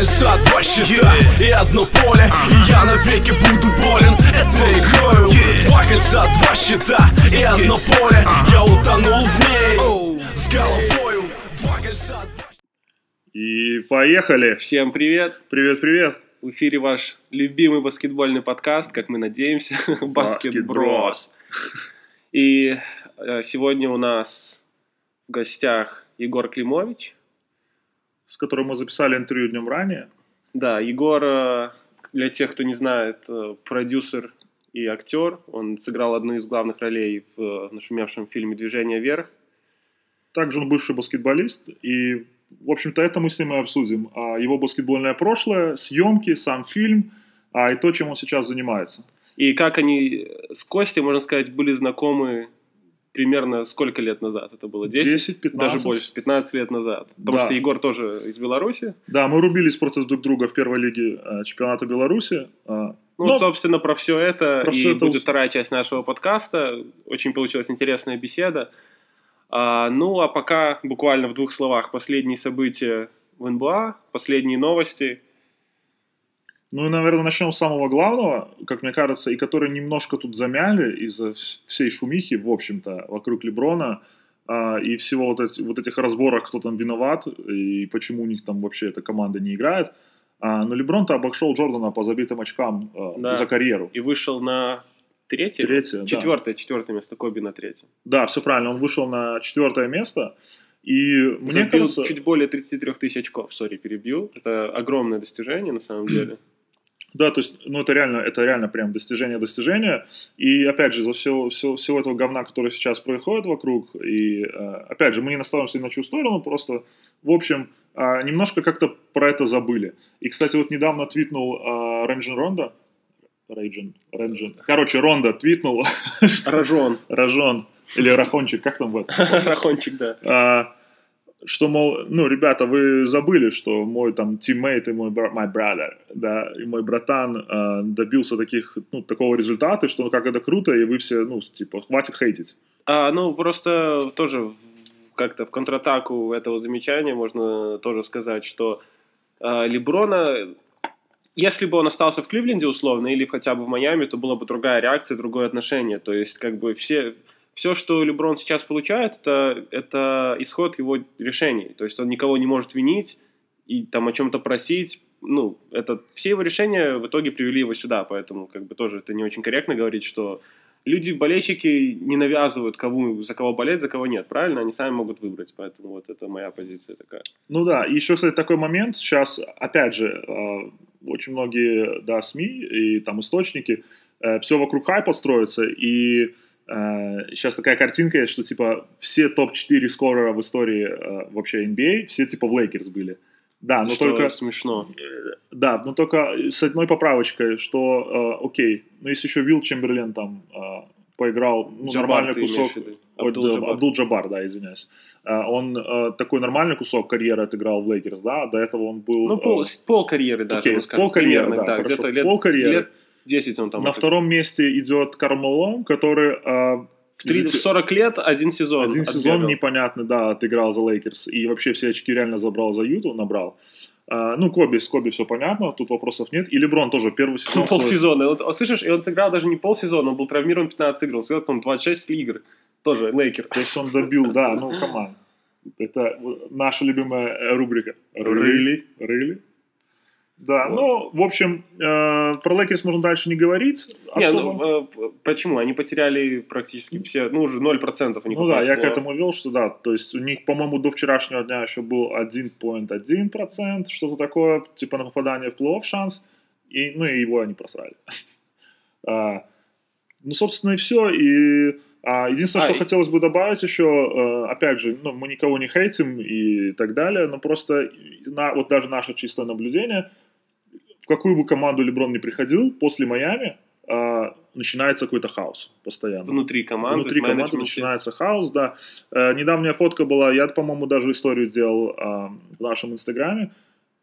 кольца, два щита и одно поле. И я навеки буду болен этой игрою. Два кольца, два щита и одно поле. Я утонул в ней с головою. Два кольца, два И поехали. Всем привет! Привет-привет. В эфире ваш любимый баскетбольный подкаст, как мы надеемся, Баскет Брос. И э, сегодня у нас в гостях Егор Климович. С которым мы записали интервью днем ранее. Да, Егор, э, для тех, кто не знает, э, продюсер и актер. Он сыграл одну из главных ролей в э, нашумевшем фильме «Движение вверх». Также он бывший баскетболист. И, в общем-то, это мы с ним и обсудим. А его баскетбольное прошлое, съемки, сам фильм, а и то, чем он сейчас занимается. И как они с Костей, можно сказать, были знакомы примерно сколько лет назад? Это было 10? 10-15. Даже больше, 15 лет назад. Потому Да. что Егор тоже из Беларуси. Да, мы рубились против друг друга в первой лиге э, чемпионата Беларуси. А, Ну, но- собственно, про все это Про и всё это будет ус- вторая часть нашего подкаста. Очень получилась интересная беседа. А, ну, а пока буквально в двух словах последние события в НБА, последние новости. Ну и, наверное, начнем с самого главного, как мне кажется, и который немножко тут замяли из-за всей шумихи, в общем-то, вокруг Леброна а, и всего вот, эти- вот этих разборок, кто там виноват и почему у них там вообще эта команда не играет. А, но Леброн-то обошел Джордана по забитым очкам а, Да. за карьеру. И вышел на третье? Третье, да. Четвертое, четвертое место Коби на третьем. Да, все правильно, он вышел на четвертое место. И мне Забил кажется, чуть более 33 тысяч очков, сори, перебью. Это огромное достижение, на самом деле. Да, то есть, ну, это реально, это реально прям достижение достижения. И, опять же, за все, все, всего этого говна, который сейчас происходит вокруг, и, э, опять же, мы не становимся ни на чью сторону, просто, в общем, э, немножко как-то про это забыли. И, кстати, вот недавно твитнул э, Рэджон Рондо, Рэджон, Рэджон, короче, Рондо твитнул, Раджон. Раджон, или Рахончик, как там вот, Рахончик, да. Что, мол, ну, ребята, вы забыли, что мой там teammate и мой my brother, да, и мой братан а, добился таких, ну, такого результата, что ну, как это круто, и вы все, ну, типа, хватит хейтить. А, ну, просто тоже как-то в контратаку этого замечания можно тоже сказать, что а, Леброна, если бы он остался в Кливленде условно или хотя бы в Майами, то была бы другая реакция, другое отношение. То есть, как бы все, все что Леброн сейчас получает, это, это исход его решений. То есть он никого не может винить и там о чем-то просить. Ну, это все его решения в итоге привели его сюда, поэтому как бы тоже это не очень корректно говорить, что люди, болельщики, не навязывают, кого, за кого болеть, за кого нет, правильно? Они сами могут выбрать, поэтому вот это моя позиция такая. Ну да, и еще, кстати, такой момент, сейчас, опять же, э, очень многие, да, СМИ и там источники, все вокруг хайпа строится, и сейчас такая картинка есть, что, типа, все топ-4 скорера в истории э, вообще NBA, все, типа, в Лейкерс были. Да, но что только... смешно. Э, Да, но только с одной поправочкой, что, э, окей, ну если еще Уилт Чемберлен там э, поиграл ну, Джабар, нормальный кусок, Абдул-Джабар. да, Абдул-Джабар, да, извиняюсь. Э, он э, такой нормальный кусок карьеры отыграл в Лейкерс, да, до этого он был... Ну, пол, э, пол карьеры даже, скажем, пол карьеры, да, хорошо. где-то лет, Пол карьеры. лет 10 он там. на втором месте идет Карл Мэлоун, который... э, В три- в 40 лет один сезон. Один сезон отбегал. непонятно, да, отыграл за Лейкерс. И вообще все очки реально забрал за Юту, набрал. А, ну, Коби, с Коби все понятно, тут вопросов нет. И Леброн тоже первый сезон... свой- Полсезона. Вот, вот слышишь, и он сыграл даже не полсезона, он был травмирован 15 игр. Он сыграл, по 26 игр. Тоже Лейкер. То есть он добил, да, ну, команд. Это наша любимая рубрика. Really? Really. Да, Вот. ну, в общем, э, про Лейкерс можно дальше не говорить. Не, особо. ну, э, почему? Они потеряли практически все, ну, уже 0% у них Ну да, я к всего. этому вел, что да, то есть у них, по-моему, до вчерашнего дня еще был 1.1%, что-то такое, типа на попадание в плей-офф шанс, и, ну и его они просрали. А, ну, собственно, и все, и а, единственное, А, что и- хотелось бы добавить еще, э, опять же, ну, мы никого не хейтим и так далее, но просто на, вот даже наше чистое наблюдение, какую бы команду Леброн не приходил, после Майами а, начинается какой-то хаос постоянно. Внутри команды, Внутри команды начинается хаос, да. Э, недавняя фотка была, я, по-моему, даже историю делал а, в нашем инстаграме,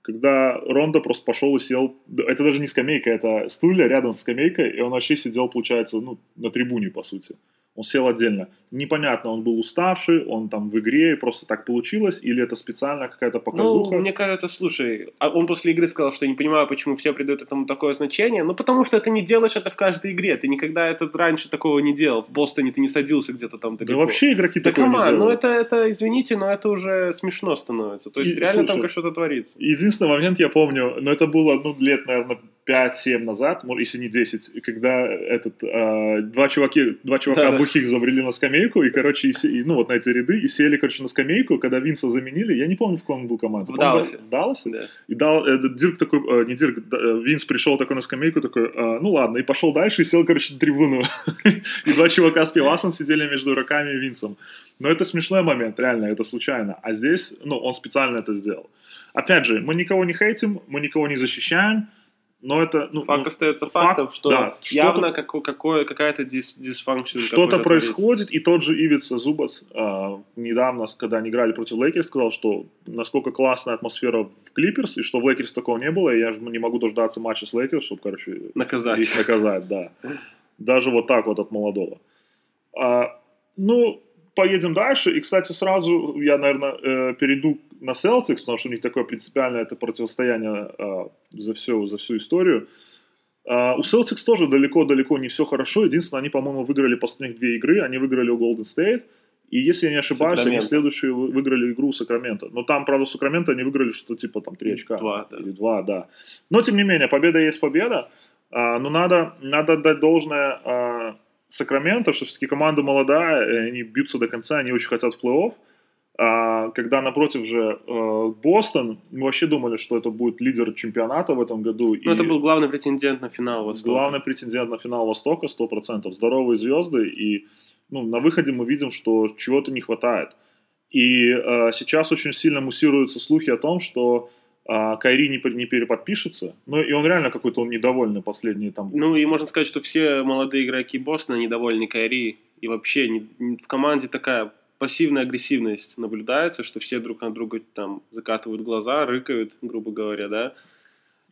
когда Рондо просто пошел и сел, это даже не скамейка, это стулья рядом с скамейкой, и он вообще сидел, получается, ну, на трибуне, по сути. Он сел отдельно. Непонятно, он был уставший, он там в игре, и просто так получилось, или это специально какая-то показуха. Ну, мне кажется, слушай, а он после игры сказал, что не понимаю, почему все придают этому такое значение. Ну, потому что ты не делаешь это в каждой игре. Ты никогда это раньше такого не делал. В Бостоне ты не садился где-то там далеко. Да вообще игроки Да такое не ну делают. это, это, извините, но это уже смешно становится. То есть И, реально там слушай, как что-то творится. Единственный момент я помню, но это было, ну, лет, наверное, 5-7 назад, если не 10, когда этот, а, два, чуваки, два чувака Да-да. бухих забрели на скамейку, и, короче, и и, ну, вот на эти ряды, и сели, короче, на скамейку, когда Винса заменили, я не помню, в каком он был команде. В Далласе. Далласе? Да. И дал, э, Дирк такой, э, не Дирк, да, э, Винс пришел такой на скамейку, такой, «А, ну ладно, и пошел дальше, и сел, короче, на трибуну. И два чувака с пивасом сидели между игроками и Винсом. Но это смешной момент, реально, это случайно. А здесь, ну, он специально это сделал. Опять же, мы никого не хейтим, мы никого не защищаем, но это, ну, Факт ну, остается факт, фактом, что да, явно что-то- како- какое, какая-то дис, дисфункция. что-то происходит, и тот же Ивица Зубац а, недавно, когда они играли против Лейкерс, сказал, что насколько классная атмосфера в Клиперс, и что в Лейкерс такого не было, и я же не могу дождаться матча с Лейкерс, чтобы, короче, Наказать. их наказать, да. Даже вот так вот от молодого. А, ну, поедем дальше. И, кстати, сразу я, наверное, э, перейду на Celtics, потому что у них такое принципиальное это противостояние а, за, всю, за всю историю. А, у Celtics тоже далеко-далеко не все хорошо. Единственное, они, по-моему, выиграли последних две игры. Они выиграли у Golden State. И если я не ошибаюсь, они Сакраменто. следующую вы- выиграли игру у Сакраменто. Но там, правда, у Сакраменто они выиграли что-то типа там 3 очка. Два, да. Или 2, да. Но, тем не менее, победа есть победа. А, но надо, надо отдать должное а, Сакраменто, что все-таки команда молодая, они бьются до конца, они очень хотят в плей-офф. А, когда напротив же э, Бостон, мы вообще думали, что это будет лидер чемпионата в этом году. Ну, это был главный претендент на финал Востока. главный претендент на финал Востока, 100%. Здоровые звезды, и ну, на выходе мы видим, что чего-то не хватает. И э, сейчас очень сильно муссируются слухи о том, что э, Кайри не, не переподпишется. Ну, и он реально какой-то он недовольный последние там... Ну, и можно сказать, что все молодые игроки Бостона недовольны Кайри. И вообще не- не- в команде такая пассивная агрессивность наблюдается, что все друг на друга там закатывают глаза, рыкают, грубо говоря, да.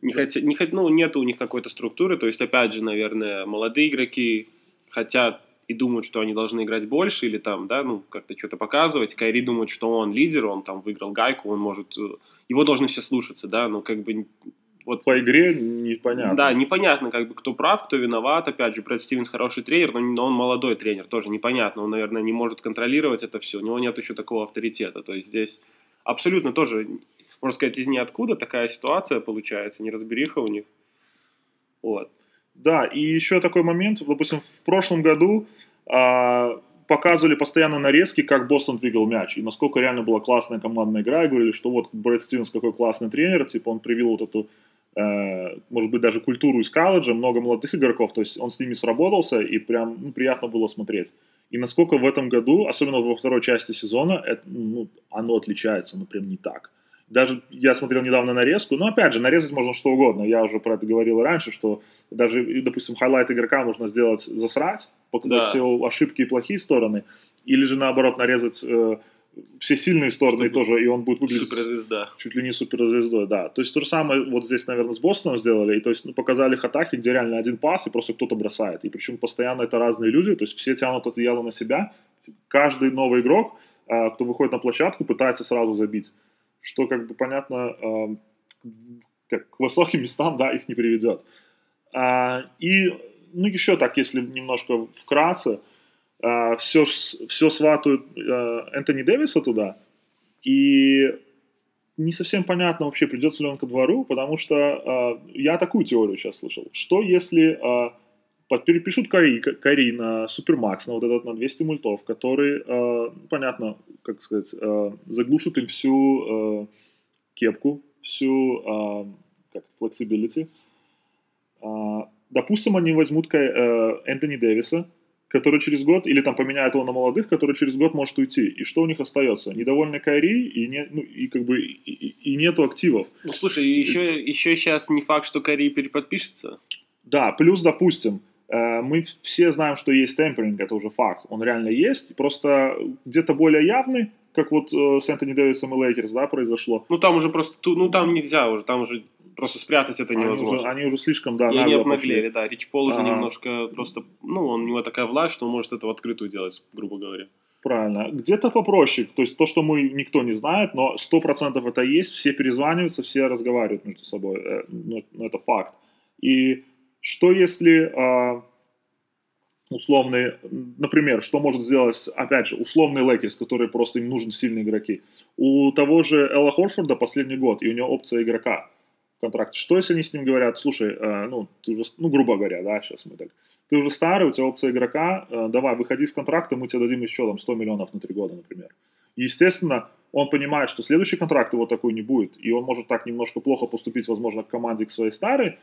Не хотя, не, хот- ну, нет у них какой-то структуры, то есть, опять же, наверное, молодые игроки хотят и думают, что они должны играть больше или там, да, ну, как-то что-то показывать. Кайри думает, что он лидер, он там выиграл гайку, он может... Его должны все слушаться, да, ну, как бы... Вот По игре непонятно. да, непонятно, как бы, кто прав, кто виноват. Опять же, Брэд Стивенс хороший тренер, но, но он молодой тренер, тоже непонятно. Он, наверное, не может контролировать это все. У него нет еще такого авторитета. То есть здесь абсолютно тоже, можно сказать, из ниоткуда такая ситуация получается, неразбериха у них. Вот. Да, и еще такой момент, допустим, в прошлом году а, показывали постоянно нарезки, как Бостон двигал мяч, и насколько реально была классная командная игра, и говорили, что вот Брэд Стивенс какой классный тренер, типа он привил вот эту, э, может быть, даже культуру из колледжа, много молодых игроков, то есть он с ними сработался, и прям ну, приятно было смотреть. И насколько в этом году, особенно во второй части сезона, это, ну, оно отличается, ну прям не так. Даже я смотрел недавно нарезку, но опять же, нарезать можно что угодно. Я уже про это говорил раньше, что даже, допустим, highlight игрока нужно сделать засрать, показать Да. все ошибки и плохие стороны, или же наоборот нарезать э, все сильные стороны Чтобы тоже, и он будет выглядеть Суперзвезда. чуть ли не суперзвездой, да. То есть то же самое вот здесь, наверное, с Бостоном сделали, и то есть ну, показали их атаки, где реально один пас, и просто кто-то бросает. И причем постоянно это разные люди, то есть все тянут одеяло на себя. Каждый новый игрок, а, кто выходит на площадку, пытается сразу забить. Что, как бы, понятно, а, как к высоким местам, да, их не приведет. А, И, ну, еще так, если немножко вкратце, все, все сватают а, Энтони Дэвиса туда, и не совсем понятно вообще, придется ли он ко двору, потому что э, я такую теорию сейчас слышал. Что если э, перепишут Кари, Кари на Супермакс, на вот этот на 200 мультов, который, э, понятно, как сказать, э, заглушит им всю э, кепку, всю э, как, flexibility. Э, допустим, они возьмут э, Энтони Дэвиса, который через год, или там поменяют его на молодых, который через год может уйти. И что у них остается? Недовольный Кайри, и, не, ну, и как бы и, и- и нету активов. Ну, слушай, еще, еще сейчас не факт, что Кайри переподпишется. Да, плюс, допустим, мы все знаем, что есть tampering, это уже факт. Он реально есть, просто где-то более явный, как вот э, с Энтони Дэвисом и Лейкерс, да, произошло. Ну, там уже просто, ну, там нельзя уже, там уже просто спрятать это Они невозможно. уже, они уже слишком, да, и они обнаглели, да. Рич Пол уже Ага. немножко просто, ну, он, у него такая власть, что он может это в открытую делать, грубо говоря. Правильно. Где-то попроще. То есть то, что мы никто не знает, но 100% это есть, все перезваниваются, все разговаривают между собой. Э, ну, это факт. И что если а, условный, например, что может сделать, опять же, условный Лейкерс, который просто им нужен сильные игроки. У того же Эла Хорфорда последний год, и у него опция игрока в контракте. Что если они с ним говорят, слушай, э, ну, ты уже, ну, грубо говоря, да, сейчас мы так, ты уже старый, у тебя опция игрока, э, давай, выходи с контракта, мы тебе дадим еще там 100 миллионов на 3 года, например. И, естественно, он понимает, что следующий контракт его такой не будет, и он может так немножко плохо поступить, возможно, к команде к своей старой,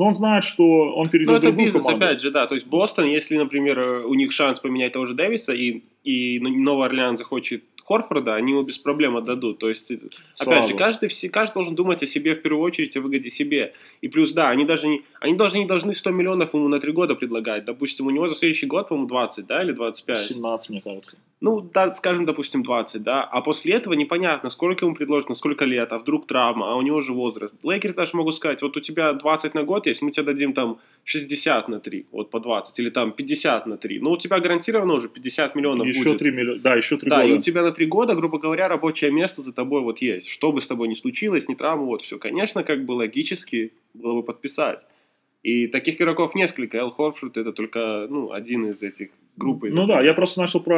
но он знает, что он перейдет Ну, в это другую бизнес, команду. опять же, да. То есть Бостон, если, например, у них шанс поменять того же Дэвиса, и, и Новый Орлеан захочет Хорфорда, они его без проблем отдадут. То есть, э, опять же, каждый, каждый должен думать о себе в первую очередь, о выгоде себе. И плюс, да, они даже не, они даже не должны 100 миллионов ему на 3 года предлагать. Допустим, у него за следующий год, по-моему, 20, да, или 25. 17, мне кажется. Ну, да, скажем, допустим, 20, да. А после этого непонятно, сколько ему предложат, на сколько лет, а вдруг травма, а у него же возраст. Лейкерс даже могут сказать, вот у тебя 20 на год есть, мы тебе дадим там 60 на 3, вот по 20, или там 50 на 3. Ну, у тебя гарантированно уже 50 миллионов еще будет. 3 миллиона, да, еще 3 да, года. и у тебя на 3 года, грубо говоря, рабочее место за тобой вот есть. Что бы с тобой ни случилось, ни травма, вот все. Конечно, как бы логически было бы подписать. И таких игроков несколько. Эл Хорфорд это только ну, один из этих групп. из Ну этих. да, я просто начал про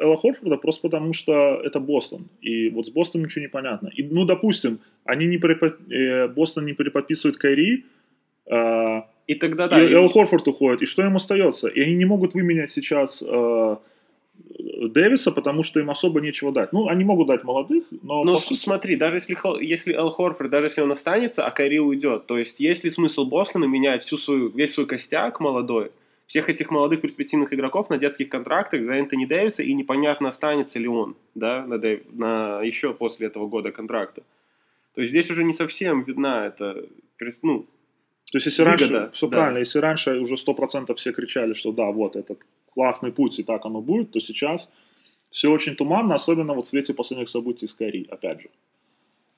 Элла Хорфорда просто потому, что это Бостон. И вот с Бостоном ничего не понятно. И, ну, допустим, они не перепод- э, Бостон не переподписывает Кайри, э, И тогда да. и и- Эл Хорфорд уходит. И что им остается? И они не могут выменять сейчас э, Дэвиса, потому что им особо нечего дать. Ну, они могут дать молодых, но... Ну, по с- сути- смотри, даже если, если Эл Хорфорд, даже если он останется, а Кайри уйдет, то есть есть ли смысл Бостона менять всю свою, весь свой костяк молодой, всех этих молодых перспективных игроков на детских контрактах за Энтони Дэвиса, и непонятно, останется ли он, да, на, Дэв- на еще после этого года контракта. То есть здесь уже не совсем видна эта, ну, То есть, если раньше, Выгода, все да. правильно, если раньше уже 100% все кричали, что да, вот этот классный путь, и так оно будет, то сейчас все очень туманно, особенно вот в свете последних событий с Кайри, опять же.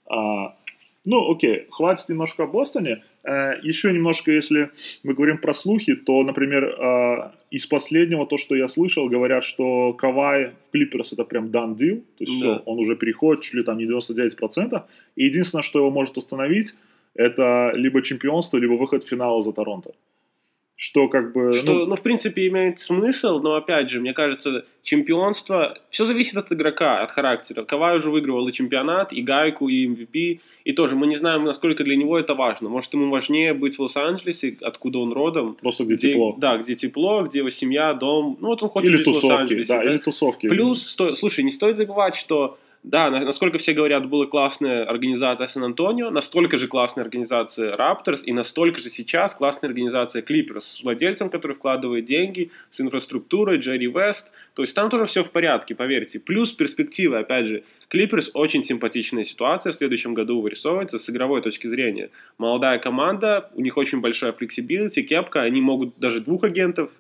А, ну, окей, хватит немножко о Бостоне. Э, еще немножко, если мы говорим про слухи, то, например, э, из последнего, то, что я слышал, говорят, что Кавай в Клиперс это прям done deal, то есть Да. всё, он уже переходит чуть ли там не 99%, и единственное, что его может остановить, это либо чемпионство, либо выход в финал за Торонто. Что как бы... Что, ну, ну, в принципе, имеет смысл, но, опять же, мне кажется, чемпионство... Все зависит от игрока, от характера. Кавай уже выигрывал и чемпионат, и Гайку, и MVP. И тоже мы не знаем, насколько для него это важно. Может, ему важнее быть в Лос-Анджелесе, откуда он родом. просто где, тепло. Да, где тепло, где его семья, дом. Ну, вот он хочет Или в тусовки, Лос-Анджелесе. да, или тусовки. Плюс, сто- слушай, не стоит забывать, что да, на- насколько все говорят, была классная организация Сан-Антонио, настолько же классная организация Raptors и настолько же сейчас классная организация Clippers с владельцем, который вкладывает деньги, с инфраструктурой, Джерри Вест. То есть там тоже все в порядке, поверьте. Плюс перспективы, опять же, Clippers очень симпатичная ситуация в следующем году вырисовывается с игровой точки зрения. Молодая команда, у них очень большая flexibility, кэпа, они могут даже двух агентов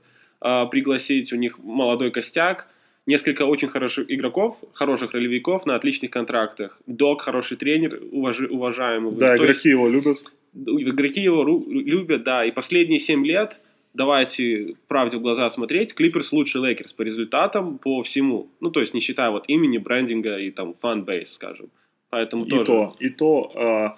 а, пригласить, у них молодой костяк, несколько очень хороших игроков, хороших ролевиков на отличных контрактах. Док хороший тренер, уважи- уважаемый. Да, То есть игроки его любят. игроки его любят, да, и последние 7 лет, давайте правде в глаза смотреть, Клиперс лучше Лейкерс по результатам, по всему. Ну, то есть не считая вот имени, брендинга и там fan base, скажем. Поэтому И тоже... то, и то, а,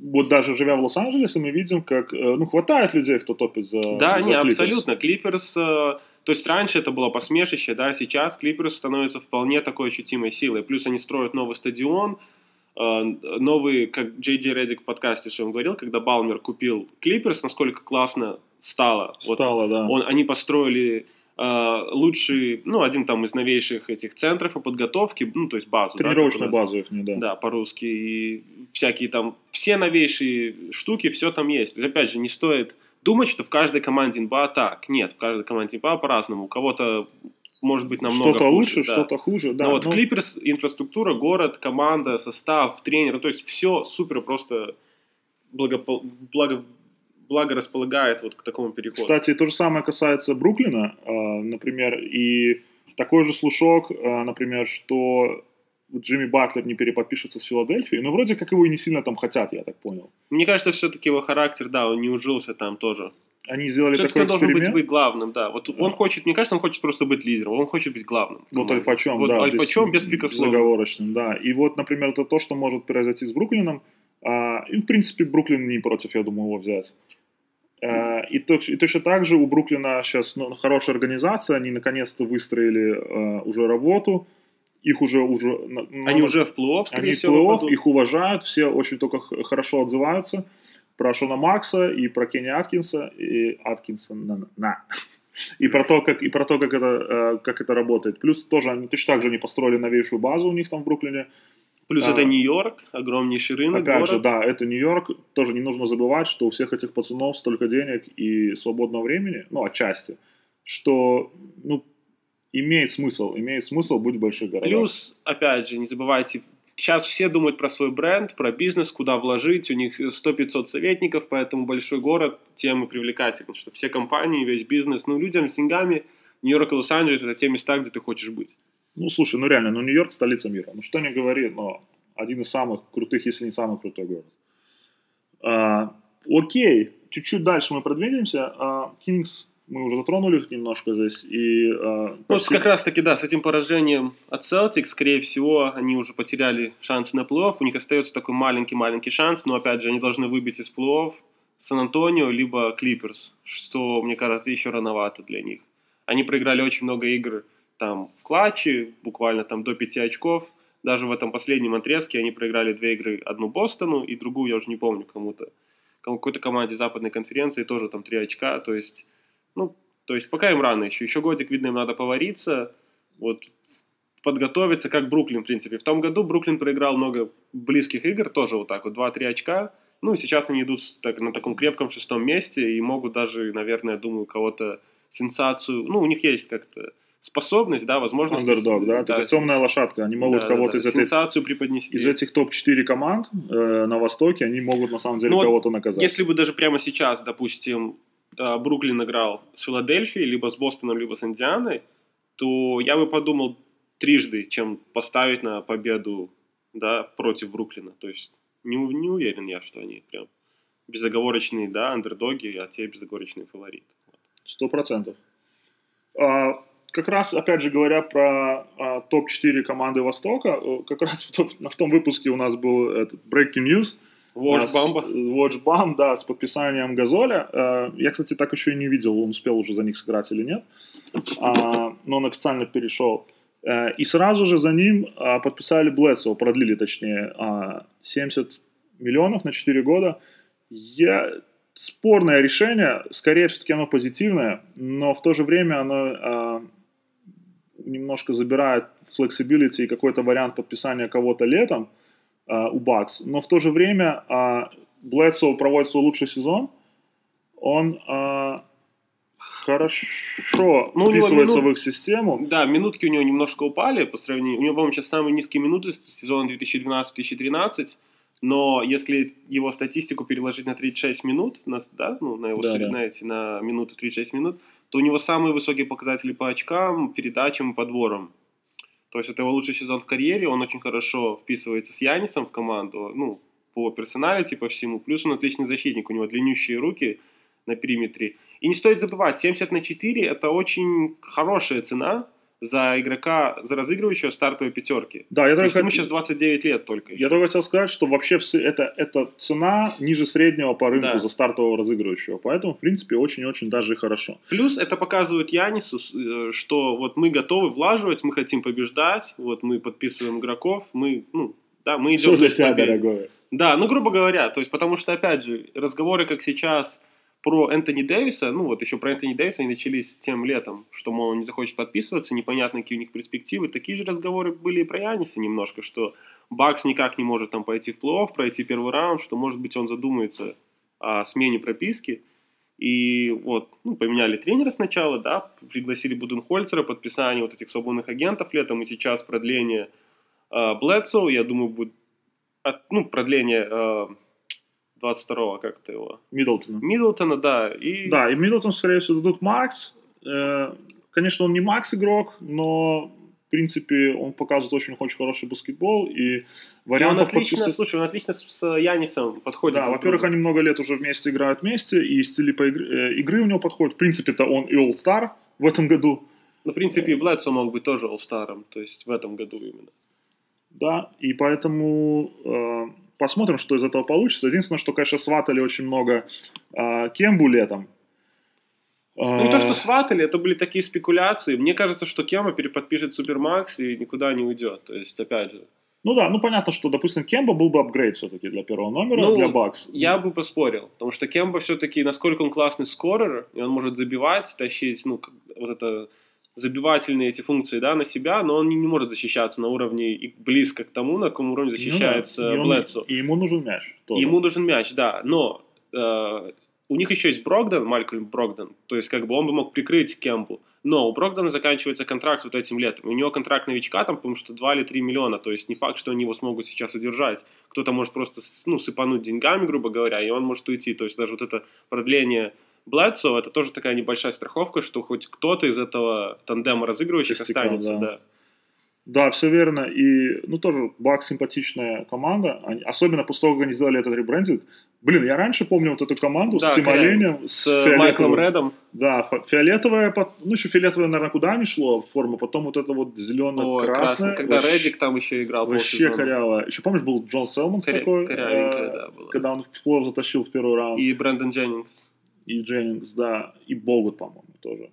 вот даже живя в Лос-Анджелесе, мы видим, как, э, ну, хватает людей, кто топит за Да, за не, Clippers. абсолютно. Клиперс, э, то есть раньше это было посмешище, да, сейчас Клиперс становится вполне такой ощутимой силой. Плюс они строят новый стадион, э, новый, как Джей Джей Реддик в подкасте своем говорил, когда Балмер купил Клиперс, насколько классно стало. Вот Стало, да. он, они построили э, лучший, ну, один там из новейших этих центров по подготовке, ну, то есть базу. да, Тренировочную нас. базу их не да. Да, по-русски. И всякие там, все новейшие штуки, все там есть. То есть, опять же, не стоит думать, что в каждой команде НБА так. Нет, в каждой команде НБА по-разному. У кого-то может быть намного что-то хуже, лучше, да. что-то хуже. Да, Но вот ну, Клиперс, инфраструктура, город, команда, состав, тренер, то есть все супер просто благопо- благо, благо располагает вот к такому переходу. Кстати, то же самое касается Бруклина, э, например, и такой же слушок, э, например, что Джимми Батлер не переподпишется с Филадельфией, но вроде как его и не сильно там хотят, я так понял. Мне кажется, все-таки его характер, да, он не ужился там тоже. Они сделали Все-таки такой он должен быть, быть главным, да. Вот он хочет, мне кажется, он хочет просто быть лидером, он хочет быть главным. Вот альфачом, Вот да. альфачом без- беспрекословно. Безоговорочным, да. И вот, например, это то, что может произойти с Бруклином. А, и, в принципе, Бруклин не против, я думаю, его взять. А, и, и точно так же у Бруклина сейчас ну, хорошая организация, они наконец-то выстроили а, уже работу, их уже... уже Они на- уже в плей-офф, скорее они в всего, плей-офф, попадут. их уважают, все очень только хорошо отзываются про Шона Макса и про Кенни Аткинса и Аткинса на, на. и про то, как и про то, как это э, как это работает. Плюс тоже они точно так же они построили новейшую базу у них там в Бруклине. Плюс А. это Нью-Йорк, огромнейший рынок, Опять город. же, да, это Нью-Йорк. Тоже не нужно забывать, что у всех этих пацанов столько денег и свободного времени, ну отчасти, что ну имеет смысл, имеет смысл быть в больших городах. Плюс, опять же, не забывайте, сейчас все думают про свой бренд, про бизнес, куда вложить, у них 100-500 советников, поэтому большой город тем и привлекательный, что все компании, весь бизнес, ну, людям с деньгами, Нью-Йорк и Лос-Анджелес – это те места, где ты хочешь быть. Ну, слушай, ну реально, ну Нью-Йорк столица мира. Ну что не говори, но один из самых крутых, если не самый крутой город. А, окей, чуть-чуть дальше мы продвинемся. А, Кингс, мы уже затронули их немножко здесь. И, а, Вот почти- как раз-таки, да, с этим поражением от Celtics, скорее всего, они уже потеряли шансы на плей-офф, у них остается такой маленький-маленький шанс, но, опять же, они должны выбить из плей-офф Сан-Антонио, либо Клиперс, что, мне кажется, еще рановато для них. Они проиграли очень много игр там в клатче, буквально там до 5 очков, даже в этом последнем отрезке они проиграли две игры, одну Бостону и другую, я уже не помню, кому-то, кому- какой-то команде западной конференции, тоже там 3 очка, то есть, ну, то есть пока им рано еще, еще годик, видно, им надо повариться, вот подготовиться, как Бруклин, в принципе. В том году Бруклин проиграл много близких игр, тоже вот так вот, 2-3 очка. Ну, и сейчас они идут так, на таком крепком шестом месте и могут даже, наверное, думаю, кого-то сенсацию... Ну, у них есть как-то способность, да, возможность... Андердог, да, такая темная лошадка. Они могут да, кого-то да, из, да, этой, сенсацию преподнести. из этих топ-4 команд э, на Востоке, они могут на самом деле Ну, кого-то наказать. Если бы даже прямо сейчас, допустим, Бруклин играл с Филадельфией, либо с Бостоном, либо с Индианой, то я бы подумал трижды, чем поставить на победу да, против Бруклина. То есть не, не уверен я, что они прям безоговорочные, да, андердоги, а те безоговорочные фавориты. Сто процентов. А, как раз, опять же, говоря про а, топ-4 команды Востока, э, как раз том, в том выпуске у нас был этот Breaking News. Watch А, Бамба. Watch Bam, да, с подписанием Газоля. Э, Я, кстати, так еще и не видел, он успел уже за них сыграть или нет. А, Но он официально перешел. Э, И сразу же за ним а, подписали Блэдсоу, продлили точнее, а, 70 миллионов на 4 года. Я... Спорное решение, скорее все-таки оно позитивное, но в то же время оно а, немножко забирает flexibility и какой-то вариант подписания кого-то летом а, у Бакс. Но в то же время а, Блэдсоу проводит свой лучший сезон. Он а, хорошо Ну, вписывается минут- в их систему. Да, минутки у него немножко упали по сравнению. У него, по-моему, сейчас самые низкие минуты сезона 2012-2013. Но если его статистику переложить на 36 минут, на, да, ну, на его Да, сред- да. на эти, на минуту 36 минут, то у него самые высокие показатели по очкам, передачам и подборам. То есть это его лучший сезон в карьере, он очень хорошо вписывается с Янисом в команду, ну, по персоналити, по всему. Плюс он отличный защитник, у него длиннющие руки на периметре. И не стоит забывать, 70 на 4 это очень хорошая цена за игрока, за разыгрывающего стартовой пятерки. Да, я То только, ему сейчас 29 лет только. я только хотел сказать, что вообще все это, это цена ниже среднего по рынку Да. за стартового разыгрывающего. Поэтому, в принципе, очень-очень даже хорошо. Плюс это показывает Янису, э, что вот мы готовы влаживать, мы хотим побеждать, вот мы подписываем игроков, мы, ну, да, мы идем Все для тебя, победе. дорогое. Да, ну, грубо говоря, то есть, потому что, опять же, разговоры, как сейчас, про Энтони Дэвиса, ну, вот еще про Энтони Дэвиса они начались тем летом, что, мол, он не захочет подписываться, непонятно, какие у них перспективы. Такие же разговоры были и про Яниса немножко, что Бакс никак не может там пойти в плей-офф, пройти первый раунд, что, может быть, он задумается о смене прописки. И вот, ну, поменяли тренера сначала, да, пригласили Буденхольцера, подписание вот этих свободных агентов летом, и сейчас продление э, Блэдсоу, я думаю, будет, от- ну, продление э, 22-го, как-то его, Миддлтона. Миддлтона, да, и... Да, и Миддлтон, скорее всего, дадут Макс. Э, Конечно, он не Макс игрок, но, в принципе, он показывает очень, очень хороший баскетбол, и И он вариантов отлично, подписать- слушай, он отлично с, с Янисом подходит. Да, во-первых, они много лет уже вместе играют вместе, и стили по игры, э, игры у него подходит. В принципе-то он и All-Star в этом году, Ну, в принципе, и Блэдсо мог быть тоже All-Старом, то есть в этом году именно. да, и поэтому э, посмотрим, что из этого получится. Единственное, что, конечно, сватали очень много э, Кембу летом. Ну, не то, что сватали, это были такие спекуляции. Мне кажется, что Кема переподпишет Супермакс и никуда не уйдет. То есть, опять же, Ну да, ну понятно, что, допустим, Кемба был бы апгрейд все-таки для первого номера, Ну, для Бакс. я бы поспорил. Потому что Кемба все-таки, насколько он классный скорер, и он может забивать, тащить, ну, вот это забивательные эти функции, да, на себя, но он не, может защищаться на уровне и близко к тому, на каком уровне Ну да, защищается и он- Блэдсо. И ему нужен мяч. тоже. Ему нужен мяч, да, но э, у них еще есть Брогдон, Малькольм Брогдон, то есть как бы он бы мог прикрыть Кемпу, но у Брогдона заканчивается контракт вот этим летом, у него контракт новичка там, потому что 2 или 3 миллиона, то есть не факт, что они его смогут сейчас удержать, кто-то может просто ну, сыпануть деньгами, грубо говоря, и он может уйти, то есть даже вот это продление Блэдсо, это тоже такая небольшая страховка, что хоть кто-то из этого тандема разыгрывающих Костяка, останется, да. да. Да, все верно. И, ну, тоже Бак симпатичная команда. Они- особенно после того, как они сделали этот ребрендинг. Блин, я раньше помню вот эту команду Да, с Тим. Оленем, С э, Майклом Редом, Да, фиолетовая, ну, еще фиолетовая, наверное, куда не шло форма, потом вот это вот красный, когда Реддик там еще играл Вообще коряво. Еще помнишь, был Джон Селмонс Коря- такой, корявенькая, э, да, была. когда он флор затащил в первый раунд. И Брэндон Дженнингс. И Дженнингс, да, и Богут, по-моему, тоже.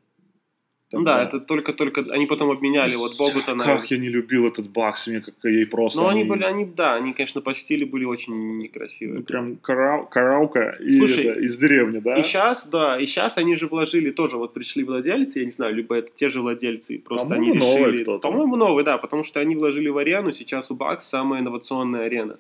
Ну да, это только-только... Они потом обменяли вот Богута на... Как я не любил этот Бакс, мне как ей просто... Ну, они были, они, да, они, конечно, по стилю были очень ну, некрасивые. прям карау- караука и Слушай, это, из деревни, да? И сейчас, да, и сейчас они же вложили тоже, вот пришли владельцы, я не знаю, либо это те же владельцы, просто По-моему, они новый решили... кто-то. По-моему, новый, да, потому что они вложили в арену, сейчас у Бакс самая инновационная арена.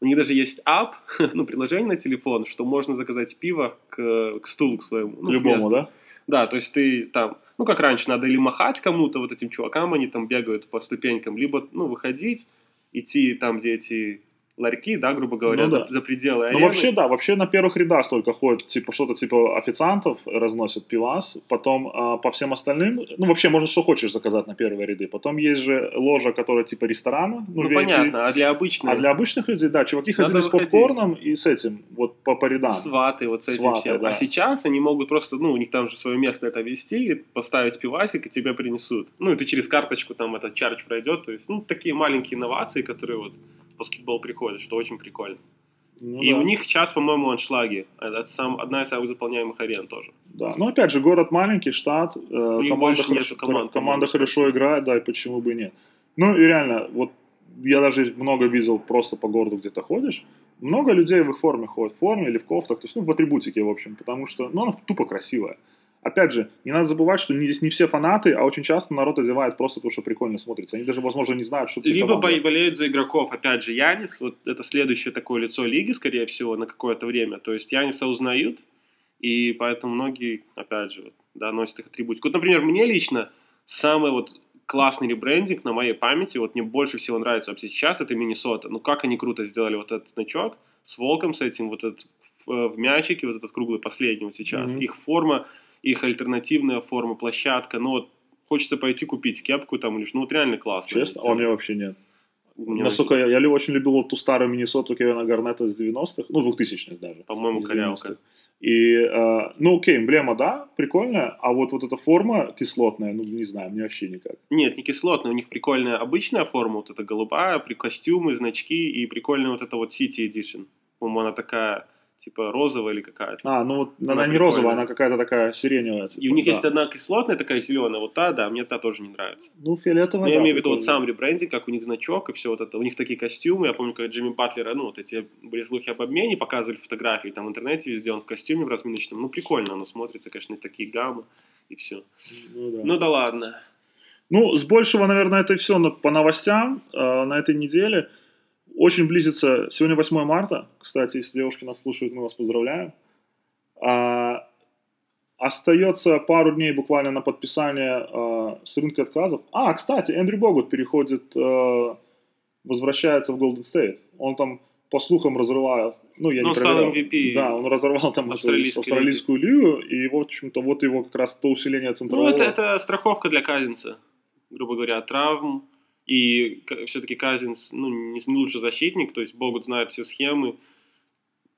У них даже есть ап, ну, приложение на телефон, что можно заказать пиво к, к стулу к своему. К ну, к любому, месту. да? Да, то есть ты там, ну как раньше, надо или махать кому-то, вот этим чувакам, они там бегают по ступенькам, либо, ну, выходить, идти там, где эти ларьки, да, грубо говоря, Ну за, да. за пределы Ну, арены. вообще, да, вообще на первых рядах только ходят, типа, что-то типа официантов разносят пивас, потом а, по всем остальным, ну, вообще, можно что хочешь заказать на первые ряды, потом есть же ложа, которая типа ресторана, Ну, VIP. понятно, а для обычных А для обычных людей, да, чуваки Надо ходили с попкорном и с этим, вот по, по рядам. сваты вот с этим Сваты, всем. да. А сейчас они могут просто, ну, у них там же свое место это вести, поставить пивасик, и тебе принесут. Ну, и ты через карточку там этот чардж пройдет. То есть, ну, такие маленькие инновации, которые вот в баскетбол приходят, что очень прикольно. Ну и да. у них сейчас, по-моему, аншлаги. Это сам, одна из самых заполняемых арен тоже. Да, но опять же, город маленький, штат, э, команда, хорошо, команд, команда хорошо играет, да, и почему бы и нет. Ну и реально, вот я даже много видел просто по городу где-то ходишь, много людей в их форме ходят, в форме или в кофтах, то есть, ну, в атрибутике, в общем, потому что, ну, она тупо красивая. Опять же, не надо забывать, что здесь не все фанаты, а очень часто народ одевает просто потому, что прикольно смотрится. Они даже, возможно, не знают, что это Либо команда. бо- болеют за игроков. Опять же, Янис, вот это следующее такое лицо лиги, скорее всего, на какое-то время. То есть Яниса узнают, и поэтому многие, опять же, вот, да, носят их атрибутику. Вот, например, мне лично самый вот классный ребрендинг на моей памяти, вот мне больше всего нравится вообще сейчас, это Миннесота. Ну, как они круто сделали вот этот значок с волком, с этим, вот этот в, в мячике, вот этот круглый последний вот сейчас. Мгм. Их форма, их альтернативная форма, площадка, ну вот хочется пойти купить кепку там или что, ну вот реально классно. Честно? А у меня вообще нет. Мне Насколько я, я очень любил вот ту старую Миннесоту Кевина Гарнета из 90-х, ну, 2000-х даже. По-моему, корявка. 90-х. И, э, ну, окей, эмблема, да, прикольная, а вот, вот эта форма кислотная, ну, не знаю, мне вообще никак. Нет, не кислотная, у них прикольная обычная форма, вот эта голубая, при костюмы, значки и прикольная вот эта вот City Edition. По-моему, она такая, типа розовая или какая-то. А, ну, вот она, Она не розовая, она какая-то такая сиреневая. И у них да. есть одна кислотная, такая зеленая, вот та, да, мне та тоже не нравится. Ну, фиолетовая, Но я да, имею в виду вот сам ребрендинг, как у них значок и все вот это. У них такие костюмы, я помню, когда Джимми Батлера, ну, вот эти были слухи об обмене, показывали фотографии там в интернете везде, он в костюме в разминочном. Ну, прикольно оно смотрится, конечно, такие гаммы и все. Ну, да. Ну да ладно. Ну, с большего, наверное, это все по новостям э, на этой неделе. Очень близится, сегодня 8 марта, кстати, если девушки нас слушают, мы вас поздравляем. А, остается пару дней буквально на подписание э, с рынка отказов. А, кстати, Эндрю Богут переходит, э, возвращается в Golden State. Он там, по слухам, разрывает, ну, я Ну, не стал проверял. MVP. Да, он разорвал там эту Австралийской австралийскую лигу, и, в общем-то, вот его как раз то усиление Ну, центрового. это, это страховка для Казинца. грубо говоря, травм, и все-таки Казинс, ну, не, лучший защитник, то есть Богут знает все схемы,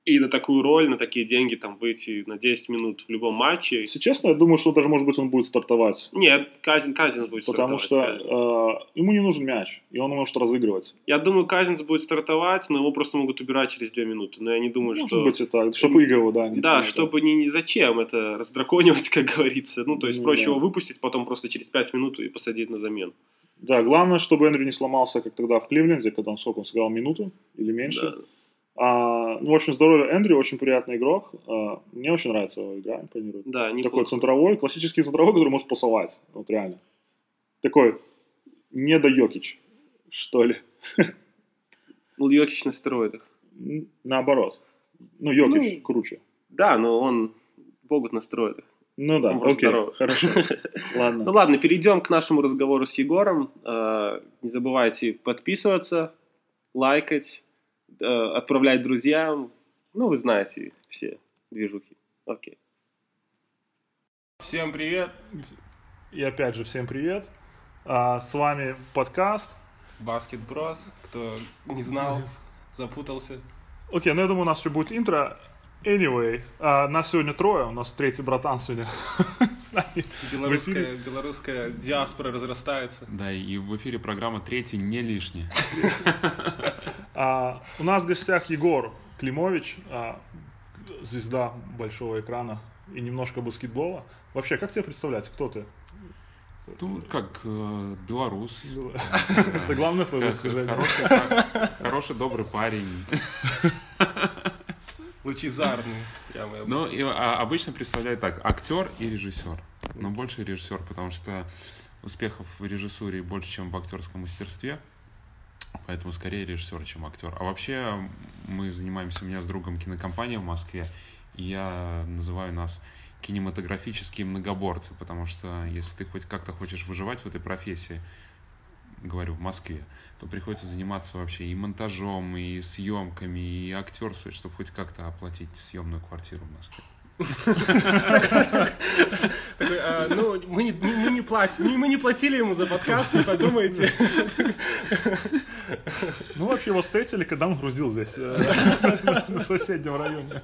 и на такую роль, на такие деньги там выйти на 10 минут в любом матче. Если честно, я думаю, что даже, может быть, он будет стартовать. Нет, Казин, Казинс будет Потому стартовать. что э, ему не нужен мяч, и он может разыгрывать. Я думаю, Казинс будет стартовать, но его просто могут убирать через 2 минуты. Но я не думаю, может что... Может быть и так, чтобы игры, да. Не да, чтобы не, не зачем это раздраконивать, как говорится. Ну, то есть Ну, проще да. его выпустить, потом просто через 5 минут и посадить на замену. Да, главное, чтобы Эндрю не сломался, как тогда в Кливленде, когда он сколько он сыграл, минуту или меньше. Да. А, ну, в общем, здоровье Эндрю, очень приятный игрок. А, мне очень нравится его игра, импонирует. Да, Такой неплохо. центровой, классический центровой, который может пасовать. Вот реально. Такой не до Йокич, что ли. Ну, Йокич на стероидах. Наоборот. Ну, Йокич Ну, круче. Да, но он богут на стероидах. Ну да, просто окей, здоровый. хорошо. Ну Ладно. ладно, перейдем к нашему разговору с Егором. Э, Не забывайте подписываться, лайкать, э, отправлять друзьям. Ну, вы знаете все движухи. Окей. Всем привет. И опять же, всем привет. А, С вами подкаст. Баскет Брос. Кто не знал, запутался. Окей, ну я думаю, у нас еще будет интро. Anyway, а, нас сегодня трое, у нас третий братан сегодня с нами. Белорусская, белорусская диаспора разрастается. Да, и в эфире программа «Третий не лишний». А, у нас в гостях Егор Климович, а, звезда большого экрана и немножко баскетбола. Вообще, как тебя представлять? Кто ты? Ну, как э, белорус. Это главное твое достижение. Хороший, хо- хороший, добрый парень. Лучезарный. Прямо Ну, и, а, обычно представляю так, актер и режиссер. Но больше режиссер, потому что успехов в режиссуре больше, чем в актерском мастерстве. Поэтому скорее режиссер, чем актер. А вообще мы занимаемся, у меня с другом кинокомпания в Москве, и я называю нас кинематографические многоборцы, потому что если ты хоть как-то хочешь выживать в этой профессии, говорю, в Москве, то приходится заниматься вообще и монтажом, и съемками, и актерствовать, чтобы хоть как-то оплатить съемную квартиру в Москве. Такой, а, ну, мы не, мы, не платим, мы не платили ему за подкаст, не подумайте. Ну, вообще, его встретили, когда он грузил здесь, э, на соседнем районе.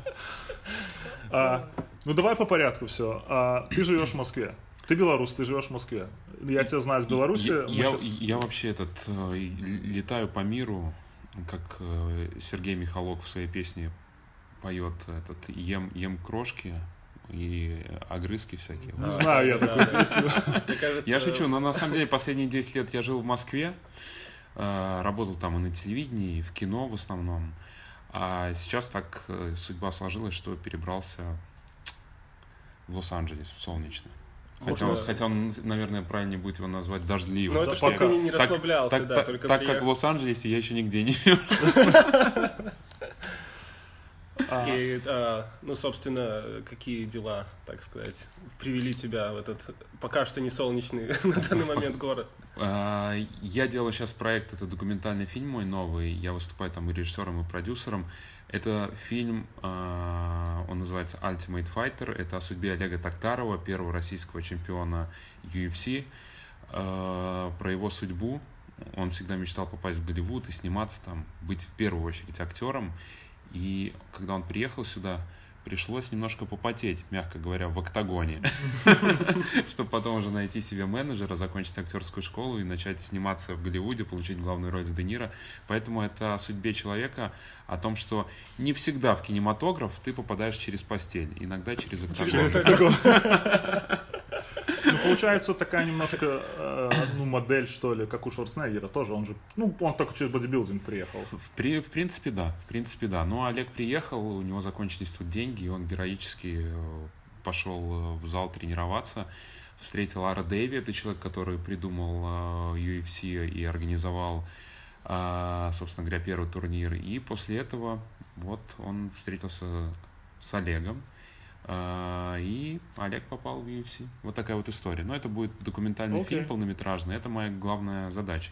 А, Ну, давай по порядку все. Ты живешь в Москве. Ты белорус, ты живешь в Москве. Я тебя знаю с Беларуси. Я, я- щас- я вообще этот э, летаю по миру, как э, Сергей Михалок в своей песне поет этот ем, ем крошки и огрызки всякие. Не знаю я такую песню. Кажется, Я шучу, но на самом деле последние 10 лет я жил в Москве, э, работал там и на телевидении, и в кино в основном. А сейчас так судьба сложилась, что перебрался в Лос-Анджелес, в солнечный. Хотя, он, Можно- хотя он, наверное, правильнее будет его назвать дождливым. Ну, это Так- ты не- расслаблялся, так, да, так- только так как приехал. в Лос-Анджелесе я еще нигде не был. А, И, а, ну, собственно, какие дела, так сказать, привели тебя в этот пока что не солнечный на данный момент город? А, Я делаю сейчас проект, это документальный фильм мой новый. Я выступаю там и режиссером, и продюсером. Это фильм, а, он называется Ultimate Fighter. Это о судьбе Олега Токтарова, первого российского чемпиона UFC. А, Про его судьбу. Он всегда мечтал попасть в Голливуд и сниматься там, быть в первую очередь актером. И когда он приехал сюда, пришлось немножко попотеть, мягко говоря, в октагоне, чтобы потом уже найти себе менеджера, закончить актерскую школу и начать сниматься в Голливуде, получить главную роль с Де Ниро. Поэтому это о судьбе человека, о том, что не всегда в кинематограф ты попадаешь через постель, иногда через октагон. Ну, получается, такая немножко, э, ну, модель, что ли, как у Шварценеггера тоже. Он же, ну, он только через бодибилдинг приехал. В, при- в принципе, да. В принципе, да. Но Олег приехал, у него закончились тут деньги, и он героически э, пошел э, в зал тренироваться. Встретил Ара Дэви, это человек, который придумал э, UFC и организовал, собственно говоря, первый турнир. И после этого вот он встретился с Олегом. А, И Олег попал в UFC. Вот такая вот история. Но это будет документальный Окей. фильм полнометражный. Это моя главная задача.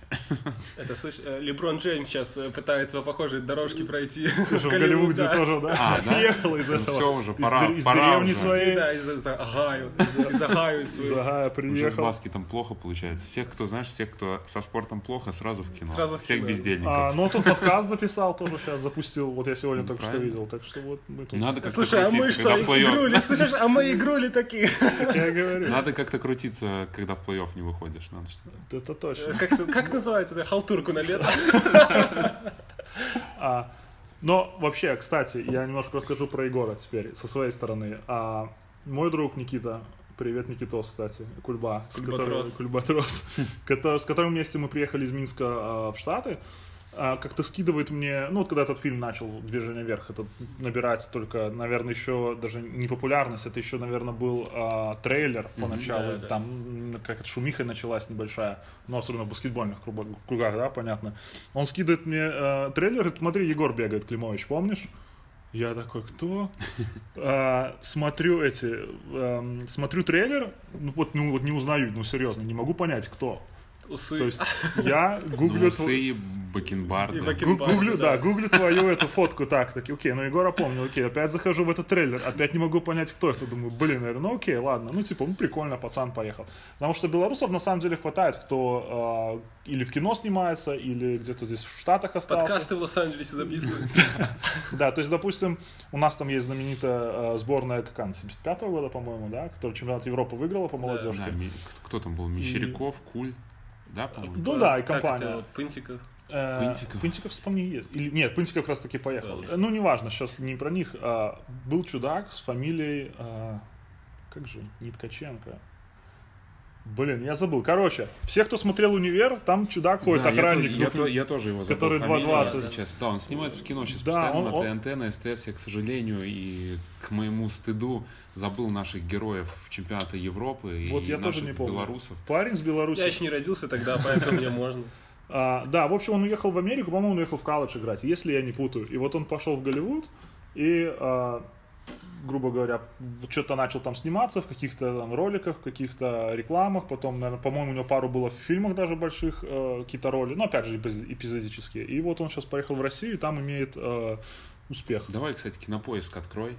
Это, слышь, э, Леброн Джеймс сейчас э, пытается по похожей дорожке пройти Ты же в Голливуде тоже, да? А, да? Приехал из Ну, этого. всё уже, пора- из пора деревни уже. своей. Да, из Агаю, из Агаю свою. Из Агая Уже с приехал. баскетом плохо получается. Всех, кто, знаешь, всех, кто со спортом плохо, сразу в кино. Сразу в Всех кино. бездельников. А, ну, тут подкаст записал, тоже сейчас запустил. Вот я сегодня только что видел. Так что вот мы тут. Надо как-то Слушай, а мы что, плей-офф- игрули? Слышишь, а мы игрули такие. Как я говорю. Надо как-то крутиться, когда в плей-офф не выходишь. Надо что- Это точно. Как, как называется это? Халтурку на лето? А, но вообще, кстати, я немножко расскажу про Егора теперь со своей стороны. А, мой друг Никита, привет, Никитос, кстати, Кульба, с Кульбатрос. которым- Кульбатрос, который- с которым вместе мы приехали из Минска а, в Штаты, как-то скидывает мне, ну вот когда этот фильм начал «Движение вверх», это набирать только, наверное, еще даже не популярность, это еще, наверное, был а, трейлер поначалу, да, да. там м, как шумиха началась небольшая, но особенно в баскетбольных кругах, да, понятно. Он скидывает мне э, трейлер, говорит, смотри, Егор бегает, Климович, помнишь? Я такой, кто? А, смотрю эти, эм, смотрю трейлер, ну вот, ну вот не узнаю, ну серьезно, не могу понять, кто. Усы. То есть я Ну, гуглю... тв- усы, бакенбарды. И бакен- Гу- Гуглю, да, да. гуглю твою эту фотку, так, таки, окей, ну Егора помню, окей, опять захожу в этот трейлер, опять не могу понять, кто это, думаю, блин, наверное, ну окей, ладно, ну типа, ну прикольно, пацан поехал. Потому что белорусов на самом деле хватает, кто а, или в кино снимается, или где-то здесь в Штатах остался. Подкасты в Лос-Анджелесе записывают. Да, то есть, допустим, у нас там есть знаменитая э, сборная, как она, 75-го года, по-моему, да, которая чемпионат Европы выиграла по молодежке. Да, ми- кто там был? Мещеряков, Куль, да, по-моему? Ну да, и Как компания. это, Пынтиков. Э, Пынтиков. Пынтиков, по мне, есть. Или, нет, Пынтиков как раз таки поехал. Да. Э, Ну, неважно, сейчас не про них. а, был чудак с фамилией... а, как же? Не Ткаченко. Блин, я забыл. Короче, все, кто смотрел «Универ», там чудак ходит, Да, я охранник. Я, Ну, то- я тоже его забыл. который фамилию 2.20. Сейчас. Да, он снимается в кино сейчас Да, постоянно он- на ТНТ, на СТС. Я, к сожалению, и к моему стыду забыл наших героев чемпионата Европы и Вот я тоже наших не помню. белорусов. Парень с Беларуси. Я еще не родился тогда, поэтому мне можно. А, да, в общем, он уехал в Америку, по-моему, он уехал в колледж играть, если я не путаю. И вот он пошел в Голливуд и, а, грубо говоря, что-то начал там сниматься в каких-то там роликах, в каких-то рекламах. Потом, наверное, по-моему, у него пару было в фильмах даже больших э, какие-то роли, но опять же эпиз- эпизодические. И вот он сейчас поехал в Россию и там имеет э, успех. Давай, кстати, кинопоиск открой.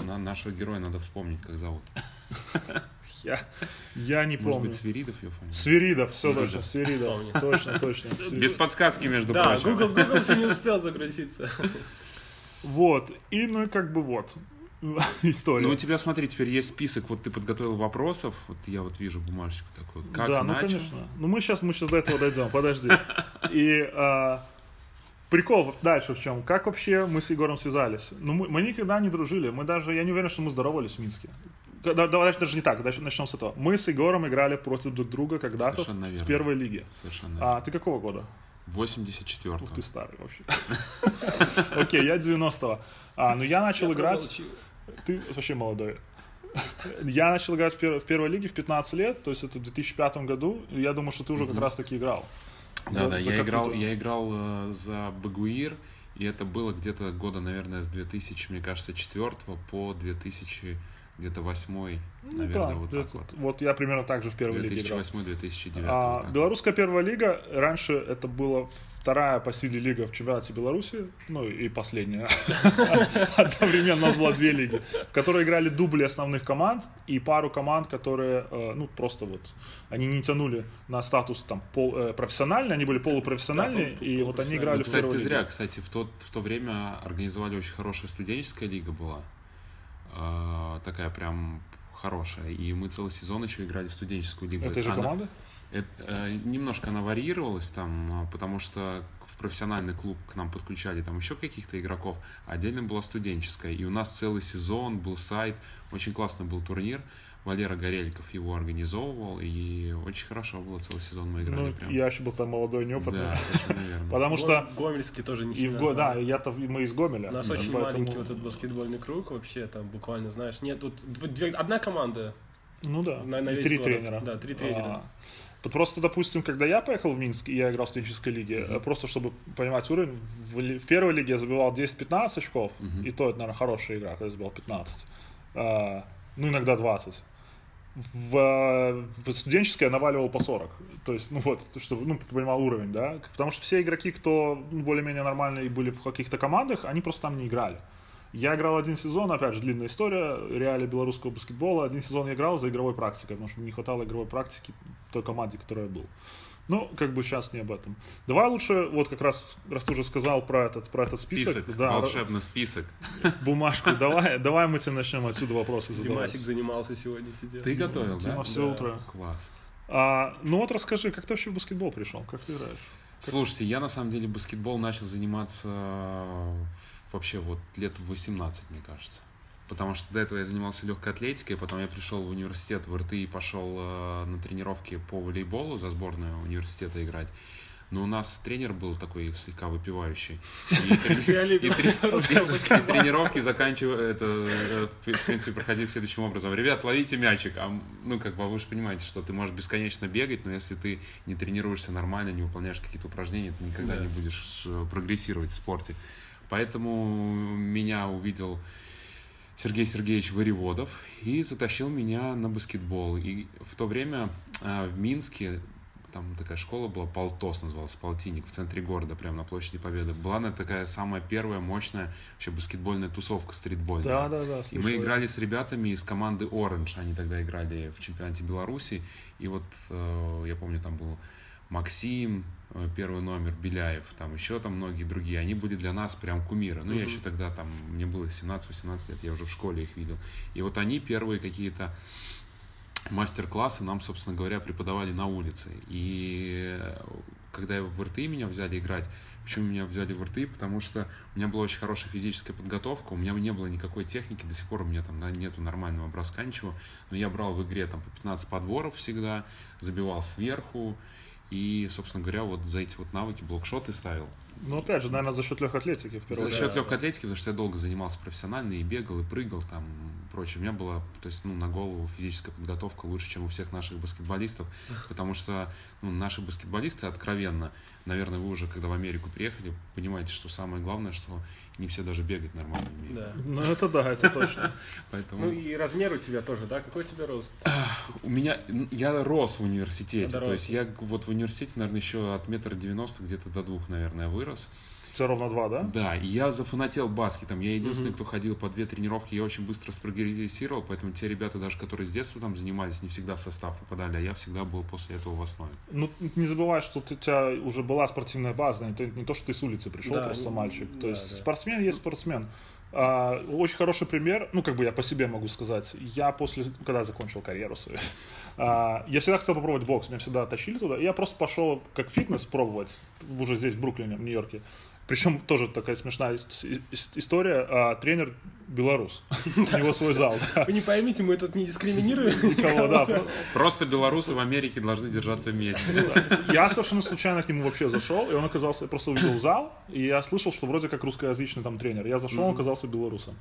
На нашего героя надо вспомнить, как зовут. Я, я не Может помню. быть, Свиридов ее фамилия? Свиридов, все Свиридов. точно, Свиридов. Точно, точно. Свиридов. Без подсказки, между Да, прочим. Google, Google еще не успел загрузиться. Вот. И, ну, и как бы вот. История. Ну, у тебя, смотри, теперь есть список, вот ты подготовил вопросов, вот я вот вижу бумажечку такую, как да, ну начал? конечно. Ну мы сейчас, мы сейчас до этого дойдем, подожди. И а, прикол дальше в чем? Как вообще мы с Егором связались? Ну мы, мы никогда не дружили, мы даже, я не уверен, что мы здоровались в Минске. Да- Давай даже не так, дальше начнем с этого. Мы с Егором играли против друг друга когда-то в верно. первой лиге. Совершенно. А ты какого года? 84 Ух ты старый вообще. Окей, я 90-го. А, ну я начал играть... Ты вообще молодой. Я начал играть в, пер- в первой лиге в 15 лет, то есть это в 2005 году. Я думаю, что ты уже как раз таки играл. Да, За- да, за я играл, я играл э, за Багуир, и это было где-то года, наверное, с 2000, мне кажется, 4 по 2000, где-то 8, Ну наверное, да, вот это- так вот. вот я примерно так же в первой лиге играл. 2008-2009. А, вот белорусская первая лига, раньше это была вторая по силе лига в чемпионате Беларуси, ну и последняя. Одновременно у нас было две лиги, в которой играли дубли основных команд и пару команд, которые, э, ну просто вот, они не тянули на статус там пол, э, профессиональный, они были полупрофессиональные, и вот они играли Ну, в кстати, ты зря, лиге. кстати, в, тот, в то время организовали очень хорошая студенческая лига была. А, такая прям хорошая. И мы целый сезон еще играли в студенческую лигу. Этой же Она- команды? Это, э, немножко она варьировалась там, а, потому что в профессиональный клуб к нам подключали там еще каких-то игроков, а отдельно была студенческая. И у нас целый сезон был сайт, очень классный был турнир. Валера Горельков его организовывал, и очень хорошо было целый сезон мы играли. Ну, прям. я еще был там молодой, неопытный. Да, совершенно верно. Потому что Гомельский тоже не и в сильно да, я-то мы из Гомеля. У нас очень поэтому- маленький вот этот баскетбольный круг вообще, там буквально, знаешь, нет, тут две- одна команда, Ну да. На- на и три город. тренера. Да, три тренера. А, тут просто, допустим, когда я поехал в Минск, и я играл в студенческой лиге, э, просто чтобы понимать уровень, в, в первой лиге я забивал 10-15 очков, и то это, наверное, хорошая игра, когда я забивал 15. а, ну, иногда 20. В, в студенческой я наваливал по 40. То есть, ну вот, чтобы, ну, понимал уровень, да? Потому что все игроки, кто более-менее нормальные были в каких-то командах, они просто там не играли. Я играл один сезон, опять же, длинная история, реалии белорусского баскетбола. Один сезон я играл за игровой практикой, потому что не хватало игровой практики в той команде, в которой был. Ну, как бы сейчас не об этом. Давай лучше, вот как раз, раз ты уже сказал про этот, про этот список. Список, да, волшебный список. бумажку. Давай, давай мы тебе начнем отсюда вопросы задавать. Димасик занимался сегодня, сидел. Ты готовил, Дима да? все утро. Класс. А, ну вот расскажи, как ты вообще в баскетбол пришел? Как ты играешь? Слушайте, я на самом деле баскетбол начал заниматься э, вообще вот лет в 18, мне кажется. Потому что до этого я занимался легкой атлетикой, потом я пришел в университет в РТ и пошел э, на тренировки по волейболу за сборную университета играть. Но у нас тренер был такой слегка выпивающий. И трени- Реалии и трени- белорусского и баскетбола. тренировки заканчивали, это, э, в принципе, проходили следующим образом. Ребят, ловите мячик. А, ну, как бы вы же понимаете, что ты можешь бесконечно бегать, но если ты не тренируешься нормально, не выполняешь какие-то упражнения, ты никогда Да. не будешь э, прогрессировать в спорте. Поэтому меня увидел Сергей Сергеевич Вареводов и затащил меня на баскетбол. И в то время а, в Минске там такая школа была, Полтос называлась, Полтинник, в центре города, прямо на площади Победы. Была она такая самая первая мощная вообще баскетбольная тусовка стритбольная. Да, да, да. И слышал мы я. играли с ребятами из команды Orange. Они тогда играли в чемпионате Беларуси. И вот э, я помню, там был Максим, э, первый номер, Беляев, там еще там многие другие. Они были для нас прям кумиры. Ну, я еще тогда там, мне было 17-18 лет, я уже в школе их видел. И вот они первые какие-то мастер-классы нам, собственно говоря, преподавали на улице. И э, когда в РТИ меня взяли играть, почему меня взяли в РТИ? Потому что у меня была очень хорошая физическая подготовка, у меня не было никакой техники, до сих пор у меня там да, нету нормального броска, ничего. Но я брал в игре там по 15 подборов всегда, забивал сверху, и, собственно говоря, вот за эти вот навыки блокшоты ставил. Ну, опять же, наверное, за счет легкой атлетики, в первую За счет легкой атлетики, потому что я долго занимался профессионально и бегал, и прыгал там, прочее. У меня была, то есть, ну, на голову физическая подготовка лучше, чем у всех наших баскетболистов, потому что, ну, наши баскетболисты, откровенно, наверное, вы уже, когда в Америку приехали, понимаете, что самое главное, что не все даже бегать нормально умеют. Да. Ну, это да, это точно. Поэтому Ну и размер у тебя тоже, да? Какой у тебя рост? у меня, я рос в университете, Дорос. то есть я вот в университете, наверное, еще от метра девяносто где-то до двух, наверное, вырос. Все ровно два, да? Да, и я зафанател баскетом. Я единственный, кто ходил по две тренировки, я очень быстро спрогрессировал, поэтому те ребята, даже которые с детства там занимались, не всегда в состав попадали, а я всегда был после этого в основе. Ну, не забывай, что ты- у тебя уже была спортивная база, не то, не то, что ты с улицы пришел, Да, просто мальчик. То да, есть да. спортсмен есть спортсмен. А, очень хороший пример, ну, как бы я по себе могу сказать. Я после, когда закончил карьеру свою, а, я всегда хотел попробовать бокс, меня всегда тащили туда. И я просто пошел как фитнес пробовать, уже здесь, в Бруклине, в Нью-Йорке. Причем тоже такая смешная ис- ис- история. А, тренер белорус. У него свой зал. Вы не поймите, мы тут не дискриминируем. Никого, да. Просто белорусы в Америке должны держаться вместе. Я совершенно случайно к нему вообще зашел, и он оказался, я просто увидел зал, и я слышал, что вроде как русскоязычный там тренер. Я зашел, он оказался белорусом.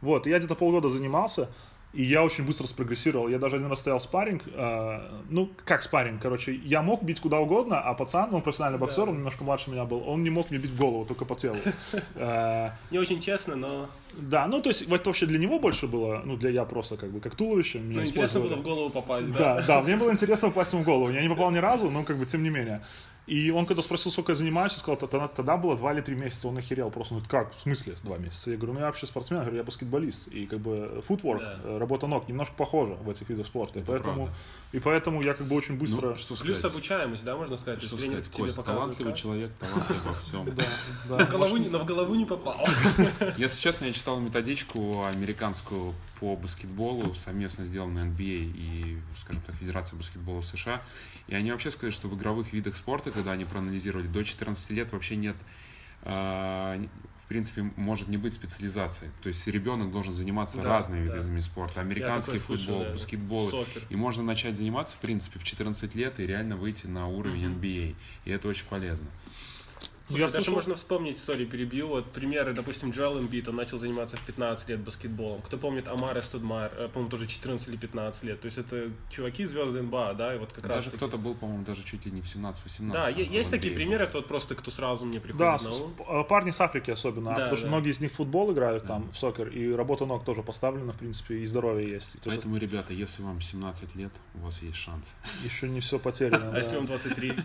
Вот, и я где-то полгода занимался, и я очень быстро спрогрессировал. Я даже один раз стоял спарринг, э, ну, как спарринг, короче, я мог бить куда угодно, а пацан, он профессиональный боксер, он немножко младше меня был, он не мог мне бить в голову, только по телу. Э, Не очень честно, но Да, ну, то есть, это вообще для него больше было, ну, для я просто как бы как туловище. ну, интересно было в голову попасть, да? Да, да, мне было интересно попасть ему в голову. Я не попал ни разу, но как бы тем не менее. И он когда спросил, сколько я занимаюсь, я сказал, тогда, тогда было 2 или 3 месяца, он охерел. Просто, ну как, в смысле 2 месяца? Я говорю, ну я вообще спортсмен, я говорю, я баскетболист. И как бы футворк, Да. э, работа ног немножко похожа в этих видах спорта. И Это поэтому, правда. и поэтому я как бы очень быстро... Ну, что Плюс сказать? обучаемость, да, можно сказать? То Что сказать, тебе Кость, показывает, талантливый как. человек, талантливый во всем. Да, да. В голову, не- но в голову не попал. Если честно, я читал методичку американскую по баскетболу, совместно сделанную NBA и, скажем так, Федерацией баскетбола США. И они вообще сказали, что в игровых видах спорта, когда они проанализировали, до 14 лет вообще нет, а, в принципе, может не быть специализации. То есть ребенок должен заниматься Да, разными да. видами спорта. Американский такое слышал, футбол, да. баскетбол. Сокер. И можно начать заниматься, в принципе, в 14 лет и реально выйти на уровень NBA. И это очень полезно. Слушай, Я даже слышал- можно вспомнить, сори, перебью, вот примеры, допустим, Джоэл Эмбит, он начал заниматься в 15 лет баскетболом. Кто помнит Амара Студмайер, э, по-моему, тоже 14 или 15 лет. То есть это чуваки звезды НБА, да, и вот как раз... Даже кто-то был, по-моему, даже чуть ли не в 17-18. Да, есть такие NBA. примеры, это вот просто кто сразу мне Да, приходит с- на ум. с- парни с Африки особенно, а Да, потому что да. многие из них в футбол играют там, в сокер, и работа ног тоже поставлена, в принципе, и здоровье есть. Есть Поэтому, ребята, если вам 17 лет, у вас есть шанс. еще не все потеряно. А да. если вам 23?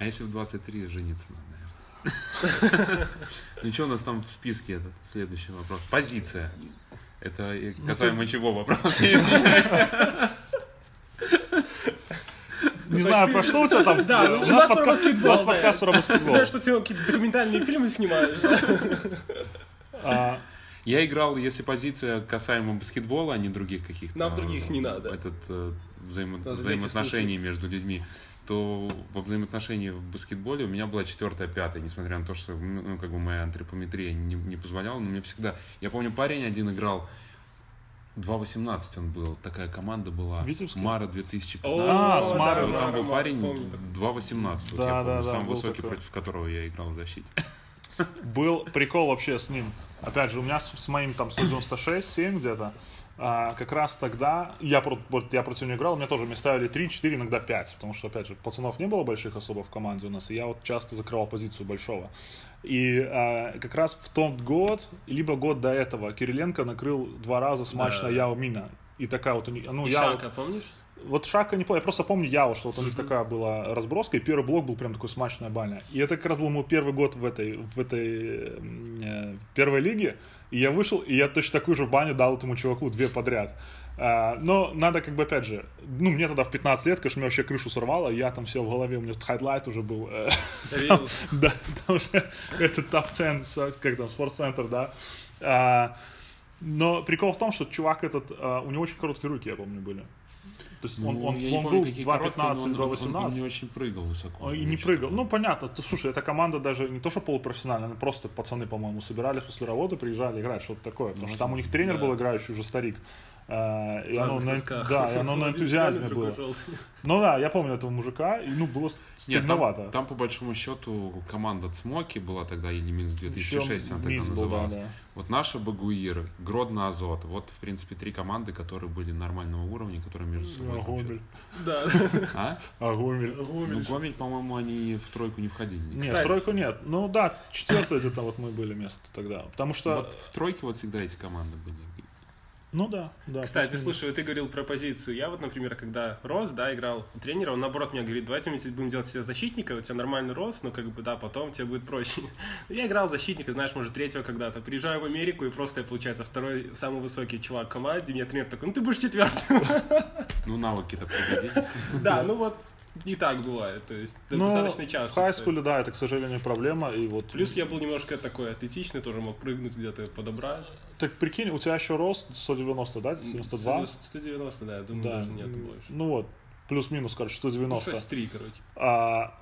А если в 23 жениться надо, наверное. Ну что у нас там в списке этот следующий вопрос? Позиция. Это Ну, касаемо чего вопрос? Не знаю, про что у тебя там. Да, ну, у у нас подкаст- у нас да. подкаст про баскетбол. Знаешь, что ты какие-то документальные фильмы снимаешь? А, Я играл, если позиция касаемо баскетбола, а не других каких-то... Нам других не надо. Этот э, взаимоотношений между людьми то во взаимоотношении в баскетболе у меня была четвертая, пятая, несмотря на то, что ну, как бы моя антропометрия не, не позволяла, но мне всегда... Я помню, парень один играл 2.18 он был, такая команда была. Витебский? Мара 2015. А, с Ну, да, Там был Мара, парень помню. 2.18, вот Да, я да, помню, да, самый высокий, такой. против которого я играл в защите. был прикол вообще с ним. Опять же, у меня с, с моим там 196-7 где-то, а, как раз тогда, я, вот, я против него играл, мне тоже мне ставили 3, 4, иногда 5, потому что, опять же, пацанов не было больших особо в команде у нас, и я вот часто закрывал позицию большого. И а, как раз в тот год, либо год до этого, Кириленко накрыл два раза смачно Да. Яо Мина. И такая вот у них, ну, И я Шака, помнишь? Вот Шака не помню, я просто помню Яо, что вот у них такая была разброска, и первый блок был прям такой смачная баня. И это как раз был мой первый год в этой, в этой э, первой лиге, и я вышел, и я точно такую же баню дал этому чуваку две подряд. А, но надо как бы, опять же, ну, мне тогда в 15 лет, конечно, меня вообще крышу сорвало, я там все в голове, у меня тут highlight уже был, э, да, там уже это топ-10, со- как там, SportsCenter, да. А, но прикол в том, что чувак этот, а, у него очень короткие руки, я помню, были. То есть он, Ну, он, он помню, был какие 2.15, короткие, но он- он- Он, 2.18. не очень прыгал высоко. Он и не прыгал. Ну, понятно. То, слушай, эта команда даже не то, что полупрофессиональная, она просто пацаны, по-моему, собирались после работы, приезжали играть, что-то такое. Потому что там у них тренер да. был играющий уже старик. А, и оно на, да, и оно на энтузиазме было. Ну да, я помню этого мужика, и ну было Нет, стыдновато. там, там, по большому счету команда Цмоки была тогда, или Минус 2006 она тогда Мисс был, да, называлась. да. Вот наша Багуир, Гродно Азот. Вот, в принципе, три команды, которые были нормального уровня, которые между собой... А, Гомель. Да. А? А, Гомель. Ну, Гомель, по-моему, они в тройку не входили. Нет, Кстати. тройку нет. Ну да, четвертое где-то вот мы были место тогда. Потому что, Вот в тройке вот всегда эти команды были. Ну да, да. Кстати, слушай, вот ты говорил про позицию. Я вот, например, когда рос, да, играл у тренера, он наоборот мне говорит, давайте мы здесь будем делать себя защитника, у тебя нормальный рост, ну как бы да, потом тебе будет проще. Я играл защитника, знаешь, может, третьего когда-то. Приезжаю в Америку, и просто я, получается, второй самый высокий чувак в команде, и мне тренер такой, ну ты будешь четвертым. Ну, навыки-то пригодились. Да, ну вот не так бывает, то есть Ну, достаточно в часто. хайскуле, да, это, к сожалению, проблема. И вот... Плюс я был немножко такой атлетичный, тоже мог прыгнуть где-то, подобрать. Так прикинь, у тебя еще рост 190, да? 92? 190, да, я думаю, Да. даже нет больше. Ну вот, плюс-минус, короче, Ну, 190. 6-3, короче. А,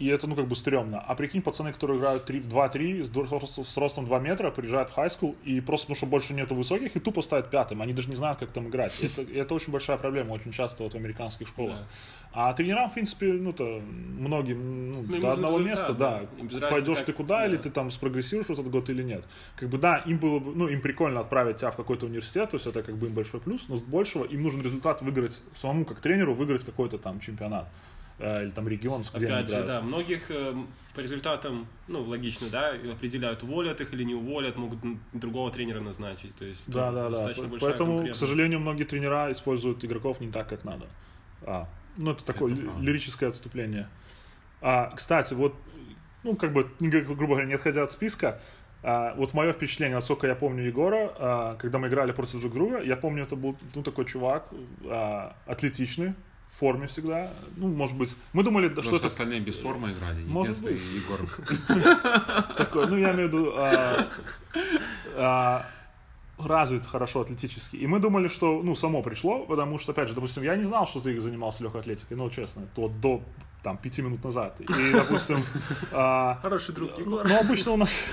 и это, ну, как бы стрёмно. А прикинь, пацаны, которые играют 3, в 2-3, с, с ростом 2 метра, приезжают в хайскул, и просто, потому что больше нету высоких, и тупо ставят пятым. Они даже не знают, как там играть. Это, это очень большая проблема, очень часто вот в американских школах. Да. А тренерам, в принципе, ну-то, многим, ну, им до одного результат, места, да. да. Пойдешь как- ты куда, или да. ты там спрогрессируешь в этот год или нет. Как бы, да, им было бы, ну, им прикольно отправить тебя в какой-то университет, то есть это как бы им большой плюс, но с большего им нужен результат выиграть, самому как тренеру выиграть какой-то там чемпионат. Э, или там регион, где они Опять же, играют. да, многих э, по результатам, ну, логично, да, определяют, уволят их или не уволят, могут другого тренера назначить. То есть Да, да, да. достаточно По- большая Поэтому, к сожалению, многие тренера используют игроков не так, как надо. А, ну, это такое Это правда. лирическое отступление. А, кстати, вот, ну, как бы, грубо говоря, не отходя от списка, а, вот мое впечатление, насколько я помню Егора, а, когда мы играли против друг друга, я помню, это был, ну, такой чувак, а, атлетичный, в форме всегда. Ну, может быть, мы думали, да, Потому что это остальные без формы играли. Может быть. Егор. такой, ну, я имею в виду, а, а, развит хорошо атлетически. И мы думали, что, ну, само пришло, потому что, опять же, допустим, я не знал, что ты занимался легкой атлетикой, ну, честно, то до, там, пяти минут назад. И, допустим, а, Хороший друг Егор. ну, обычно у нас...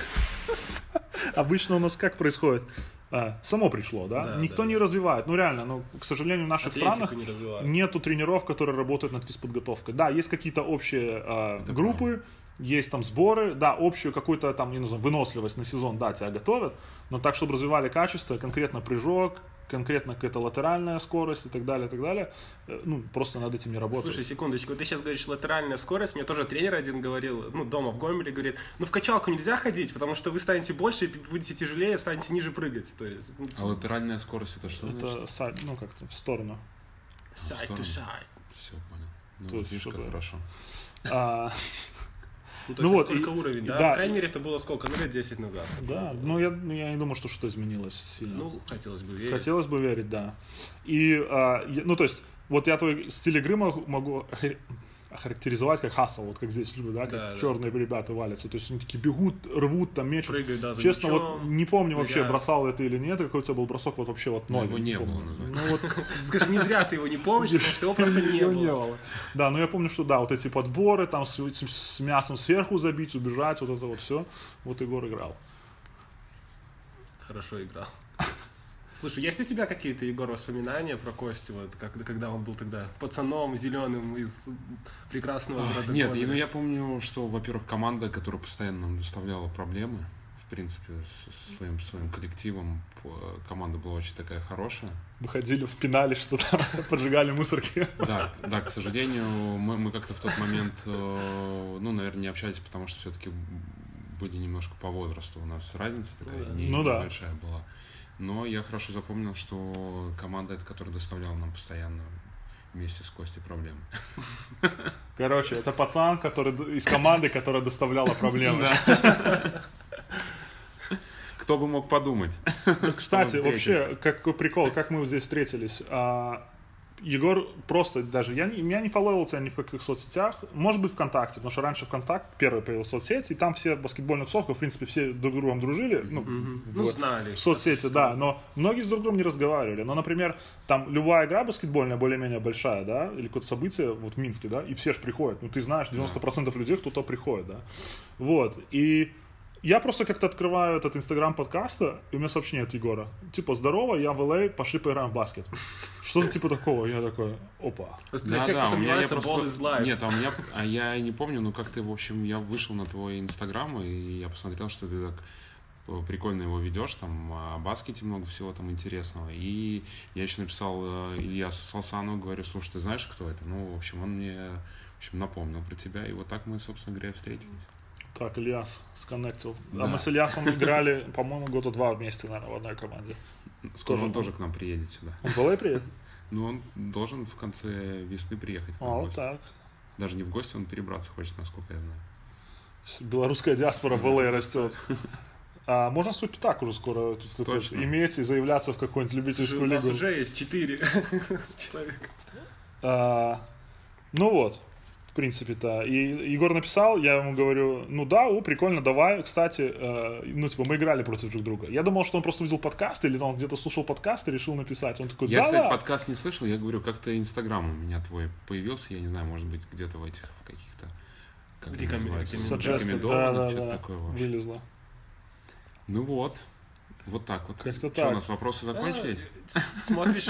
Обычно у нас как происходит? Э, само пришло, да? Да, Никто да, не развивает. Ну реально, ну, к сожалению, в наших Атлетику странах не нету тренеров, которые работают над физподготовкой. Да, есть какие-то общие э, группы, есть там сборы, да, общую какую-то там, не знаю, выносливость на сезон, да, тебя готовят, но так, чтобы развивали качество, конкретно прыжок, конкретно какая-то латеральная скорость и так далее, и так далее, э, ну, просто над этим не работают. Слушай, секундочку, ты сейчас говоришь латеральная скорость, мне тоже тренер один говорил, ну, дома в Гомеле говорит, ну, в качалку нельзя ходить, потому что вы станете больше, и будете тяжелее, станете ниже прыгать, то есть, ну, А латеральная скорость это что? это сайт, ну, как-то в сторону. side to side. Все, понял. Ну, То есть, видишь, как хорошо. А, Ну, то Ну есть, вот, сколько и- уровень, да? да, По крайней мере, это было сколько? Ну, лет 10 назад. да, ну, я, ну, я не думаю, что что изменилось сильно. Ну, хотелось бы верить. Хотелось бы верить, да. И, а, я- ну, то есть, вот я твой стиль игры могу, могу охарактеризовать как хасл, вот как здесь любят, да, как Да, да. черные ребята валятся. То есть они такие бегут, рвут, там меч. Прыгают, да, за Честно, вот мячом, не помню вообще, ныряют. бросал это или нет, какой у тебя был бросок, вот вообще вот Ну, ноль. его не помню. было, называется. Ну, вот Скажи, не зря ты его не помнишь, потому что его просто не Его было. Да, но я помню, что да, вот эти подборы, там с, с- с мясом сверху забить, убежать, вот это вот все. Вот Егор играл. Хорошо играл. Слушай, есть у тебя какие-то, Егор, воспоминания про Костю, вот, как, когда он был тогда пацаном зеленым из прекрасного А, города Нет, и, ну я помню, что, во-первых, команда, которая постоянно нам доставляла проблемы, в принципе, со своим, своим коллективом, команда была очень такая хорошая. Выходили, вспинали что-то, поджигали мусорки. Да, да, к сожалению, мы, мы как-то в тот момент, э, ну, наверное, не общались, потому что все-таки были немножко по возрасту у нас разница такая Ну Ну да. большая была. Но я хорошо запомнил, что команда, эта, которая доставляла нам постоянно вместе с Костей проблемы. Короче, это пацан, который из команды, которая доставляла проблемы. Кто бы мог подумать? Кстати, вообще, какой прикол, как мы здесь встретились. Егор просто даже, я не, меня не фолловил тебя ни в каких соцсетях, может быть ВКонтакте, потому что раньше ВКонтакт первый появился соцсеть, и там все баскетбольные тусовка, в принципе, все друг с другом дружили, ну, в- Ну, знали. в соцсети, да, но многие с друг другом не разговаривали. Но, например, там любая игра баскетбольная, более-менее большая, да, или какое-то событие, вот в Минске, да, и все же приходят. Ну, ты знаешь, 90% людей кто-то приходит, да. Вот, и я просто как-то открываю этот инстаграм подкаста, и у меня сообщение от Егора. Типа, здорово, я в LA, пошли поиграем в баскет. Что-то типа такого. Я такой, опа. Для тех, кто у меня я сомневается, ball is life. Нет, а у меня, а я не помню, но как-то, в общем, я вышел на твой инстаграм, и я посмотрел, что ты так э, прикольно его ведешь, там о баскете много всего там интересного. И я еще написал э, Ильясу Салсану, говорю, слушай, ты знаешь, кто это? Ну, в общем, он мне в общем, напомнил про тебя, и вот так мы, собственно говоря, встретились. Так, Ильяс сконнектил. А Да. мы с Ильясом играли, по-моему, года два вместе, наверное, в одной команде. Скоро Тоже он тоже к нам приедет сюда. Он в LA приедет? Ну, он должен в конце весны приехать А, вот так. Даже не в гости, он перебраться хочет, насколько я знаю. Белорусская диаспора в LA растет. А можно свой пятак уже скоро если то есть, Точно. иметь и заявляться в какую-нибудь любительскую у нас лигу? уже есть четыре человека. А, ну вот, принципе-то. И Егор написал, я ему говорю, ну да, о, прикольно, давай. Кстати, э, ну типа мы играли против друг друга. Я думал, что он просто увидел подкаст или он где-то слушал подкаст и решил написать. Он такой, Я, да, кстати, да. подкаст не слышал, я говорю, как-то Инстаграм у меня твой появился, я не знаю, может быть, где-то в этих каких-то, как рекомендованных. Что-то да. такое. Вылезло. Ну вот, вот так вот. Как-то Что, так. у нас вопросы закончились? А, Смотришь,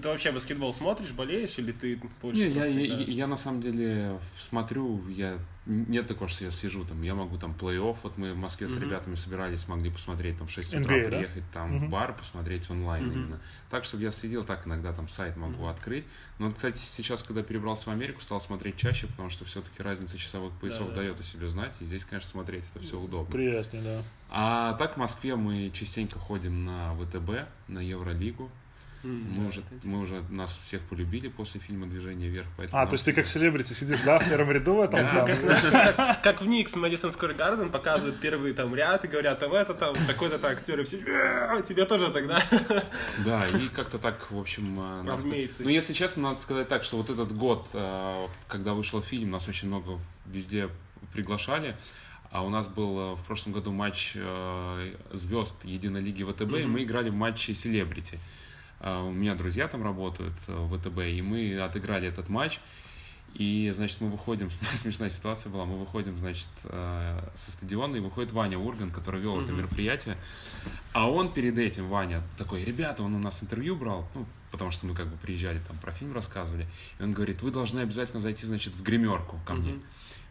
ты вообще баскетбол смотришь, болеешь, или ты больше Не, я, я, я на самом деле смотрю, я нет такого, что я сижу там, я могу там плей-офф, вот мы в Москве с Мгм. ребятами собирались, могли посмотреть там в 6 утра, NBA, да? приехать там Мгм. в бар, посмотреть онлайн Мгм. именно. Так, чтобы я следил, так иногда там сайт могу открыть. Но, кстати, сейчас, когда перебрался в Америку, стал смотреть чаще, потому что все-таки разница часовых поясов Да-да. дает о себе знать, и здесь, конечно, смотреть это все удобно. Приятнее, да. А так в Москве мы частенько ходим на ВТБ, на Евролигу. М, Мы да, уже, мы уже нас всех полюбили после фильма «Движение вверх». поэтому А, нам то есть ты как селебрити сидишь, да, в первом ряду в этом? Как, в Никс Мэдисон Сквер Гарден показывают первый там ряд и говорят, там это там, такой-то актер, и все, «Э, тебе тоже тогда. Да, и как-то так, в общем... э. Ну, если честно, надо сказать так, что вот этот год, э, когда вышел фильм, нас очень много везде приглашали. А у нас был э, в прошлом году матч звезд Единой лиги ВТБ, и мы играли в матче Селебрити. У меня друзья там работают э, в ВТБ, и мы отыграли этот матч. И, значит, мы выходим, смешная ситуация была, мы выходим, значит, э, со стадиона, и выходит Ваня Урган, который вел это мероприятие. А он перед этим, Ваня, такой, ребята, он у нас интервью брал, ну, потому что мы как бы приезжали, там про фильм рассказывали. И он говорит, вы должны обязательно зайти, значит, в гримерку ко мне.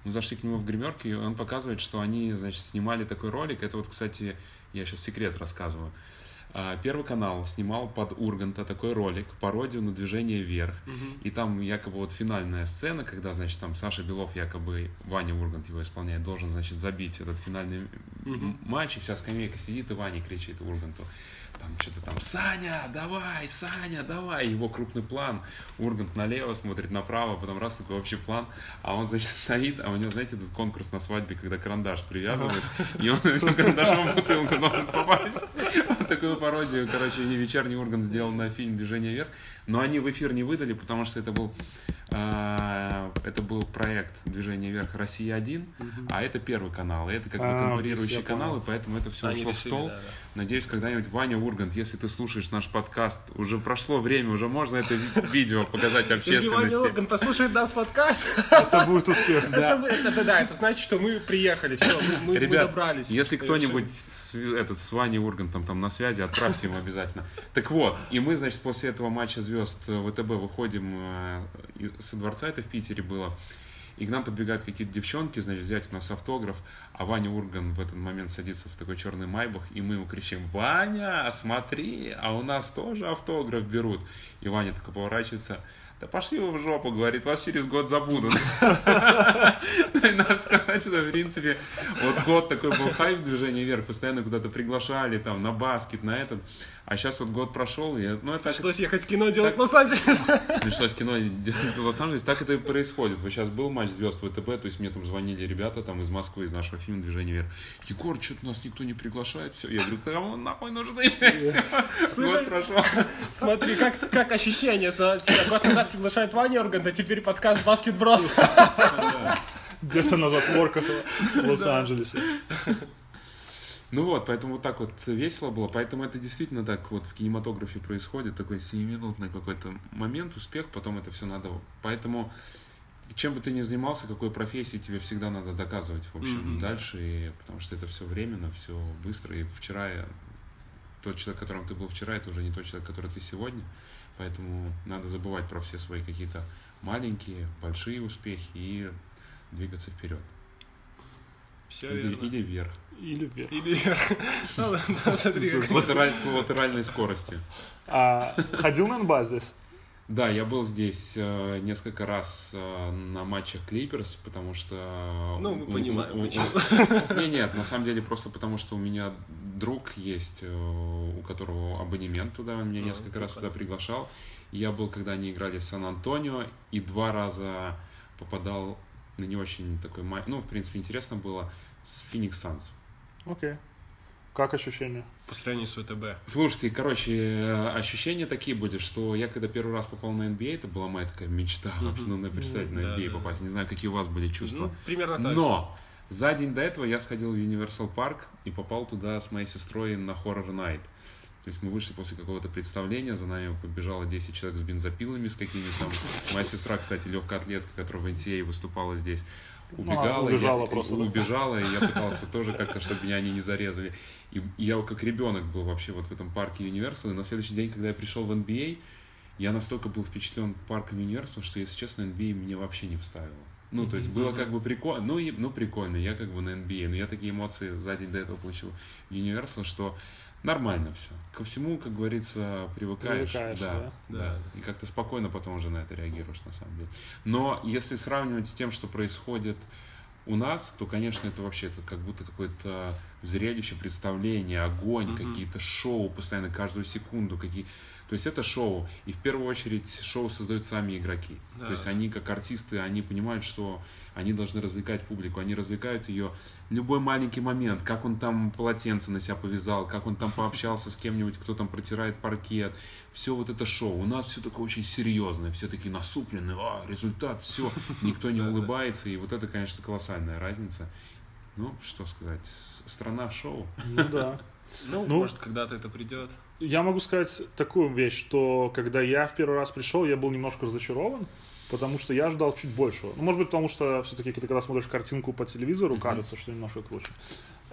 Мы зашли к нему в гримерку, и он показывает, что они, значит, снимали такой ролик. Это вот, кстати, я сейчас секрет рассказываю. А, Первый канал снимал под Урганта такой ролик, пародию на движение вверх. И там якобы вот финальная сцена, когда, значит, там Саша Белов, якобы Ваня Ургант его исполняет, должен, значит, забить этот финальный м- матч, и вся скамейка сидит, и Ваня кричит Урганту. Там что-то там, Саня, давай, Саня, давай. Его крупный план. Ургант налево смотрит направо, потом раз такой общий план. А он, значит, стоит, а у него, знаете, этот конкурс на свадьбе, когда карандаш привязывают, и он этим карандашом в бутылку должен попасть. Вот такую пародию, короче, вечерний Ургант сделал на фильм «Движение вверх». Но они в эфир не выдали, потому что это был это был проект «Движение вверх Россия-1», а это первый канал, и это как бы А, конкурирующие я понял. каналы, поэтому это все Они ушло в стол. да, да. Надеюсь, когда-нибудь Ваня Ургант, если ты слушаешь наш подкаст, уже прошло время, уже можно это ви- видео показать Если Ваня общественности. Ургант послушает нас подкаст, Это будет успех. да, это значит, что мы приехали, все, мы, добрались. если кто-нибудь этот, с Ваней Ургантом там на связи, отправьте ему обязательно. Так вот, и мы, значит, после этого матча звезд э, ВТБ выходим э, со дворца, это в Питере было, и к нам подбегают какие-то девчонки, значит, взять у нас автограф, а Ваня Урган в этот момент садится в такой черный майбах, и мы ему кричим, Ваня, смотри, а у нас тоже автограф берут. И Ваня такой поворачивается, да пошли вы в жопу, говорит, вас через год забудут. Ну, Надо сказать, что, в принципе, вот год такой был хайп движения вверх, постоянно куда-то приглашали, там, на баскет, на этот. А сейчас вот год прошел, и, ну, это так, Пришлось ехать в кино делать в Лос-Анджелес. пришлось кино делать в Лос-Анджелесе, так это и происходит. Вот сейчас был матч звезд ВТБ, то есть мне там звонили ребята там из Москвы, из нашего фильма «Движение вверх». Егор, что-то нас никто не приглашает, все. Я говорю, кому нахуй нужны? Прошел. Смотри, как, как ощущение. Это тебя год назад приглашает Ваня Ургант, а теперь подкаст Баскет Брос. Где-то на затворках в Лос-Анджелесе. Ну вот, поэтому вот так вот весело было. Поэтому это действительно так вот в кинематографе происходит. Такой сиюминутный какой-то момент, успех, потом это все надо. Поэтому чем бы ты ни занимался, какой профессии, тебе всегда надо доказывать, в общем, Мгм. дальше. И, потому что это все временно, все быстро. И вчера я, тот человек, которым ты был вчера, это уже не тот человек, который ты сегодня. Поэтому надо забывать про все свои какие-то маленькие, большие успехи и двигаться вперед. Все Или, верно. или вверх. Или вверх. Или вверх. Ну, С латеральной скоростью. А ходил на НБА здесь? Да, я был здесь э, несколько раз э, на матчах Клиперс, потому что... Ну, мы понимаем, у- почему. Не, нет, на самом деле просто потому, что у меня друг есть, э, у которого абонемент туда, он меня Ну, несколько раз прикольно. туда приглашал. Я был, когда они играли с Сан-Антонио, и два раза попадал на не очень такой матч, ну, в принципе, интересно было, с Феникс Санс. Окей. Как ощущения? По сравнению с ВТБ. Слушайте, короче, э, ощущения такие были, что я когда первый раз попал на NBA, это была моя такая мечта, вообще, ну, на представить на Да, NBA да, попасть. Не знаю, какие у вас были чувства. Ну, примерно так. же. Но за день до этого я сходил в Universal Park и попал туда с моей сестрой на Horror Night. То есть мы вышли после какого-то представления, за нами побежало 10 человек с бензопилами, с какими-то там. Моя сестра, кстати, легкая атлетка, которая в NCAA выступала здесь, убегала. убежала я, просто, да? Убежала, и я пытался тоже как-то, чтобы меня они не зарезали. И я как ребенок был вообще вот в этом парке Universal. И на следующий день, когда я пришел в NBA, я настолько был впечатлен парком Universal, что, если честно, NBA меня вообще не вставило. Ну, то есть было как бы прикольно, ну, и, ну, прикольно, я как бы на NBA, но я такие эмоции за день до этого получил в Universal, что нормально все. Ко всему, как говорится, привыкаешь. Привыкаешь, да, да? да. И как-то спокойно потом уже на это реагируешь, на самом деле. Но если сравнивать с тем, что происходит у нас, то, конечно, это вообще это как будто какое-то зрелище, представление, огонь, какие-то шоу постоянно каждую секунду, какие. То есть это шоу, и в первую очередь шоу создают сами игроки. Да. То есть они как артисты, они понимают, что они должны развлекать публику, они развлекают ее любой маленький момент, как он там полотенце на себя повязал, как он там пообщался с кем-нибудь, кто там протирает паркет, все вот это шоу. У нас все такое очень серьезное, все такие насупленные, а, результат, все, никто не улыбается, и вот это, конечно, колоссальная разница. Ну, что сказать, страна шоу. Ну да. Ну, Ну, может, когда-то это придет. Я могу сказать такую вещь, что когда я в первый раз пришел, я был немножко разочарован, потому что я ожидал чуть большего. Ну, может быть, потому что все-таки, когда смотришь картинку по телевизору, кажется, что немножко круче.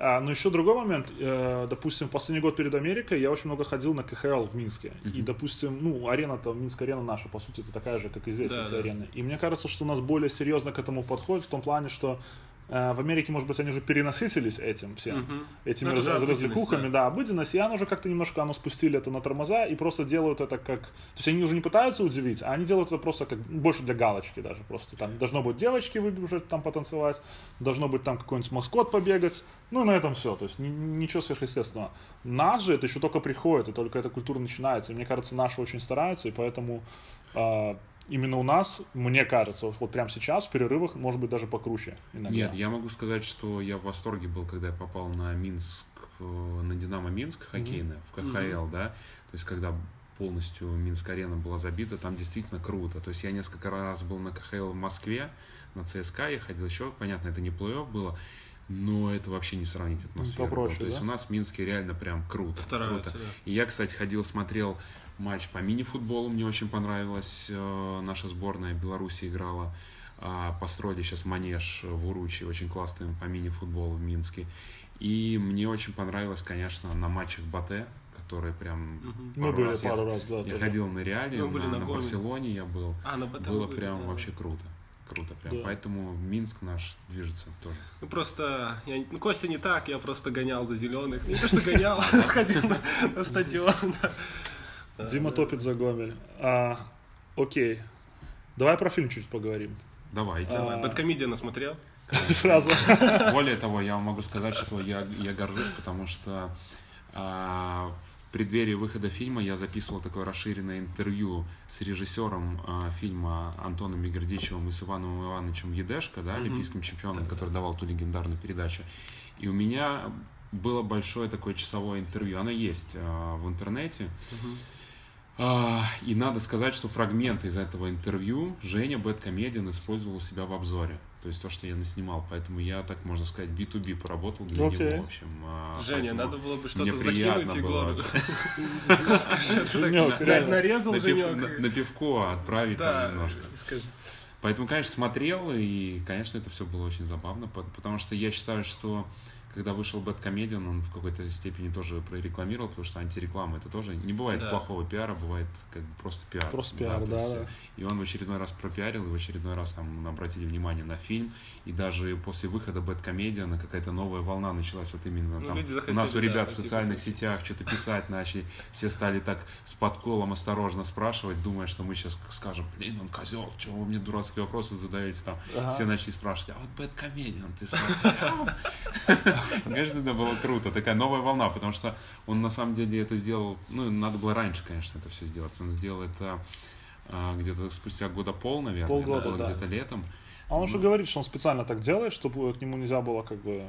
А, но еще другой момент, э, допустим, последний год перед Америкой я очень много ходил на КХЛ в Минске. И, допустим, ну, арена-то, Минская арена наша, по сути, это такая же, как и здесь Да, эти да. арены. И мне кажется, что у нас более серьезно к этому подходит в том плане, что в Америке, может быть, они уже перенасытились этим всем, Мгм. этими Ну, раз- обыденность, развлекухами, да. обыденность, и оно уже как-то немножко, оно спустили это на тормоза и просто делают это как... То есть они уже не пытаются удивить, а они делают это просто как больше для галочки даже просто. Там должно быть девочки выбежать там потанцевать, должно быть там какой-нибудь маскот побегать, ну и на этом все. То есть ни- ничего сверхъестественного. Нас же это еще только приходит, и только эта культура начинается. И мне кажется, наши очень стараются, и поэтому а, именно у нас, мне кажется, вот, вот прямо сейчас в перерывах может быть даже покруче. иногда. Нет, я могу сказать, что я в восторге был, когда я попал на Минск, э, на Динамо Минск хоккейное, в КХЛ, да, то есть когда полностью Минск-арена была забита, там действительно круто. То есть я несколько раз был на КХЛ в Москве, на ЦСКА я ходил еще, понятно, это не плей-офф было, но это вообще не сравнить атмосферу. попроще, То есть да? у нас в Минске реально прям круто. Стараются, круто. да. И я, кстати, ходил, смотрел матч по мини-футболу, мне очень понравилось. Э, Наша сборная Беларуси играла. А, Построили сейчас манеж в Уручи, очень классный по мини-футболу в Минске. И мне очень понравилось, конечно, на матчах Батэ, которые прям Мы пару были раз я- пару раз, да. Я тоже. ходил на Реале, Мы на, на на. Барселоне я был. А, на БТ Было были, прям да. вообще круто. Круто прям. Да. Поэтому Минск наш движется тоже. Ну просто, я, ну Костя не так, я просто гонял за зеленых. Не то, что гонял, а ходил на стадион. Дима топит за Гомель. А, окей. Давай про фильм чуть поговорим. Давайте. А, Давай, Бэткомедиана смотрел? Сразу. Более того, я вам могу сказать, что я, я горжусь, потому что а, в преддверии выхода фильма я записывал такое расширенное интервью с режиссером а, фильма Антоном Мигрдичевым и с Иваном Ивановичем Едешко, да, олимпийским чемпионом, который давал ту легендарную передачу. И у меня было большое такое часовое интервью. Оно есть а, в интернете. А, И надо сказать, что фрагменты из этого интервью Женя Бэткомедиан использовал у себя в обзоре. То есть то, что я наснимал. Поэтому я, так можно сказать, B2B поработал для Окей. него. В общем, а, Женя, надо было бы что-то закинуть Егору. Скажи, нарезал Женек. на- пивко отправить там немножко. Поэтому, конечно, смотрел, и, конечно, это все было очень забавно, по- потому что я считаю, что когда вышел Бэткомедиан, он в какой-то степени тоже прорекламировал, потому что антиреклама это тоже не бывает Да. плохого пиара, бывает как бы просто пиар. Просто пиар, да, есть, да. И он в очередной раз пропиарил, и в очередной раз там обратили внимание на фильм, и даже после выхода Бэткомедиана какая-то новая волна началась вот именно Ну, там. люди У захотели, нас у да, ребят в такие социальных писать. сетях что-то писать начали, все стали так с подколом осторожно спрашивать, думая, что мы сейчас скажем, блин, он козел, чего вы мне дурацкие вопросы задаете там. Ага. Все начали спрашивать, а вот Бэткомедиан, ты смотрел?» Конечно, это было круто, такая новая волна, потому что он на самом деле это сделал, ну, надо было раньше, конечно, это все сделать. Он сделал это а, где-то спустя года пол, наверное, Полгода, да. где-то летом. А он же говорит, что он специально так делает, чтобы к нему нельзя было как бы э,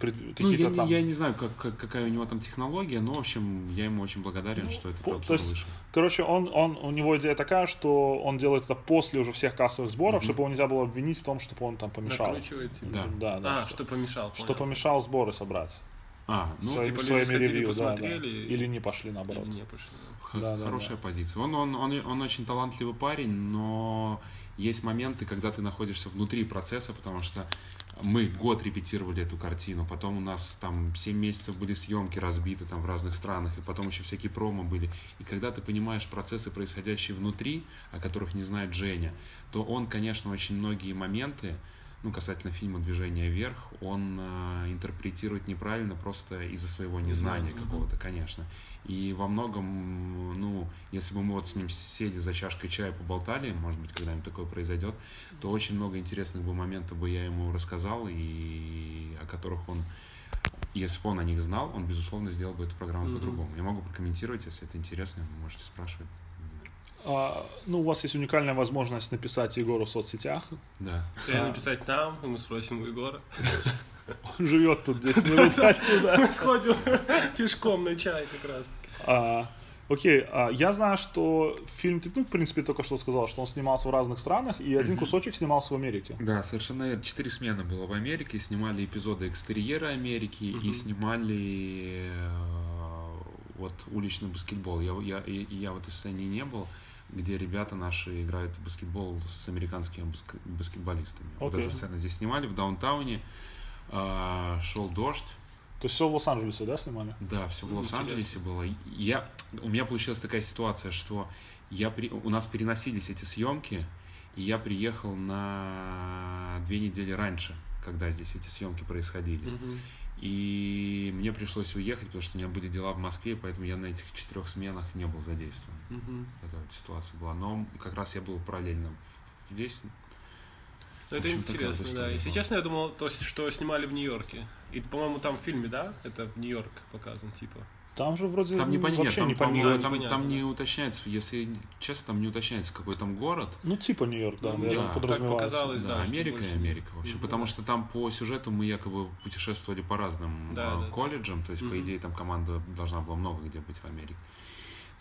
пред- Ну, какие-то я, не- там... я не знаю, как, как- какая у него там технология, но, в общем, я ему очень благодарен, Ну, что этот по- то есть вышел. Короче, он, он, у него идея такая, что он делает это после уже всех кассовых сборов, Мгм. чтобы его нельзя было обвинить в том, чтобы он там помешал. Накручивает тебя. Да. Да, да. А, что, что помешал. что понял. помешал сборы собрать. А, ну, своими, типа своими ревью, да, да. Или не пошли наоборот. Или не пошли. Х- Да, да, хорошая да. позиция. Он, он, он, он очень талантливый парень, но есть моменты, когда ты находишься внутри процесса, потому что мы год репетировали эту картину, потом у нас там 7 месяцев были съемки разбиты там в разных странах, и потом еще всякие промо были. И когда ты понимаешь процессы, происходящие внутри, о которых не знает Женя, то он, конечно, очень многие моменты, ну, касательно фильма «Движение вверх», он э, интерпретирует неправильно просто из-за своего незнания Мгм. какого-то, конечно. И во многом, ну, если бы мы вот с ним сели за чашкой чая, поболтали, может быть, когда-нибудь такое произойдет, то очень много интересных бы моментов бы я ему рассказал, и о которых он, если бы он о них знал, он, безусловно, сделал бы эту программу Мгм. по-другому. Я могу прокомментировать, если это интересно, вы можете спрашивать. А, ну, у вас есть уникальная возможность написать Егору в соцсетях. Да. Или написать нам, и мы спросим у Егора. Он живет тут 10 минут отсюда. Мы сходим пешком на чай как раз. А, окей, а, я знаю, что фильм, ты, ну, в принципе, только что сказал, что он снимался в разных странах, и один кусочек снимался в Америке. Да, совершенно верно. Четыре смены было в Америке. Снимали эпизоды экстерьера Америки и Мгм. снимали э, вот уличный баскетбол. Я, я, и- я в этой сцене не был. Где ребята наши играют в баскетбол с американскими баск- баскетболистами. Вот Окей. эту сцену здесь снимали в даунтауне. А, шел дождь. То есть все в Лос-Анджелесе, да, снимали? Да, все в Лос-Анджелесе было. Я, у меня получилась такая ситуация, что я при, у нас переносились эти съемки, и я приехал на две недели раньше, когда здесь эти съемки происходили. Мгм. И мне пришлось уехать, потому что у меня были дела в Москве, поэтому я на этих четырех сменах не был задействован. Мгм. Такая вот ситуация была. Но как раз я был параллельно здесь. Ну, это В общем, интересно, да. история Если была. честно, я думал, то, что снимали в Нью-Йорке. И, по-моему, там в фильме, да? Это Нью-Йорк показан, типа. Там же вроде Там не понятно, вообще там, не понятно. там, там не уточняется, если честно, там не уточняется, какой там город. Ну, типа Нью-Йорк, да, Ну, да, так показалось. Да, да, Америка и Америка, в общем, Мгм. потому что там по сюжету мы якобы путешествовали по разным Да, э, да, колледжам, то есть, по Мгм. идее, там команда должна была много где быть в Америке.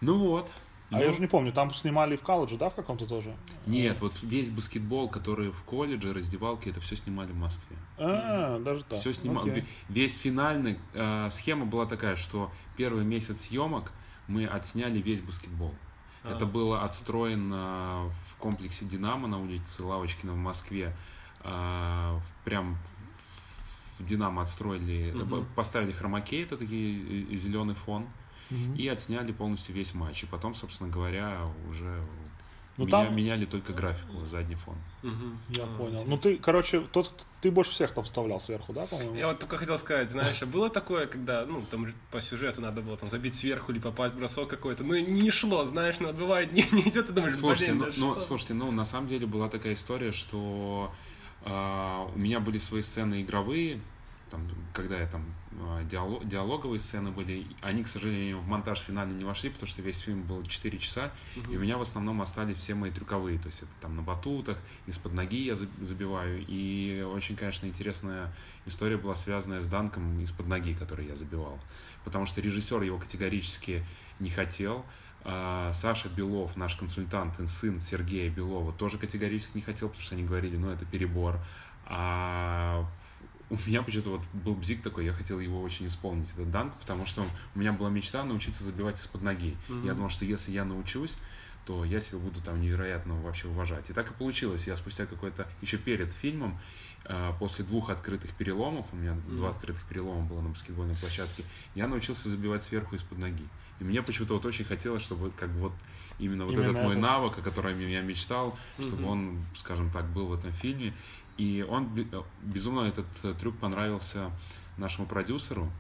Ну вот. А Ну, я уже не помню, там снимали в колледже, да, в каком-то тоже? Нет, вот весь баскетбол, который в колледже, раздевалки, это все снимали в Москве. А, даже так. Все снимали. Окей. Весь финальный э, схема была такая, что первый месяц съемок мы отсняли весь баскетбол. А. Это было отстроено в комплексе Динамо на улице Лавочкина в Москве. Э, прям в Динамо отстроили, Мгм. поставили хромакей, это такие зеленый фон, Мгм. и отсняли полностью весь матч. И потом, собственно говоря, уже Ну, меня- там- меняли только графику, задний фон. Мгм. Я А, понял. интересно. Ну ты, короче, тот, ты больше всех там вставлял сверху, да, по-моему? Я вот только хотел сказать, знаешь, а было такое, когда, ну, там по сюжету надо было там забить сверху или попасть в бросок какой-то, ну, и не шло, знаешь, ну, бывает, не, не идет, ты думаешь, Слушайте, блин, ну, да ну, что? слушайте, ну на самом деле была такая история, что а, у меня были свои сцены игровые, там, когда я там а, диало- диалоговые сцены были, они, к сожалению, в монтаж финальный не вошли, потому что весь фильм был 4 часа, и у меня в основном остались все мои трюковые, то есть это там на батутах, из-под ноги я заб- забиваю, и очень, конечно, интересная история была связанная с данком из-под ноги, который я забивал, потому что режиссер его категорически не хотел, а, Саша Белов, наш консультант, и сын Сергея Белова, тоже категорически не хотел, потому что они говорили, ну, это перебор. А у меня почему-то вот был бзик такой, я хотел его очень исполнить, этот данк, потому что у меня была мечта научиться забивать из-под ноги. Я думал, что если я научусь, то я себя буду там невероятно вообще уважать. И так и получилось. Я спустя какой-то, еще перед фильмом, э, после двух открытых переломов, у меня два открытых перелома было на баскетбольной площадке, я научился забивать сверху из-под ноги. И мне почему-то вот очень хотелось, чтобы как бы вот именно вот Именно этот мой это. навык, о котором я мечтал, чтобы он, скажем так, был в этом фильме. И он э, безумно этот э, трюк понравился нашему продюсеру.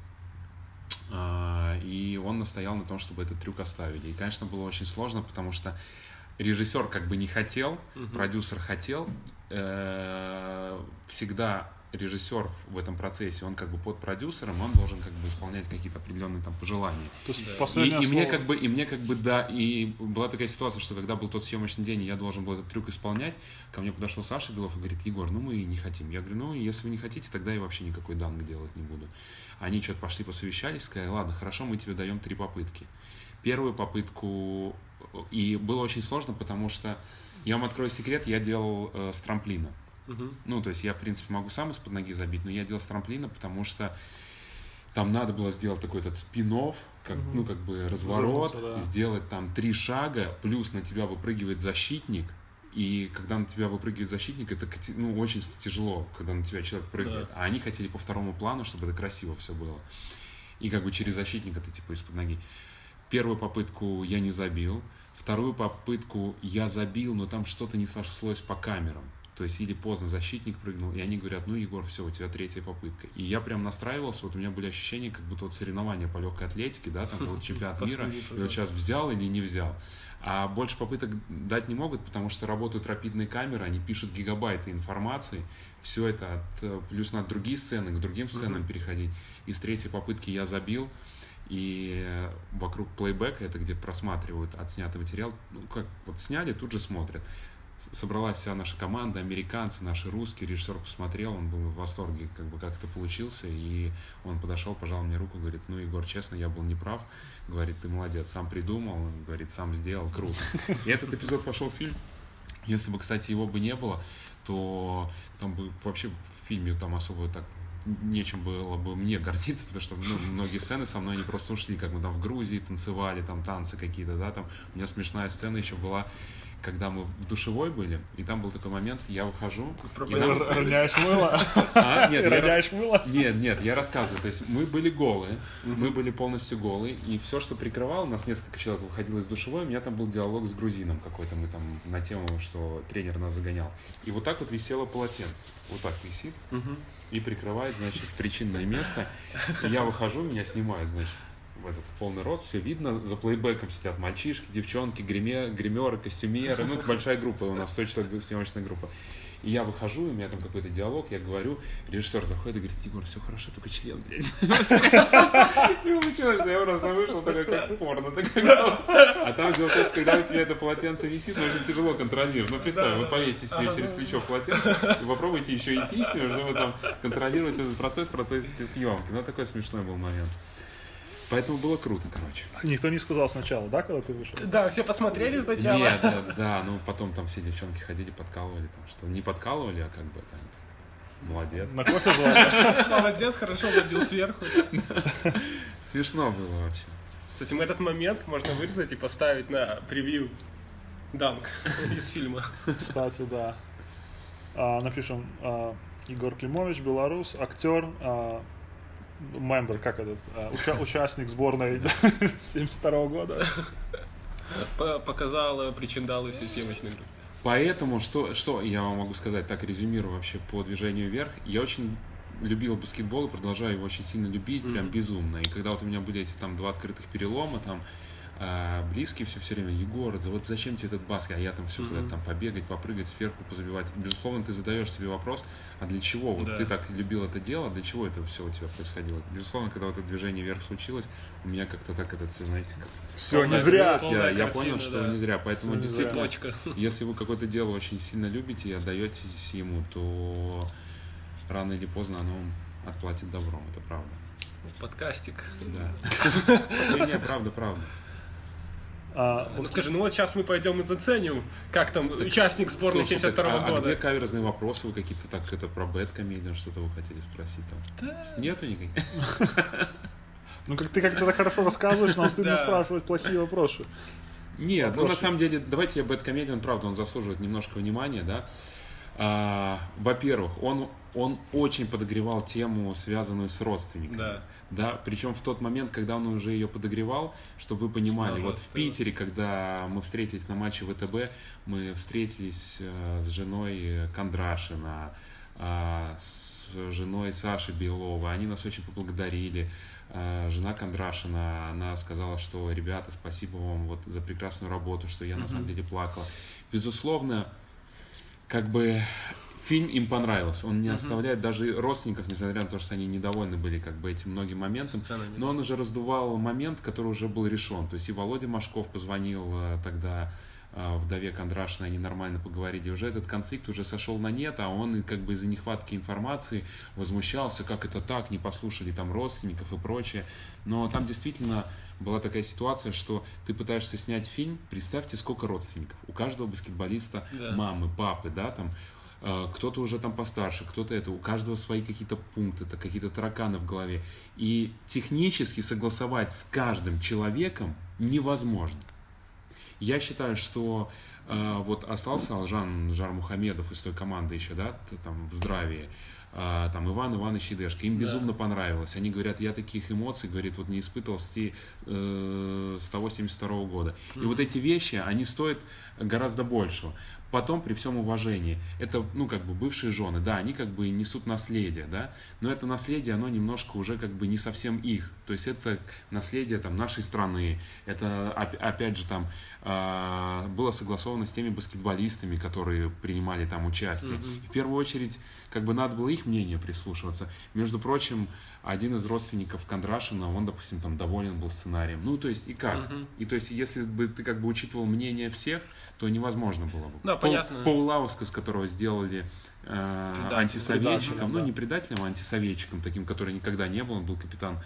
А, И он настоял на том, чтобы этот трюк оставили. И, конечно, было очень сложно, потому что режиссер как бы не хотел, продюсер хотел. Э, Всегда режиссер в этом процессе, он как бы под продюсером, он должен как бы исполнять какие-то определенные там пожелания. То есть И, последнее и мне слово- как бы, и мне как бы, да, и была такая ситуация, что когда был тот съемочный день, и я должен был этот трюк исполнять, ко мне подошел Саша Белов и говорит, Егор, ну мы не хотим. Я говорю, ну если вы не хотите, тогда я вообще никакой данг делать не буду. Они что-то пошли посовещались, сказали, ладно, хорошо, мы тебе даем три попытки. Первую попытку, и было очень сложно, потому что, я вам открою секрет, я делал э, с трамплина. Ну, то есть я, в принципе, могу сам из-под ноги забить, но я делал с трамплина, потому что там надо было сделать такой этот спин как, ну, как бы разворот, да. сделать там три шага, плюс на тебя выпрыгивает защитник, и когда на тебя выпрыгивает защитник, это ну, очень тяжело, когда на тебя человек прыгает. А они хотели по второму плану, чтобы это красиво все было. И как бы через защитника ты типа из-под ноги. Первую попытку я не забил, вторую попытку я забил, но там что-то не сошлось по камерам. То есть или поздно защитник прыгнул, и они говорят, ну, Егор, все, у тебя третья попытка. И я прям настраивался, вот у меня были ощущения, как будто вот соревнования по легкой атлетике, да, там вот чемпионат мира, и вот сейчас взял или не взял. А больше попыток дать не могут, потому что работают рапидные камеры, они пишут гигабайты информации, все это от, плюс надо другие сцены, к другим сценам переходить. И с третьей попытки я забил, и вокруг плейбека, это где просматривают отснятый материал, ну, как вот сняли, тут же смотрят. Собралась вся наша команда, американцы, наши русские, режиссер посмотрел, он был в восторге, как бы как это получился, и он подошел, пожал мне руку, говорит, ну, Егор, честно, я был неправ, говорит, ты молодец, сам придумал, говорит, сам сделал, круто. И этот эпизод пошел в фильм, если бы, кстати, его бы не было, то там бы вообще в фильме там особо так нечем было бы мне гордиться, потому что ну, многие сцены со мной, они просто ушли, как мы там в Грузии танцевали, там танцы какие-то, да, там. У меня смешная сцена еще была, когда мы в душевой были, и там был такой момент, я выхожу, и нам- Роняешь мыло? а, нет, рас- Роняешь мыло? нет, нет, я рассказываю. То есть мы были голые, мы были полностью голые, и все, что прикрывало, нас несколько человек выходило из душевой, у меня там был диалог с грузином какой-то, мы там на тему, что тренер нас загонял. И вот так вот висело полотенце. Вот так висит и прикрывает, значит, причинное место. И я выхожу, меня снимают, значит, в этот в полный рост, все видно, за плейбеком сидят мальчишки, девчонки, гриме, гримеры, костюмеры, ну, это большая группа, у нас 100 человек съемочная группа. И я выхожу, и у меня там какой-то диалог, я говорю, режиссер заходит и говорит, Егор, все хорошо, только член, блядь. И получилось, что я просто вышел такой, как порно, А там дело в том, что когда у тебя это полотенце висит, ну, очень тяжело контролировать. Ну, представь, вот повесьте себе через плечо полотенце, и попробуйте еще идти с ним, чтобы там контролировать этот процесс в процессе съемки. Ну, такой смешной был момент. Поэтому было круто, короче. Никто не сказал сначала, да, когда ты вышел? Да, все посмотрели сначала. Нет, да, да, ну потом там все девчонки ходили, подкалывали, там, что не подкалывали, а как бы там, молодец. На кофе звали? Молодец, хорошо забил сверху. Смешно было вообще. Кстати, мы этот момент можно вырезать и поставить на превью Данк из фильма. Кстати, да. А, напишем а, Егор Климович, белорус, актер, а, мембер, как этот, а, уча- участник сборной 72 года. Показала причиндалы всей съемочной группы. Поэтому, что, что я вам могу сказать, так резюмирую вообще по движению вверх, я очень любил баскетбол и продолжаю его очень сильно любить, прям безумно. И когда вот у меня были эти там два открытых перелома, там э, близкие все все время, Егор, вот зачем тебе этот баскет, а я там все куда-то там побегать, попрыгать, сверху позабивать. Безусловно, ты задаешь себе вопрос, а для чего? Вот Да. ты так любил это дело, для чего это все у тебя происходило? Безусловно, когда вот это движение вверх случилось, у меня как-то так это все, знаете, как Все, не зря. я, я картина, понял, что да. не зря. Поэтому зря. действительно, Точка. если вы какое-то дело очень сильно любите и отдаетесь ему, то рано или поздно оно вам отплатит добром, это правда. Подкастик. Да. Не, правда, правда. А, Ну скажи, ну вот сейчас мы пойдем и заценим, как там участник сборной Слушай, 72 а, а где года. каверзные вопросы? Вы какие-то так, это про Бэт Комедиан, что-то вы хотели спросить там? Нету никаких? ну, как ты как-то так хорошо рассказываешь, нам стыдно Да. спрашивать плохие вопросы. Нет, ну на самом деле, давайте я Бэткомедиан, правда, он заслуживает немножко внимания, да. А, во-первых, он, он очень подогревал тему, связанную с родственниками. Да. Да, причем в тот момент, когда он уже ее подогревал, чтобы вы понимали, Ага, вот в. Питере, когда мы встретились на матче ВТБ, мы встретились э, с женой Кондрашина, а, с женой Саши Белова, они нас очень поблагодарили. А, Жена Кондрашина, она сказала, что ребята, спасибо вам вот за прекрасную работу, что я на самом деле плакала. Безусловно, как бы фильм им понравился. Он не оставляет даже родственников, несмотря на то, что они недовольны были как бы этим многим моментом. Сценами. Но он уже раздувал момент, который уже был решен. То есть и Володя Машков позвонил э, тогда э, вдове Кондрашина, они нормально поговорили. Уже этот конфликт уже сошел на нет, а он как бы из-за нехватки информации возмущался, как это так, не послушали там родственников и прочее. Но там действительно была такая ситуация, что ты пытаешься снять фильм, представьте, сколько родственников. У каждого баскетболиста Да. мамы, папы, да, там кто-то уже там постарше, кто-то это, у каждого свои какие-то пункты, какие-то тараканы в голове. И технически согласовать с каждым человеком невозможно. Я считаю, что э, вот остался Алжан Жармухамедов из той команды еще, да, там в здравии, а, там Иван Иванович Идешко, им безумно понравилось. Они говорят, я таких эмоций, говорит, вот не испытывал с, те- э, с того 72 года. И вот эти вещи, они стоят гораздо большего. Потом, при всем уважении, это, ну, как бы, бывшие жены, да, они как бы несут наследие, да, но это наследие, оно немножко уже как бы не совсем их. То есть это наследие там нашей страны, это, оп- опять же, там, а, было согласовано с теми баскетболистами, которые принимали там участие. В первую очередь, как бы надо было их мнению прислушиваться. Между прочим, один из родственников Кондрашина, он, допустим, там доволен был сценарием. Ну, то есть, и как? И то есть, если бы ты как бы учитывал мнение всех, то невозможно было бы. Да, Пол- понятно. Пол Лаускас, которого сделали э, антисоветчиком, ну да. не предателем, а антисоветчиком, таким, который никогда не был, он был капитан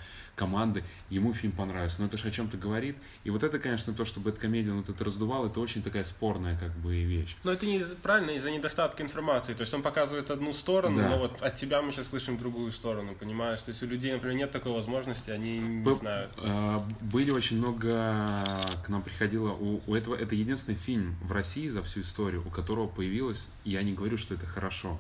команды, ему фильм понравился. Но это же о чем-то говорит. И вот это, конечно, то, что Бэткомедиан вот это раздувал, это очень такая спорная как бы вещь. Но это не из- правильно из-за недостатка информации. То есть он показывает одну сторону, Да. но вот от тебя мы сейчас слышим другую сторону, понимаешь? То есть у людей, например, нет такой возможности, они не Б- знают. э, Были очень много к нам приходило у, у этого это единственный фильм в России за всю историю, у которого появилось. Я не говорю, что это хорошо.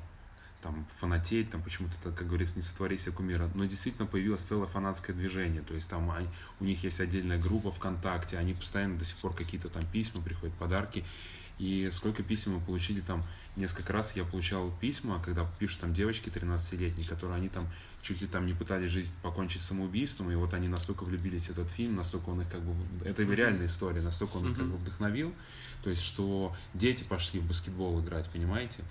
Там фанатеть, там почему-то, как говорится, не сотвори себе кумира. Но действительно появилось целое фанатское движение. То есть там они- у них есть отдельная группа ВКонтакте, они постоянно до сих пор какие-то там письма приходят, подарки. И сколько писем мы получили там, несколько раз я получал письма, когда пишут там девочки 13-летние, которые они там чуть ли там не пытались жизнь покончить самоубийством, и вот они настолько влюбились в этот фильм, настолько он их как бы, это реальная история, настолько он их как бы вдохновил, то есть, что дети пошли в баскетбол играть, понимаете?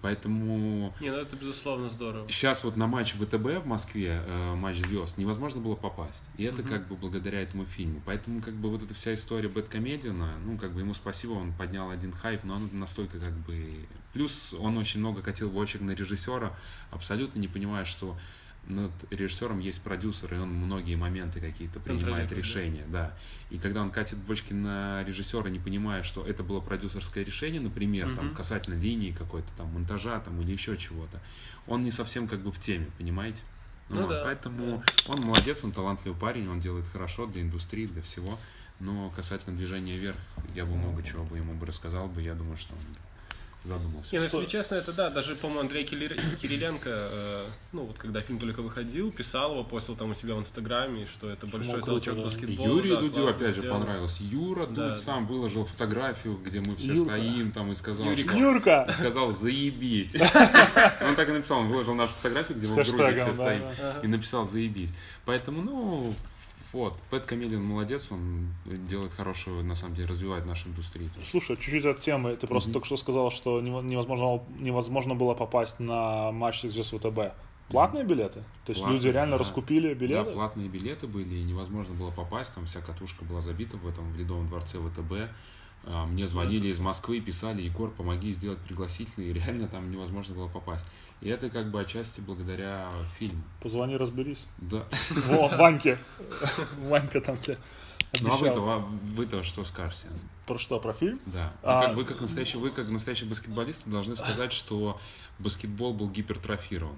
Поэтому Не, ну это безусловно здорово. сейчас вот на матч ВТБ в Москве, э, матч звезд, невозможно было попасть. И это Мгм. как бы благодаря этому фильму. Поэтому как бы вот эта вся история Бэткомедиана, ну как бы ему спасибо, он поднял один хайп, но он настолько как бы... Плюс он очень много катил бочек на режиссера, абсолютно не понимая, что над режиссером есть продюсер, и он многие моменты какие-то принимает Контролирует, да. решения, да. И когда он катит бочки на режиссера, не понимая, что это было продюсерское решение, например, там Мгм. касательно линии какой-то там монтажа там или еще чего-то, он не совсем как бы в теме, понимаете? Ну Вот, да, Поэтому он молодец, он талантливый парень, он делает хорошо для индустрии, для всего. Но касательно движения вверх, я бы много чего бы ему бы рассказал бы, я думаю, что он задумался. Не, ну, если честно, это да, даже, по-моему, Андрей Кириленко, э, ну, вот когда фильм только выходил, писал его, постил там у себя в Инстаграме, что это большой толчок да. баскетбола. Юрию да, Дудю опять же сделано. понравилось. Юра Да, да. Дудь сам выложил фотографию, где мы все Юрка. стоим там и сказал, Юрик. что- Юрка! сказал заебись. Он так и написал, он выложил нашу фотографию, где мы в Грузии все да, стоим, да. и написал заебись. Поэтому, ну, вот, Пэт Комедиан молодец, он делает хорошую, на самом деле, развивает нашу индустрию. Слушай, чуть-чуть от темы. Ты просто Мгм. только что сказал, что нево- невозможно, невозможно было попасть на матч звезд ВТБ. Платные билеты? То есть Платные, люди реально да. раскупили Да, билеты? платные билеты были, и невозможно было попасть, там вся катушка была забита в этом в Ледовом дворце ВТБ. А, Мне звонили из Москвы, писали, Егор, помоги сделать пригласительный, и реально там невозможно было попасть. И это как бы отчасти благодаря фильму. Позвони, разберись. Да. Во, Ваньке. Ванька там тебе Ну а вы-то, обещал. ва- вы-то что скажете? Про что, про фильм? Да. А, как, вы, как настоящий, вы как настоящий баскетболист должны сказать, что баскетбол был гипертрофирован.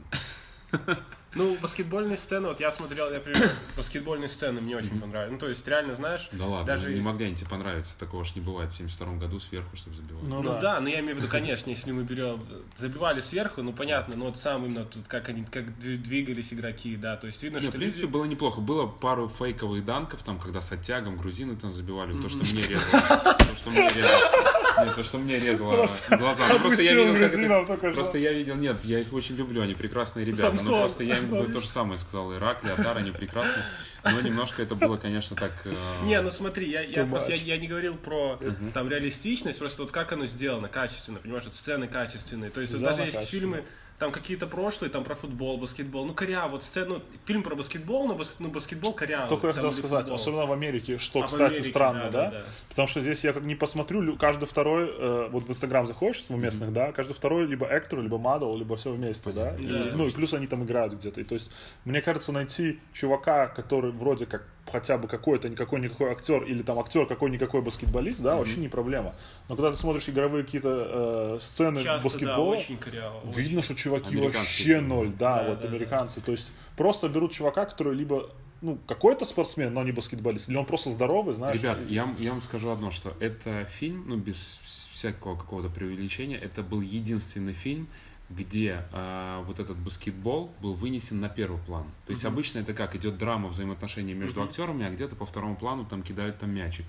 Ну, баскетбольные сцены, вот я смотрел, я например, баскетбольные сцены мне очень понравились. Ну, то есть, реально, знаешь, Да ладно, Даже не из- могли они тебе понравиться. Такого ж не бывает в 72 году сверху, чтобы забивать. Ну, Ну да. да. но я имею в виду, конечно, если мы берем, забивали сверху, ну понятно, но вот сам именно тут как они, как дви- двигались игроки, да, то есть видно, Не, что в принципе, люди- было неплохо. Было пару фейковых данков, там, когда с оттягом грузины там забивали. То, что мне резало. То, что мне резало. Нет, то, что мне резало глаза. Ну, просто я видел, как это- грузинов только что. Просто я видел, нет, я их очень люблю, они прекрасные ребята. Но Самсон. просто я им бы то же самое сказал. Иракли, Атар, они прекрасные. Но немножко это было, конечно, так... э, Не, ну смотри, я, я, просто, я, не говорил про там реалистичность, просто вот как оно сделано, качественно, понимаешь, вот сцены качественные. То есть вот даже есть фильмы, там какие-то прошлые, там про футбол, баскетбол, ну коряво, вот сцену, фильм про баскетбол, но, бас, ну, баскетбол корявый. Только я хотел сказать, футбол. особенно в Америке, что, А кстати, Америке, странно, да, да, да, да. Потому что здесь я как не посмотрю, каждый второй, э, вот в Инстаграм заходишь у местных, да, каждый второй либо актер, либо модел, либо все вместе, да, Понятно. И, Да. ну и плюс они там играют где-то. И, то есть, мне кажется, найти чувака, который вроде как хотя бы какой-то никакой-никакой актер, или там актер какой-никакой баскетболист, да, вообще не проблема. Но когда ты смотришь игровые какие-то э, сцены Часто, да, баскетбола, очень коряво. очень. Видно, что чуваки вообще ноль, да, Да, вот да, американцы. То есть просто берут чувака, который либо ну, какой-то спортсмен, но не баскетболист, или он просто здоровый, знаешь. Ребят, я, вам- я вам скажу одно, что это фильм, ну, без всякого какого-то преувеличения, это был единственный фильм, где э, вот этот баскетбол был вынесен на первый план. То есть обычно это как идет драма взаимоотношений между актерами, а где-то по второму плану там кидают там мячик.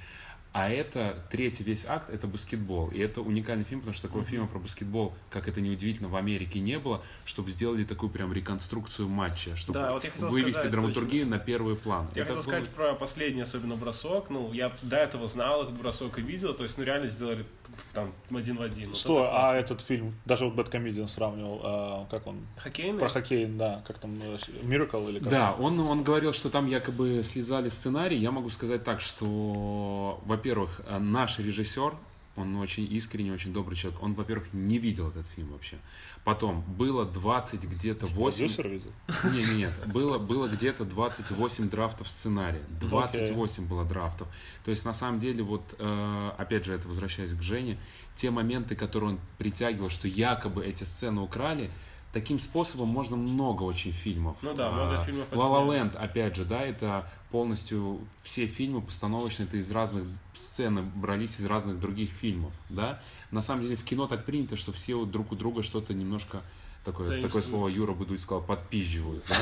А это третий весь акт это баскетбол. И это уникальный фильм, потому что такого фильма про баскетбол, как это неудивительно, в Америке не было, чтобы сделали такую прям реконструкцию матча, чтобы Да, вот я вывести сказать, драматургию на первый план. Я Это хотел было- сказать про последний особенно бросок. Ну, я до этого знал этот бросок и видел. То есть, ну, реально сделали там один в один. Вот Что, это а этот фильм, даже вот Бэткомедиан сравнивал, а, как он, Хоккейный? про хоккей, да, как там, э, Miracle или как Да, он, он говорил, что там якобы слезали сценарий. Я могу сказать так, что, во-первых, э, наш режиссер, он очень искренний, очень добрый человек. Он, во-первых, не видел этот фильм вообще. Потом было 20 где-то 8... Продюсер видел? Не, не, нет. Было, было где-то 28 драфтов сценария. 28 было драфтов. То есть, на самом деле, вот, э, опять же, это возвращаясь к Жене, те моменты, которые он притягивал, что якобы эти сцены украли, таким способом можно много очень фильмов. Ну да, много А, фильмов отсняли. Land, опять же, да, это полностью все фильмы постановочные, это из разных сцен брались из разных других фильмов, да. На самом деле в кино так принято, что все вот друг у друга что-то немножко такое, такое слово Юра Быдуй сказал, подпизживают, да?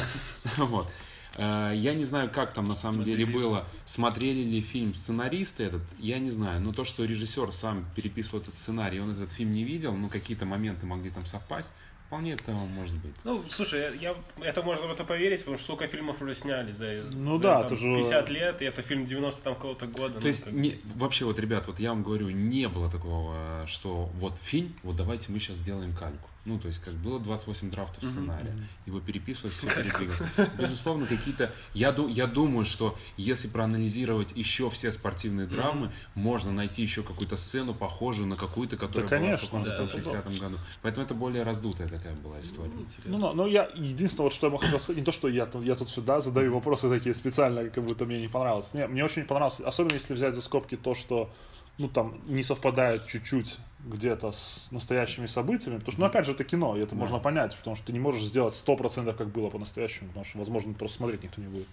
Вот. Э, Я не знаю, как там на самом деле было, смотрели ли фильм сценаристы этот, я не знаю, но то, что режиссер сам переписывал этот сценарий, он этот фильм не видел, ну какие-то моменты могли там совпасть, вполне это может быть. Ну, слушай, я, это можно в это поверить, потому что сколько фильмов уже сняли за, Ну за, да, там, же- 50 лет, и это фильм 90 там какого-то года. То ну, есть, как- не, вообще, вот, ребят, вот я вам говорю, не было такого, что вот фильм, вот давайте мы сейчас сделаем кальку. Ну, то есть, как было 28 драфтов сценария, его переписывать, все передвигать. Безусловно, какие-то... Я, ду- я думаю, что если проанализировать еще все спортивные драмы, можно найти еще какую-то сцену, похожую на какую-то, которая конечно, была в каком-то да, там 60 году. Поэтому это более раздутая такая была история. Ну, ну, ну, я единственное, вот что я могу сказать, не то, что я, я тут сюда задаю вопросы такие специально, как будто мне не понравилось. Не, мне очень понравилось, особенно если взять за скобки то, что ну, там, не совпадает чуть-чуть где-то с настоящими событиями, потому что, ну, опять же, это кино, и это можно понять, потому что ты не можешь сделать 100% как было по-настоящему, потому что, возможно, просто смотреть никто не будет.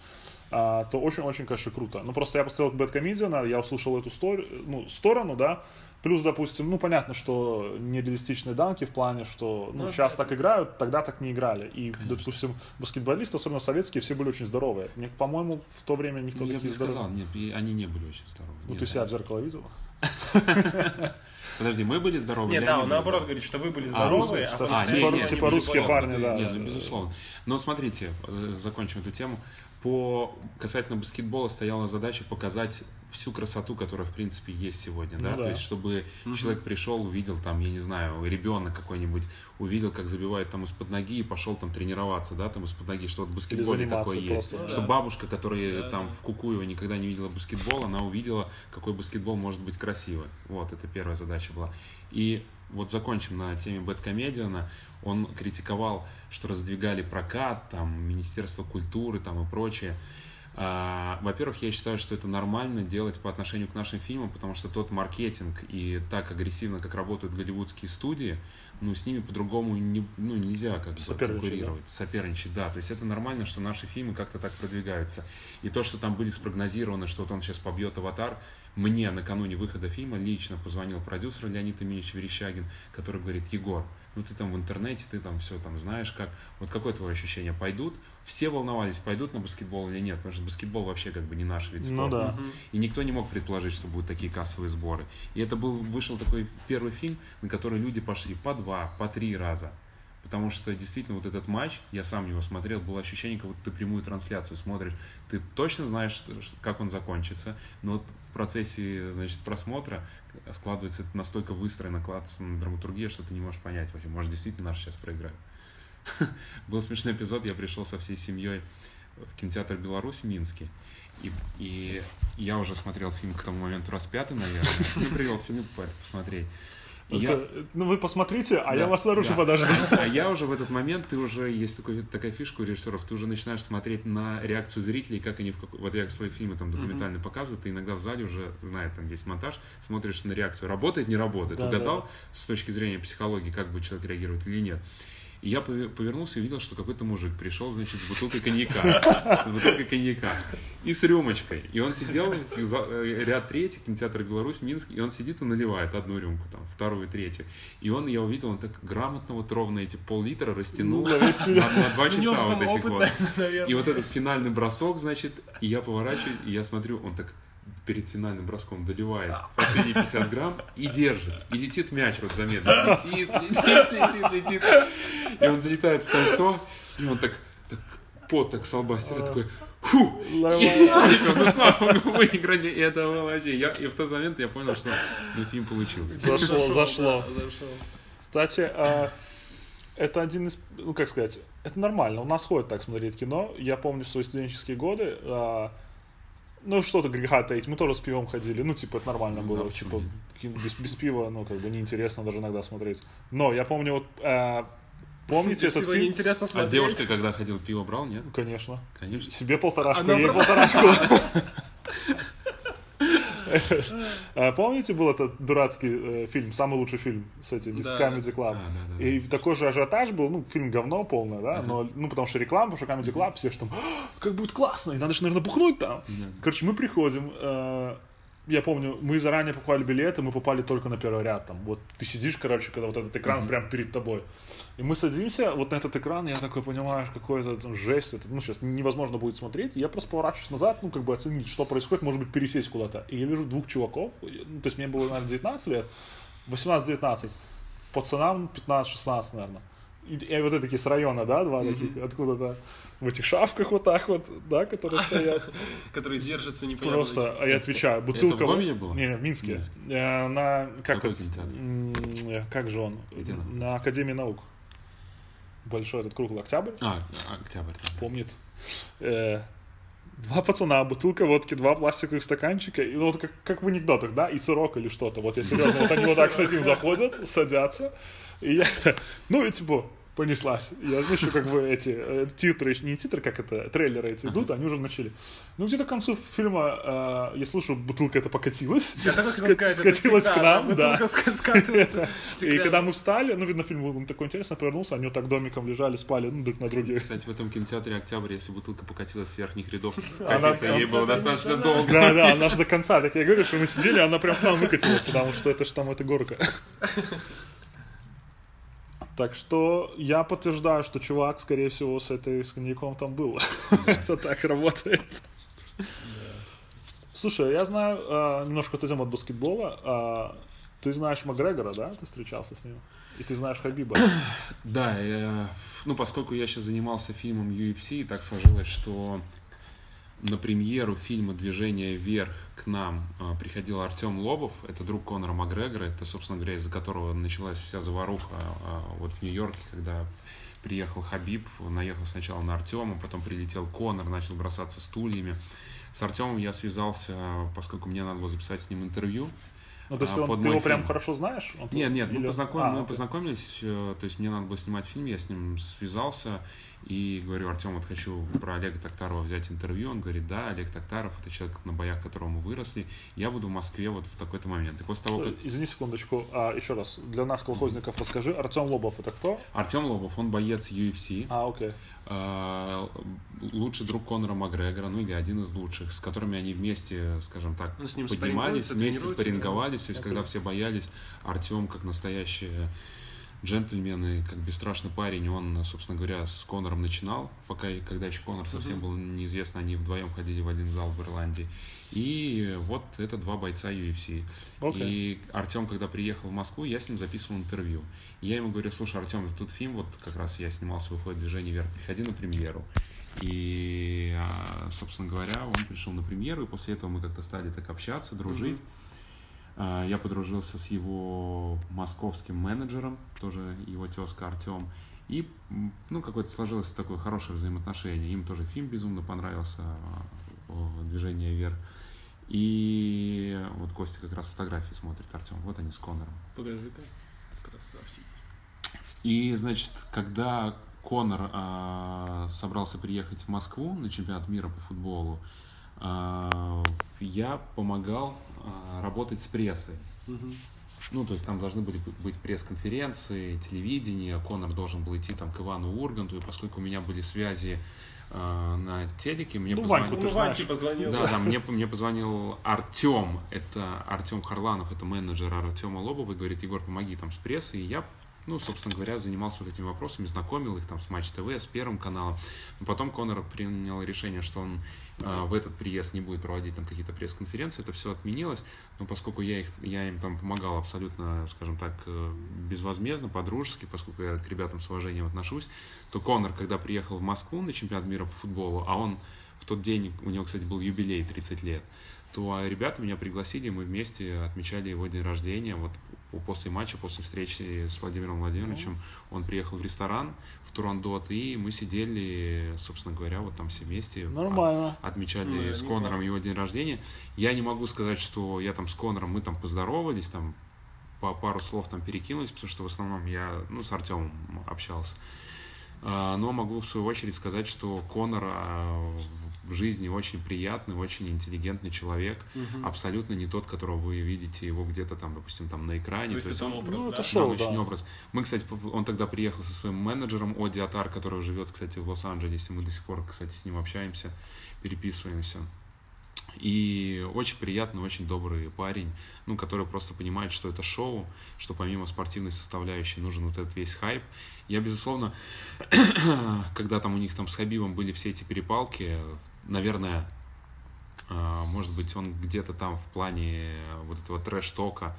А, то очень-очень, конечно, круто. Ну, просто я посмотрел Бэткомедиана, я услышал эту стор- ну, сторону, да, плюс, допустим, ну, понятно, что нереалистичные данки в плане, что, ну, Ну, сейчас так играют, тогда так не играли. И, допустим, баскетболисты, особенно советские, все были очень здоровые. Мне, по-моему, в то время никто Ну, я бы такие не здоровые. сказал, нет, они не были очень здоровы. Ну, Нет, ты себя в зеркало видел? Подожди, мы были здоровы? Нет, да, он наоборот здоровы? говорит, что вы были А, русские, а, что- типа- типа русские парни, да. Нет, безусловно. Но смотрите, э, закончим эту тему. По касательно баскетбола стояла задача показать всю красоту, которая в принципе есть сегодня, да, Ну да. то есть чтобы человек пришел, увидел там, я не знаю, ребенок какой-нибудь увидел, как забивает там из-под ноги и пошел там тренироваться, да, там из-под ноги, что вот баскетболе такое есть, просто, что да. бабушка, которая Да, там да. в Кукуево никогда не видела баскетбол, она увидела, какой баскетбол может быть красивый, вот это первая задача была. И вот закончим на теме Бэткомедиана. Он критиковал, что раздвигали прокат, там, Министерство культуры там, и прочее. А, Во-первых, я считаю, что это нормально делать по отношению к нашим фильмам, потому что тот маркетинг и так агрессивно, как работают голливудские студии, ну, с ними по-другому не, ну, нельзя как бы Соперничать, конкурировать. Соперничать, да. То есть это нормально, что наши фильмы как-то так продвигаются. И то, что там были спрогнозированы, что вот он сейчас побьет «Аватар», мне накануне выхода фильма лично позвонил продюсер Леонид Эмильевич Верещагин, который говорит, Егор, ну ты там в интернете, ты там все там знаешь как, вот какое твое ощущение, пойдут? Все волновались, пойдут на баскетбол или нет, потому что баскетбол вообще как бы не наш вид Ну спорта. да. И никто не мог предположить, что будут такие кассовые сборы. И это был, вышел такой первый фильм, на который люди пошли по два, по три раза. Потому что действительно вот этот матч, я сам его смотрел, было ощущение, как будто ты прямую трансляцию смотришь. Ты точно знаешь, как он закончится, но вот в процессе значит, просмотра складывается это настолько выстроено, накладывается на драматургия, что ты не можешь понять вообще, может действительно наш сейчас проиграет. Был смешной эпизод, я пришел со всей семьей в кинотеатр Беларусь в Минске, и, и я уже смотрел фильм к тому моменту раз пятый, наверное, ну, привел семью по- посмотреть. Я- Ну, вы посмотрите, а я Да, вас снаружи да. подожду. а я уже в этот момент, ты уже, есть такой, такая фишка у режиссеров, ты уже начинаешь смотреть на реакцию зрителей, как они, в какой- вот я свои фильмы там документальные показываю, ты иногда в зале уже, зная, там есть монтаж, смотришь на реакцию, работает, не работает, Да, угадал с точки зрения психологии, как будет человек реагировать или нет. И я пове- повернулся и видел, что какой-то мужик пришел, значит, с бутылкой коньяка. С бутылкой коньяка. И с рюмочкой. И он сидел, э, ряд третий, кинотеатр Беларусь, Минск, и он сидит и наливает одну рюмку, там, вторую, третью. И он, я увидел, он так грамотно вот ровно эти пол-литра растянул Ну, на, на два часа вот этих вот. И вот этот финальный бросок, значит, и я поворачиваюсь, и я смотрю, он так перед финальным броском доливает последние 50 грамм и держит. И летит мяч вот замедленно. Летит, летит, летит, летит. И он залетает в кольцо, и он так, так пот так с лба стирает, такой, фу! Типа, ну снова мы выиграли, и это было вообще. Я, и в тот момент я понял, что ну, фильм получился. Зашло, зашло. Кстати, а, это один из, ну как сказать, это нормально. У нас ходит так смотреть кино. Я помню свои студенческие годы. А, ну что-то греха таить, мы тоже с пивом ходили. Ну, типа, это нормально было. да, типа, без, без пива, ну, как бы неинтересно даже иногда смотреть. Но я помню, вот, э, помните этот Пиво фильм? неинтересно А смотреть. с девушкой, когда ходил, пиво брал, нет? Конечно. Конечно. Себе полторашку, Она ей полторашку. А Помните, был этот дурацкий э, фильм, самый лучший фильм с этим, Да. Comedy Club? А, И такой же ажиотаж был, ну, фильм говно полное, да, но, ну, потому что реклама, потому что Comedy Club, все же там, «А, как будет классно, и надо же, наверное, бухнуть там. Короче, мы приходим, э, я помню, мы заранее покупали билеты, мы попали только на первый ряд, там, вот ты сидишь, короче, когда вот этот экран прям перед тобой, и мы садимся вот на этот экран, я такой, понимаешь, какой-то там жесть, это, ну, сейчас невозможно будет смотреть, я просто поворачиваюсь назад, ну, как бы оценить, что происходит, может быть, пересесть куда-то, и я вижу двух чуваков, ну, то есть мне было, наверное, 19 лет, 18-19, пацанам 15-16, наверное. И, и вот это такие с района, да, два таких, откуда-то в этих шапках вот так вот, да, которые стоят. Который держится непонятно. Просто, а я отвечаю, бутылка... в Гомеле было? Не, в Минске. Минске. Э, На, как э, как же он? На Академии наук. Большой этот круглый октябрь, А, октябрь. помнит. Э, Два пацана, бутылка водки, два пластиковых стаканчика, и ну, вот как, как в анекдотах, да, и сырок или что-то. Вот я серьезно, вот они вот так с этим заходят, садятся, и я, ну и типа, понеслась. Я ну, еще как бы эти э, титры, не титры, как это, трейлеры эти идут, они уже начали. Ну где-то к концу фильма э, я слышу, бутылка эта покатилась, скатилась к нам, да. И когда мы встали, ну, видно, фильм был такой интересный, повернулся, они вот так домиком лежали, спали, ну, друг на друге. Кстати, в этом кинотеатре «Октябрь», если бутылка покатилась с верхних рядов, катиться ей было достаточно долго. Да, да, она же до конца, так я говорю, что мы сидели, она прям к нам выкатилась, потому что это же там эта горка. Так что я подтверждаю, что чувак, скорее всего, с этой с коньяком там был. Это так работает. Слушай, я знаю, а, немножко отойдем от баскетбола. а, Ты знаешь Макгрегора, да? Ты встречался с ним? И ты знаешь Хабиба. Да, я- ну поскольку я сейчас занимался фильмом UFC, так сложилось, что на премьеру фильма «Движение вверх» к нам а, приходил Артем Лобов, это друг Конора Макгрегора, это, собственно говоря, из-за которого началась вся заваруха а, вот в Нью-Йорке, когда приехал Хабиб, наехал сначала на Артема, потом прилетел Конор, начал бросаться стульями. С Артемом я связался, поскольку мне надо было записать с ним интервью. Ну, то есть А, он- ты его прям фильм. хорошо знаешь? Он Нет, нет, мы, или- познаком- А, мы окей. познакомились, э, то есть мне надо было снимать фильм, я с ним связался и говорю, Артем, вот хочу про Олега Токтарова взять интервью. Он говорит, да, Олег Токтаров, это человек, на боях которого мы выросли, я буду в Москве вот в такой-то момент. И после того, как Извини секундочку, а, еще раз, для нас, колхозников, расскажи, Артем Лобов это кто? Артем Лобов, он боец UFC, А, окей. Э, лучший друг Конора Макгрегора, ну или один из лучших, с которыми они вместе, скажем так, Ну, с ним поднимались, вместе спарринговались, то есть когда все боялись, Артем, как настоящий джентльмен и как бесстрашный парень, он, собственно говоря, с Конором начинал, пока, когда еще Конор совсем был неизвестно, они вдвоем ходили в один зал в Ирландии. И вот это два бойца UFC. Окей. И Артем, когда приехал в Москву, я с ним записывал интервью. И я ему говорю, слушай, Артем, тут фильм, вот как раз я снимался «Выходит движение вверх», приходи на премьеру. И, а, собственно говоря, он пришел на премьеру, и после этого мы как-то стали так общаться, дружить. А, Я подружился с его московским менеджером, тоже его тезка Артем. И, ну, какое-то сложилось такое хорошее взаимоотношение. Им тоже фильм безумно понравился, а, «Движение вверх». И вот Костя как раз фотографии смотрит, Артем. Вот они с Конором. Покажи-ка. Красавчик. И, значит, когда Конор а, собрался приехать в Москву на чемпионат мира по футболу, а, я помогал а, работать с прессой. Ну, то есть там должны были быть- пресс-конференции, телевидение, Конор должен был идти там к Ивану Урганту, и поскольку у меня были связи на телеке, мне Ну, позвонили- Ваньку ты Ну, знаешь. Ваньке позвонил. да, да, мне, мне позвонил Артем, это Артем Харланов, это менеджер Артема Лобова, и говорит, Егор, помоги там с прессой, и я, ну, собственно говоря, занимался вот этими вопросами, знакомил их там с Матч ТВ, с Первым каналом, но потом Конор принял решение, что он э, в этот приезд не будет проводить там какие-то пресс-конференции, это все отменилось, но поскольку я, их, я им там помогал абсолютно, скажем так, э, безвозмездно, по-дружески, поскольку я к ребятам с уважением отношусь, то Конор, когда приехал в Москву на чемпионат мира по футболу, а он в тот день, у него, кстати, был юбилей 30 лет, то ребята меня пригласили, мы вместе отмечали его день рождения. Вот после матча, после встречи с Владимиром Владимировичем, он приехал в ресторан в Турандот, и мы сидели, собственно говоря, вот там все вместе. Нормально. От, отмечали Ну, с. Конором его день рождения. Я не могу сказать, что я там с Конором, мы там поздоровались, там по пару слов там перекинулись, потому что в основном я, ну, с Артемом общался. А, Но могу в свою очередь сказать, что Конор а, в жизни очень приятный, очень интеллигентный человек, абсолютно не тот, которого вы видите его где-то там, допустим, там на экране. То есть это он- образ, ну, да? это да, шоу, очень да. образ. Мы, кстати, он тогда приехал со своим менеджером Оди Атар, который живет, кстати, в Лос-Анджелесе. Мы до сих пор, кстати, с ним общаемся, переписываемся. И очень приятный, очень добрый парень, ну, который просто понимает, что это шоу, что помимо спортивной составляющей нужен вот этот весь хайп. Я, безусловно, когда там у них там с Хабибом были все эти перепалки, наверное, а, может быть, он где-то там в плане вот этого трэш-тока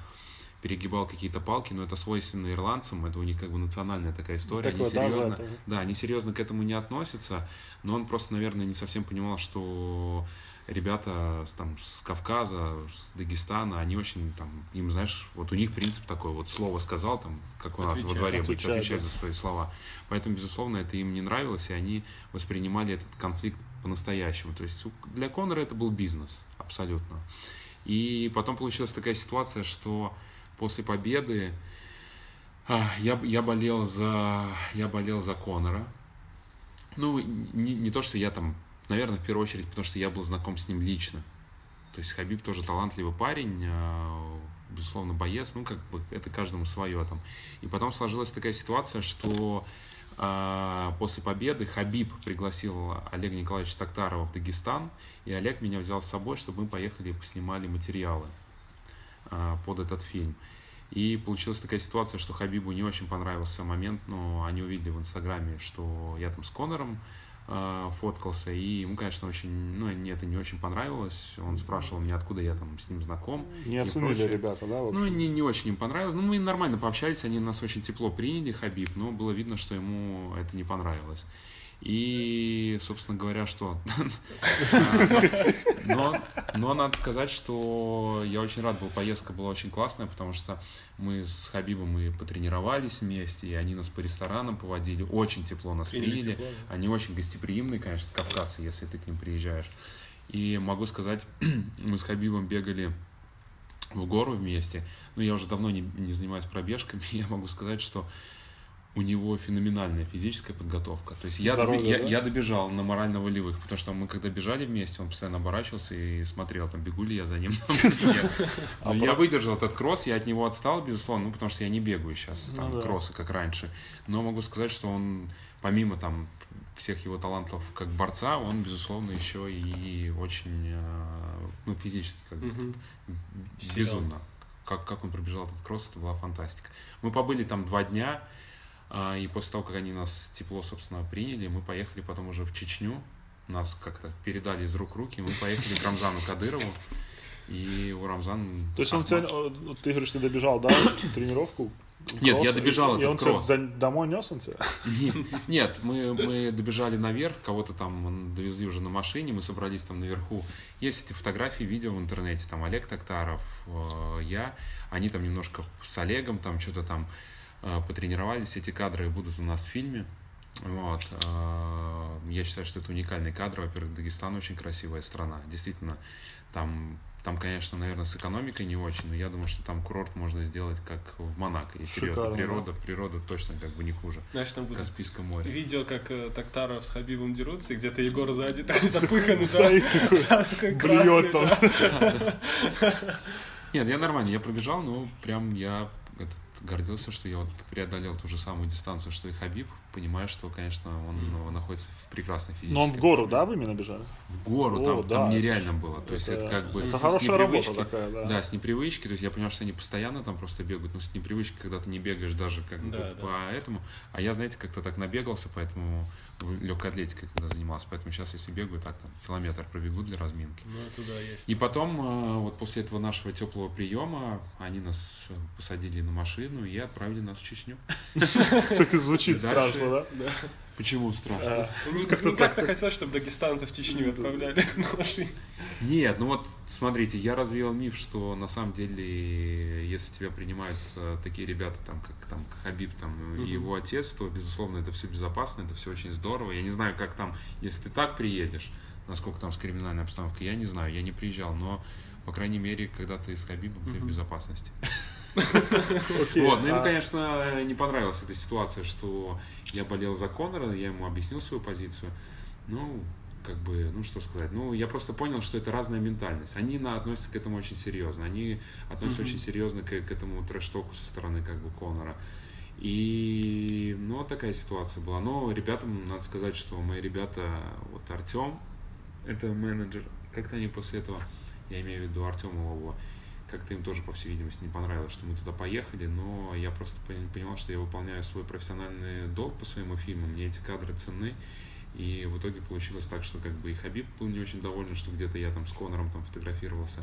перегибал какие-то палки, но это свойственно ирландцам, это у них как бы национальная такая история. Они да, серьезно, это. да, они серьезно к этому не относятся, но он просто, наверное, не совсем понимал, что ребята там с Кавказа, с Дагестана, они очень там, им, знаешь, вот у них принцип такой, вот слово сказал, там, как у нас во Отвечай, дворе быть, отвечай, отвечать да. за свои слова. Поэтому, безусловно, это им не нравилось, и они воспринимали этот конфликт по-настоящему. То есть для Конора это был бизнес, абсолютно. И потом получилась такая ситуация, что после победы а, я, я болел за я болел за Конора. Ну, не, не то, что я там, наверное, в первую очередь, потому что я был знаком с ним лично. То есть Хабиб тоже талантливый парень, а, безусловно, боец, ну, как бы это каждому свое там. И потом сложилась такая ситуация, что после победы Хабиб пригласил Олега Николаевича Токтарова в Дагестан, и Олег меня взял с собой, чтобы мы поехали и поснимали материалы а, под этот фильм. И получилась такая ситуация, что Хабибу не очень понравился момент, но они увидели в Инстаграме, что я там с Конором фоткался, и ему, конечно, очень, ну, мне это не очень понравилось. Он спрашивал меня, откуда я там с ним знаком. Не оценили прочее. ребята, да? Ну, не, не очень им понравилось. Ну, мы нормально пообщались, они нас очень тепло приняли, Хабиб, но было видно, что ему это не понравилось. И, собственно говоря, что... Но, но надо сказать, что я очень рад был, поездка была очень классная, потому что мы с Хабибом мы потренировались вместе, и они нас по ресторанам поводили, очень тепло нас Приняли приняли. тепло, да. Они очень гостеприимные, конечно, кавказцы, если ты к ним приезжаешь. И могу сказать, мы с Хабибом бегали в гору вместе. Но я уже давно не, не занимаюсь пробежками. Я могу сказать, что у него феноменальная физическая подготовка. То есть я, Здоровье, доби- я, да? я добежал на морально-волевых, потому что мы когда бежали вместе, он постоянно оборачивался и смотрел, там, бегу ли я за ним. А Но я выдержал этот кросс, я от него отстал, безусловно, ну, потому что я не бегаю сейчас там Ну да. кроссы, как раньше. Но могу сказать, что он, помимо там всех его талантов как борца, он, безусловно, еще и очень э, ну, физически как безумно. Как, как он пробежал этот кросс, это была фантастика. Мы побыли там два дня, а, и после того, как они нас тепло, собственно, приняли, мы поехали потом уже в Чечню. Нас как-то передали из рук руки, мы поехали к Рамзану Кадырову. И у Рамзан... То есть он тебя, э, ты говоришь, ты добежал, да, тренировку? Нет, я добежал и, и этот он кросс. до- домой нес он тебя? Не- Нет, мы, мы добежали наверх, кого-то там довезли уже на машине, мы собрались там наверху. Есть эти фотографии, видео в интернете, там Олег Токтаров, э, я, они там немножко с Олегом там что-то там потренировались, эти кадры будут у нас в фильме. Вот. э, Я считаю, что это уникальные кадры. Во-первых, Дагестан очень красивая страна. Действительно, там, там, конечно, наверное, с экономикой не очень, но я думаю, что там курорт можно сделать как в Монако. И серьезно, Шикарно, природа, природа точно как бы не хуже. Знаешь, там будет Каспийском море. видео, как э, Токтаров с Хабибом дерутся, и где-то Егор сзади такой запыханный, Стоит да, такой там. да. Нет, я нормально, я пробежал, но прям я гордился, что я вот преодолел ту же самую дистанцию, что и Хабиб, понимая, что, конечно, он ну, находится в прекрасной физической Но он в гору, форме. да, вы именно бежали? В гору, О, там, да. там нереально было. То есть это как бы Это с хорошая работа непривычки- такая, да. Да, с непривычки, то есть я понимаю, что они постоянно там просто бегают, но с непривычки, когда ты не бегаешь даже как бы Да, да. по этому. А я, знаете, как-то так набегался, поэтому легкой атлетикой когда занимался, поэтому сейчас, если бегаю, так там километр пробегу для разминки. Ну, это да, есть. И потом, э, вот после этого нашего теплого приема, они нас посадили на машину и отправили нас в Чечню. Так и звучит страшно. да? Почему страшно? А, Не как-то не так. как-то хотел, чтобы дагестанцев в Чечню отправляли на машине. Нет, ну вот смотрите, я развеял миф, что на самом деле, если тебя принимают э, такие ребята, там, как там Хабиб там, и его отец, то, безусловно, это все безопасно, это все очень здорово. Я не знаю, как там, если ты так приедешь, насколько там с криминальной обстановкой, я не знаю, я не приезжал, но, по крайней мере, когда ты с Хабибом, ты в безопасности. Вот, ну ему, а- конечно, не понравилась эта ситуация, что я болел за Конора, я ему объяснил свою позицию. Ну, как бы, ну что сказать, ну я просто понял, что это разная ментальность. Они на, относятся к этому очень серьезно, они относятся очень серьезно к, к этому трэш-току со стороны как бы Конора. И, ну, вот такая ситуация была. Но ребятам, надо сказать, что мои ребята, вот Артем, это менеджер, как-то они после этого, я имею в виду Артема Лобова, как-то им тоже, по всей видимости, не понравилось, что мы туда поехали, но я просто пон- понимал, что я выполняю свой профессиональный долг по своему фильму, мне эти кадры ценны, и в итоге получилось так, что как бы и Хабиб был не очень доволен, что где-то я там с Конором там фотографировался,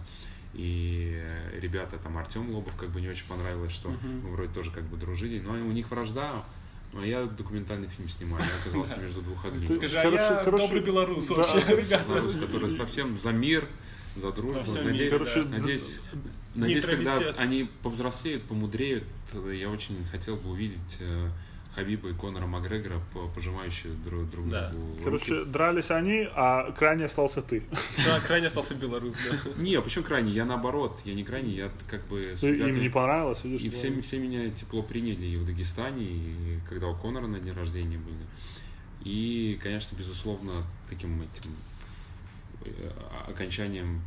и ребята, там Артем Лобов как бы не очень понравилось, что мы вроде тоже как бы дружили, но у них вражда, а я документальный фильм снимаю, я оказался между двух огней. Скажи, а я добрый белорус вообще, ребята. Белорус, который совсем за мир, за дружбу. Во всем Наде- мире, да. Надеюсь, надеюсь, когда они повзрослеют, помудреют, э, я очень хотел бы увидеть э, Хабиба и Конора Макгрегора, по- пожимающие друг, друг Да. другу руки. Короче, дрались они, а крайне остался ты. Да, крайне остался белорус, да. Не, почему крайний? Я наоборот, я не крайний, я как бы Им не понравилось, видишь? И да. все, все меня тепло приняли и в Дагестане, и когда у Конора на день рождения были. И, конечно, безусловно, таким этим окончанием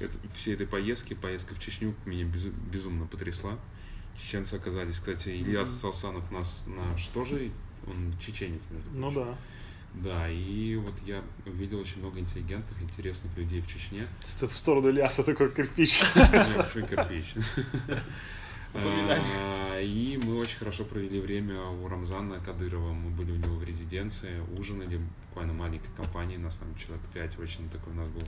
это- всей этой поездки, поездка в Чечню меня безу- безумно потрясла. Чеченцы оказались, кстати, Ильяс Салсанов нас наш тоже, он чеченец, между Ну прочим. да. Да, и вот я увидел очень много интеллигентных, интересных людей в Чечне. Ты в сторону Ильяса такой кирпич. Большой кирпич. А, И мы очень хорошо провели время у Рамзана Кадырова. Мы были у него в резиденции, ужинали буквально маленькой компанией, нас там человек пять. Очень такой у нас был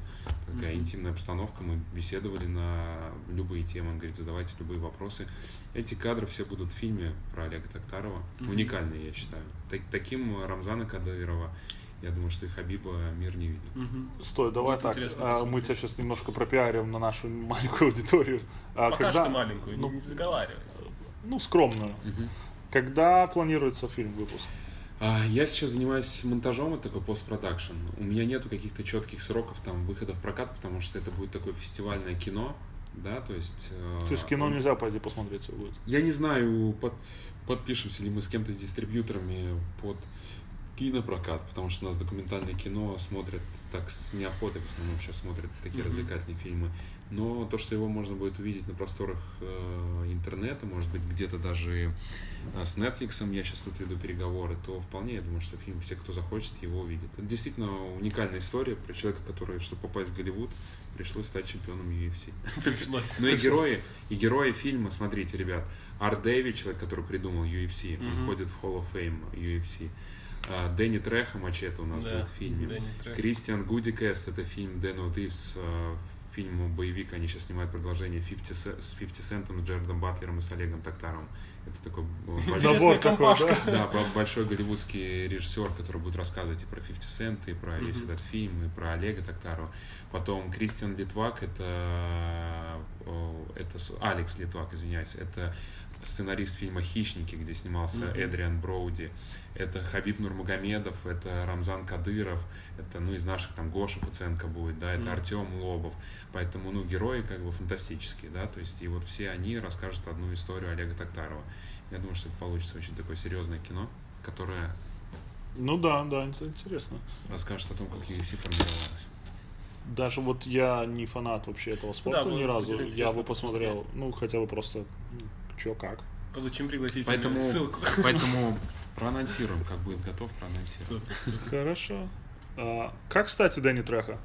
такая интимная обстановка. Мы беседовали на любые темы. Он говорит, задавайте любые вопросы. Эти кадры все будут в фильме про Олега Токтарова. Уникальные, я считаю. Так- Таким Рамзана Кадырова, я думаю, что и Хабиба мир не видел. Стой, давай Будет так. интересно а, Мы посмотреть. тебя сейчас немножко пропиарим на нашу маленькую аудиторию. А Пока когда- что маленькую, ну, не заговаривайся. Ну, скромную. Когда планируется фильм выпуск? А, Я сейчас занимаюсь монтажом, это такой постпродакшн. У меня нету каких-то четких сроков там выхода в прокат, потому что это будет такое фестивальное кино, да, то есть... э, То есть кино он- нельзя пойти посмотреть будет. Я не знаю, под- подпишемся ли мы с кем-то с дистрибьюторами под кинопрокат, потому что у нас документальное кино смотрят так с неохотой, в основном сейчас смотрят такие развлекательные фильмы. Но то, что его можно будет увидеть на просторах э, интернета, может быть, где-то даже э, с Netflix, я сейчас тут веду переговоры, то вполне, я думаю, что фильм все, кто захочет, его увидят. Это действительно уникальная история про человека, который, чтобы попасть в Голливуд, пришлось стать чемпионом UFC. Пришлось. Ну и герои, и герои фильма, смотрите, ребят, Арт Дэви, человек, который придумал UFC, он входит в Hall of Fame UFC. А, Дэнни Треха, Мачете у нас Да, будет в фильме. Кристиан Гудикест, это фильм Дэн О'Дивс, фильм боевик, они сейчас снимают продолжение 50 Се- с 50 Центом, с Джердом Батлером и с Олегом Токтаровым. Это такой э, большой, такой, да? да, бо- большой голливудский режиссер, который будет рассказывать и про 50 Cent, и про весь этот фильм, и про Олега Токтарова. Потом Кристиан Литвак, это, э, это Алекс Литвак, извиняюсь, это сценарист фильма «Хищники», где снимался Эдриан Броуди. Это Хабиб Нурмагомедов, это Рамзан Кадыров, это, ну, из наших там Гоша Пуценко будет, да, это Артем Лобов. Поэтому, ну, герои как бы фантастические, да, то есть и вот все они расскажут одну историю Олега Токтарова. Я думаю, что это получится очень такое серьезное кино, которое Ну да, да, ин- интересно. расскажет о том, как UFC формировалась. Даже вот я не фанат вообще этого спорта Да, ни разу. Я бы посмотрел, ну, хотя бы просто, чё, как. Получим пригласительную Поэтому, ссылку. поэтому проанонсируем, как будет готов, проанонсируем. Хорошо. А, как, кстати, Дэнни Треха?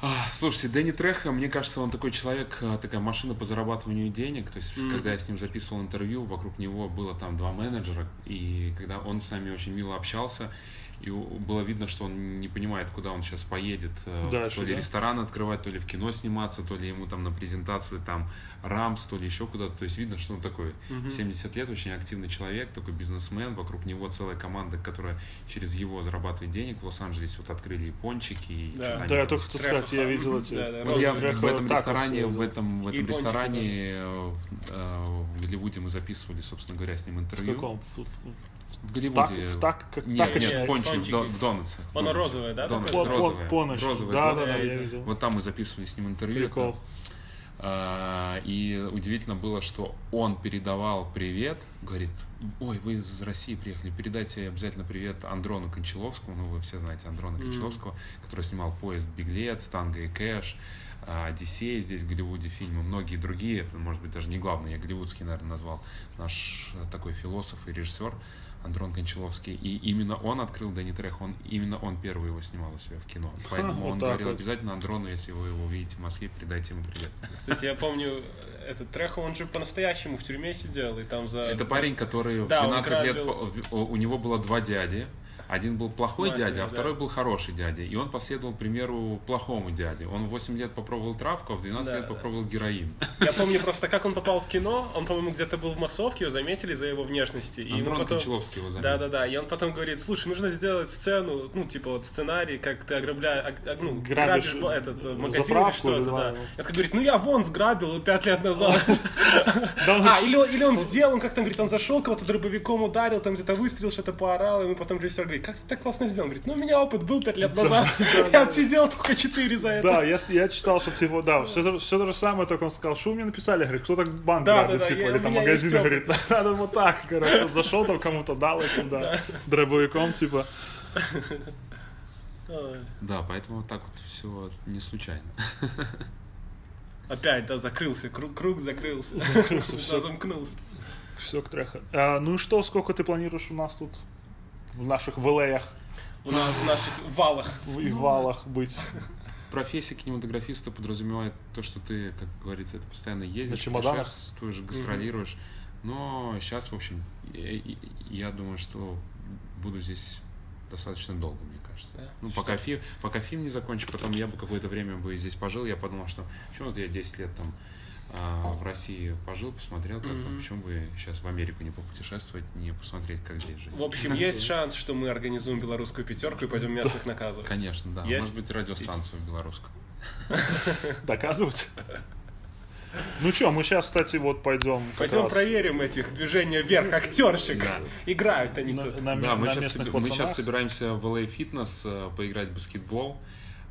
А, слушайте, Дэнни Треха, мне кажется, он такой человек, а, такая машина по зарабатыванию денег. То есть, когда я с ним записывал интервью, вокруг него было там два менеджера, и когда он с нами очень мило общался, и было видно, что он не понимает, куда он сейчас поедет, э, Дальше, то ли да? ресторан открывать, то ли в кино сниматься, то ли ему там на презентацию там Рамс, то ли еще куда-то. То есть видно, что он такой 70 лет, очень активный человек, такой бизнесмен, вокруг него целая команда, которая через его зарабатывает денег. В Лос-Анджелесе вот открыли и пончики, и Да. Да, я только хотел сказать, я видел эти... Да, да, вот я в этом ресторане, в этом, в этом ресторане э, э, в Голливуде мы записывали, собственно говоря, с ним интервью. каком? В- в- В Так, Голливуде. в так, как Нет, такочная- нет, в пончики, в, пончики. до- в донатсах. в Оно донатсах. розовое, да, Донатс, такое? Пон- розовое. пон- поночь. Розовое Да, да, донатс. да, я видел. Вот там мы записывали с ним интервью. Прикол. а, И удивительно было, что он передавал привет, говорит, ой, вы из России приехали, передайте обязательно привет Андрону Кончаловскому, ну вы все знаете Андрона Кончаловского, который снимал поезд «Беглец», «Танго и Кэш», а, «Одиссей» здесь в Голливуде фильмы, многие другие, это может быть даже не главное, я голливудский, наверное, назвал, наш э, такой философ и режиссер Андрон Кончаловский, и именно он открыл Дэнни Трех, он, именно он первый его снимал у себя в кино, поэтому вот он говорил вот. обязательно Андрону, если вы его увидите в Москве, передайте ему привет. Кстати, я помню, этот Трехо, он же по-настоящему в тюрьме сидел, и там за... Это парень, который в Да, он 12 лет, у него было два дяди. Один был плохой Мастер, дядя, а да. второй был хороший дядя. И он последовал примеру плохому дяде. Он в 8 лет попробовал травку, а в 12 Да, лет да. попробовал героин. Я помню просто, как он попал в кино, он, по-моему, где-то был в массовке, его заметили за его внешности. И Андрон потом... Кончаловский его заметил. Да-да-да, и он потом говорит, слушай, нужно сделать сцену, ну, типа вот сценарий, как ты ограбляешь, ну, Грабишь, грабишь, этот э, магазин или заправку что-то, или да. да. И он такой говорит, ну я вон сграбил пять лет назад. Да, А, или, он- сделал, он как там говорит, он зашел, кого-то дробовиком ударил, там где-то выстрелил, что-то поорал, и ему потом режиссер говорит, как ты так классно сделал? Он говорит, ну у меня опыт был пять лет назад, я отсидел только четыре за это. Да, я, читал, что типа, да, все, все то же самое, только он сказал, что вы мне написали, говорит, кто так банк грабит, типа, или там магазин, говорит, надо вот так, короче, зашел там кому-то дал этим, да, дробовиком, типа. Да, поэтому вот так вот все не случайно. Опять, да, закрылся, круг, круг закрылся. всё. Да, замкнулся. все к треха. А, ну и что, сколько ты планируешь у нас тут, в наших ВЛях, У нас в наших валах. в и валах быть? Профессия кинематографиста подразумевает то, что ты, как говорится, это постоянно ездишь, путешествуешь, гастролируешь. Но сейчас, в общем, я, я думаю, что буду здесь достаточно долго, мне кажется. Да? Ну, пока, фи- пока фильм не закончу, потом я бы какое-то время бы здесь пожил, я подумал, что почему вот я 10 лет там а, в России пожил, посмотрел, как Мгм. почему бы сейчас в Америку не попутешествовать, не посмотреть, как здесь жить. В общем, есть шанс, что мы организуем белорусскую пятерку и пойдем местных наказывать. Конечно, да. Есть? Может быть, радиостанцию белорусскую. Доказывать? Ну что, мы сейчас, кстати, вот пойдем Пойдем раз проверим этих движения вверх актерщик. Да. Играют они на, тут. на, Да, мы на сейчас, местных мы сейчас собираемся в LA Fitness э, поиграть в баскетбол.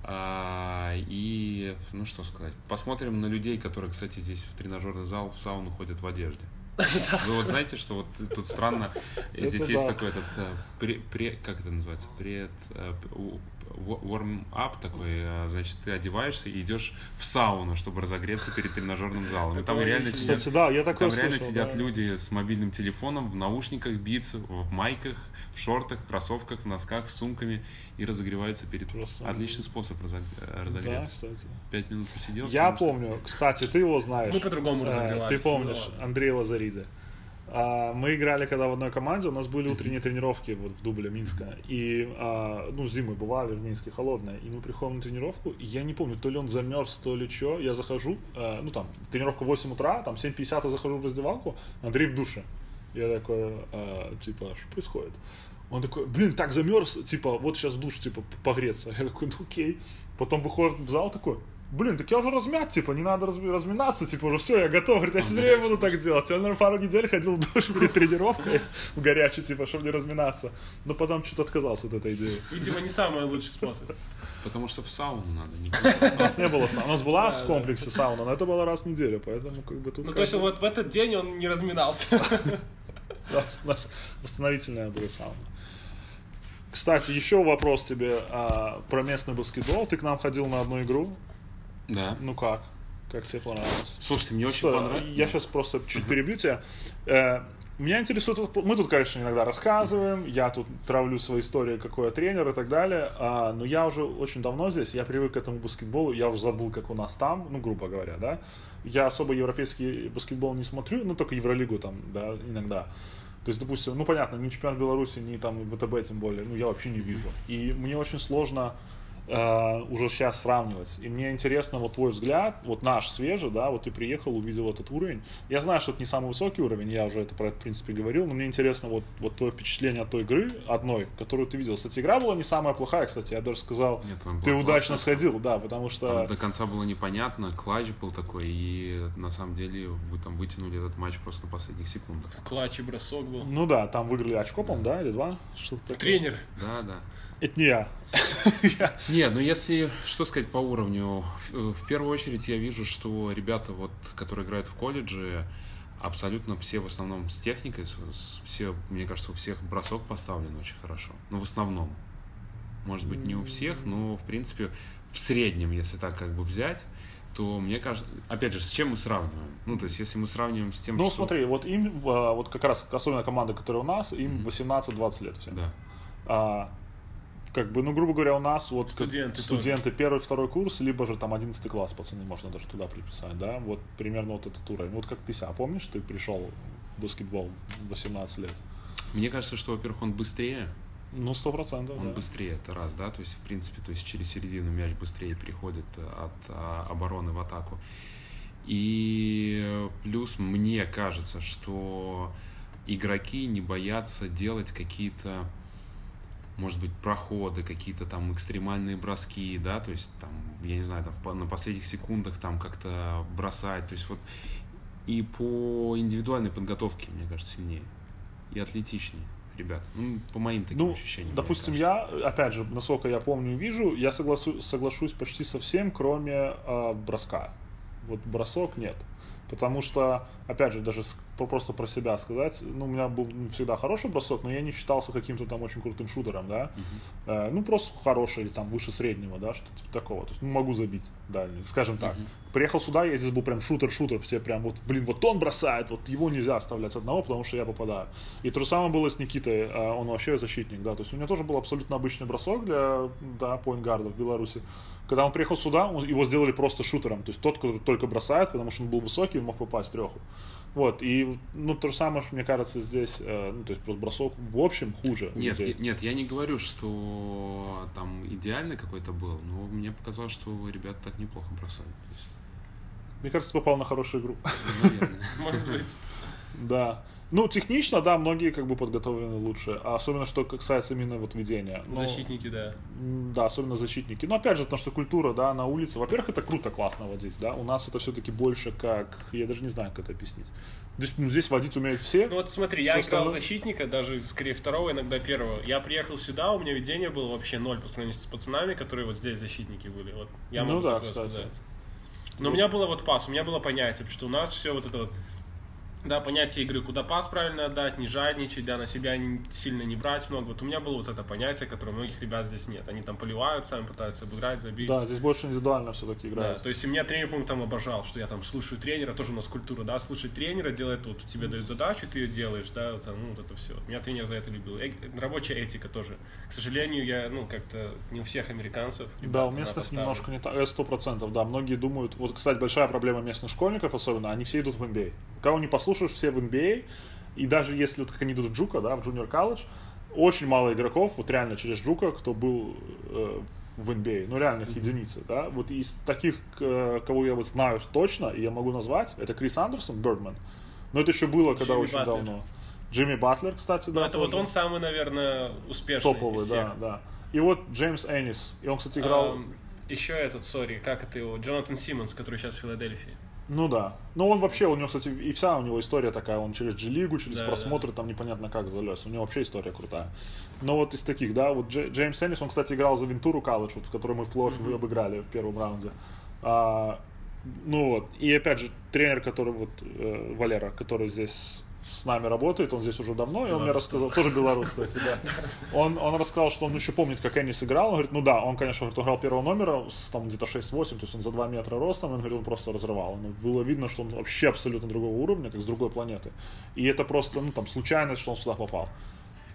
А, И, ну что сказать, посмотрим на людей, которые, кстати, здесь в тренажерный зал, в сауну ходят в одежде. Вы вот знаете, что вот тут странно, здесь есть такой этот, э, как это называется, пред, э, warm-up такой, э, значит, ты одеваешься и идешь в сауну, чтобы разогреться перед тренажерным залом. И там реально сидят да, я такое там реально сидят люди с мобильным телефоном, в наушниках битс, в майках, в шортах, в кроссовках, в носках, с сумками и разогреваются перед... Просто- Отличный способ разог- э, Да, разогреться. кстати. Пять минут посидел. Я помню, кстати, ты его знаешь. Мы по-другому Э, разогревались, Ты ну помнишь, ладно. Андрей Лазаридзе. А, Мы играли когда в одной команде, у нас были утренние тренировки вот в Дубле Минска. И, а, ну, зимой бывали в Минске холодные. И мы приходим на тренировку, и я не помню, то ли он замерз, то ли что. Я захожу, э, ну, там, тренировка в 8 утра, там, 7.50 я захожу в раздевалку, Андрей в душе. Я такой, а, типа, что происходит? Он такой, блин, так замерз, типа, вот сейчас в душ, типа, погреться. Я такой, ну окей. Потом выходит в зал такой, блин, так я уже размят, типа, не надо разми- разминаться, типа, уже все, я готов. Говорит, я все время буду так делать. Я, наверное, пару недель ходил в душ перед тренировкой в горячий, типа, чтобы не разминаться. Но потом что-то отказался от этой идеи. Видимо, не самый лучший способ. Потому что в сауну надо. не У нас не было сауны. У нас была в комплексе сауна, но это было раз в неделю, поэтому как бы тут... Ну, то есть вот в этот день он не разминался. Да, у нас восстановительная была сауна. Кстати, еще вопрос тебе а, про местный баскетбол. Ты к нам ходил на одну игру. Да. Ну как? Как тебе понравилось? Слушайте, мне очень Что, понравилось. Я сейчас просто чуть перебью тебя. Э, Меня интересует, мы тут, конечно, иногда рассказываем, я тут травлю свои истории, какой я тренер и так далее, а, но я уже очень давно здесь, я привык к этому баскетболу, я уже забыл, как у нас там, ну, грубо говоря, да. Я особо европейский баскетбол не смотрю, ну, только Евролигу там, да, иногда. То есть, допустим, ну понятно, ни чемпионат Беларуси, ни там ВТБ тем более, ну я вообще не вижу. И мне очень сложно э, уже сейчас сравнивать. И мне интересно вот твой взгляд, вот наш свежий, да, вот ты приехал, увидел этот уровень. Я знаю, что это не самый высокий уровень, я уже это про это, в принципе, говорил, но мне интересно вот, вот твое впечатление от той игры, одной, которую ты видел. Кстати, игра была не самая плохая, кстати, я даже сказал, Нет, ты была удачно классная. сходил, да, потому что... Там до конца было непонятно, клатч был такой, и на самом деле вы там вытянули этот матч просто на последних секундах. Клатч и бросок был. Ну да, там выиграли очко, по да, или два? Что-то такое. Тренер. Да, да. Это не я. Нет, ну если, что сказать по уровню, в, первую очередь я вижу, что ребята, вот, которые играют в колледже, абсолютно все в основном с техникой, все, мне кажется, у всех бросок поставлен очень хорошо. Ну, в основном. Может быть, не у всех, но, в принципе, в среднем, если так как бы взять, то мне кажется, опять же, с чем мы сравниваем? Ну, то есть, если мы сравниваем с тем, Ну, что... смотри, вот им, а, вот как раз, особенно команда, которая у нас, им 18-20 лет всем. Да. А, как бы, ну, грубо говоря, у нас вот Студенты студенты первый, второй курс, либо же там 11 класс, пацаны, можно даже туда приписать, да, вот примерно вот этот уровень. Вот как ты себя помнишь, ты пришел в баскетбол в 18 лет? Мне кажется, что, во-первых, он быстрее, Ну, сто процентов, Он да. быстрее, это раз, да, то есть, в принципе, то есть через середину мяч быстрее переходит от а, обороны в атаку. И плюс мне кажется, что игроки не боятся делать какие-то, может быть, проходы, какие-то там экстремальные броски, да, то есть там, я не знаю, там, на последних секундах там как-то бросать, то есть вот и по индивидуальной подготовке, мне кажется, сильнее и атлетичнее, ребят, ну, по моим таким Ну, ощущениям. допустим, я, опять же, насколько я помню и вижу, я согласу- соглашусь почти со всем, кроме э, броска. Вот бросок нет. Потому что, опять же, даже просто про себя сказать, ну, у меня был всегда хороший бросок, но я не считался каким-то там очень крутым шутером, да. Э, ну, просто хороший или там выше среднего, да, что-то типа такого. То есть, ну, могу забить дальний, скажем так. Приехал сюда, я здесь был прям шутер-шутер, все прям вот, блин, вот он бросает, вот его нельзя оставлять одного, потому что я попадаю. И то же самое было с Никитой, а он вообще защитник, да, то есть у него тоже был абсолютно обычный бросок для, да, поинтгарда в Беларуси. Когда он приехал сюда, он- его сделали просто шутером, то есть тот, который только бросает, потому что он был высокий, он мог попасть в треху. Вот, и, ну, то же самое, мне кажется, здесь, э, ну, то есть просто бросок в общем хуже. Нет, я- нет, я не говорю, что там идеальный какой-то был, но мне показалось, что ребята так неплохо бросали. Есть, Мне кажется, попал на хорошую игру. ну, наверное. Может быть. Да. Ну, технично, да, многие как бы подготовлены лучше. А особенно, что касается именно вот ведения. Ну, Защитники, да. Да, особенно защитники. Но опять же, потому что культура, да, на улице. Во-первых, это круто, классно водить, да. У нас это все-таки больше как, я даже не знаю, как это объяснить. То есть, ну, здесь водить умеют все. Ну вот смотри, я Всё играл остальное- защитника, даже скорее второго, иногда первого. Я приехал сюда, у меня ведение было вообще ноль по сравнению с пацанами, которые вот здесь защитники были. Вот я Ну могу да, такое кстати. сказать. Но у меня было вот пас, у меня было понятие, что у нас все вот это вот да, понятие игры, куда пас правильно отдать, не жадничать, да, на себя не, сильно не брать много. Вот у меня было вот это понятие, которое у многих ребят здесь нет. Они там поливают, сами пытаются обыграть, забить. Да, здесь больше индивидуально все-таки Да, играют. то есть и меня тренер, по-моему, там обожал, что я там слушаю тренера, тоже у нас культура, да, слушать тренера, делать тут, тебе дают задачу, ты ее делаешь, да, там, ну, вот это все. Меня тренер за это любил. Э- рабочая этика тоже. К сожалению, я, ну, как-то не у всех американцев. Да, ребята, у она местных немножко не так, э, сто процентов, да. Многие думают, вот, кстати, большая проблема местных школьников особенно, они все идут в NBA. Кого не послушаешь, все в NBA, и даже если, вот как они идут в Джука, да, в Junior College, очень мало игроков, вот реально через Джука, кто был э, в NBA, ну реально их единицы, да. Вот из таких, э, кого я вот знаю точно, и я могу назвать, это Крис Андерсон, Бердман, но это еще было, когда Джимми очень Батлер. давно. Джимми Батлер, кстати, Ну, да, это вот тоже. он самый, наверное, успешный топовый, из да, всех. да. И вот Джеймс Эннис, и он, кстати, играл... Ам, еще этот, сори, как это его, Джонатан Симмонс, который сейчас в Филадельфии. Ну да. Ну он вообще, у него, кстати, и вся у него история такая, он через G-лигу, через Да, просмотры там непонятно как залез. У него вообще история крутая. Но вот из таких, да, вот Дж- Джеймс Эннис, он, кстати, играл за Вентуру колледж, вот, в котором мы в плей обыграли в первом раунде. А, ну вот, и опять же, тренер, который вот, э, Валера, который здесь с нами работает, он здесь уже давно, и он мне рассказал, тоже белорус, кстати, да. Он, он рассказал, что он еще помнит, как Эннис играл. Он говорит, ну да, он, конечно, говорит, играл первого номера, там где-то 6-8, то есть он за 2 метра ростом, он говорит, он просто разрывал. Ну, было видно, что он вообще абсолютно другого уровня, как с другой планеты. И это просто, ну, там, случайность, что он сюда попал.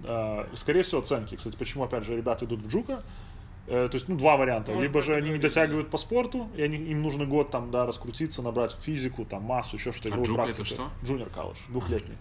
А, скорее всего, оценки. Кстати, почему, опять же, ребята идут в Джука, Э, то есть, ну, два варианта. Может Либо же они не дотягивают по спорту, и они, им нужно год там, да, раскрутиться, набрать физику, там, массу, еще что-то. А практику. это что? Junior колледж, двухлетний.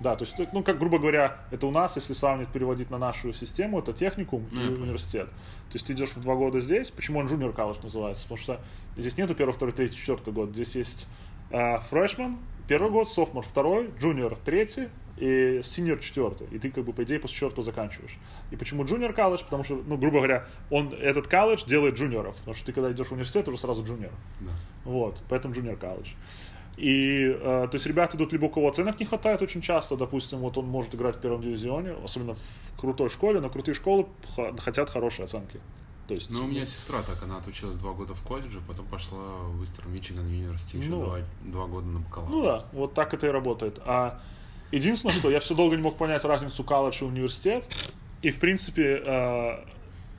Да, то есть, ну, как, грубо говоря, это у нас, если сравнивать, переводить на нашу систему, это техникум Ну, и университет. То есть ты идешь в два года здесь, почему он junior college называется? Потому что здесь нету первый, второй, третий, четвертый год. Здесь есть э, freshman, первый год, sophomore второй, junior третий и senior четвертый. И ты, как бы, по идее, после четвертого заканчиваешь. И почему junior college? Потому что, ну, грубо говоря, он, этот колледж делает джуниоров. Потому что ты, когда идешь в университет, уже сразу junior. Да. Вот, поэтому junior college. И, э, то есть, ребята идут, либо у кого оценок не хватает очень часто, допустим, вот он может играть в первом дивизионе, особенно в крутой школе, но крутые школы хотят хорошие оценки. То есть, Ну, у меня сестра так, она отучилась два года в колледже, потом пошла в Истер Мичиган Университет еще Ну. два, два года на бакалавр. ну да, вот так это и работает. А единственное, что я все долго не мог понять разницу колледж и университет, и, в принципе, э,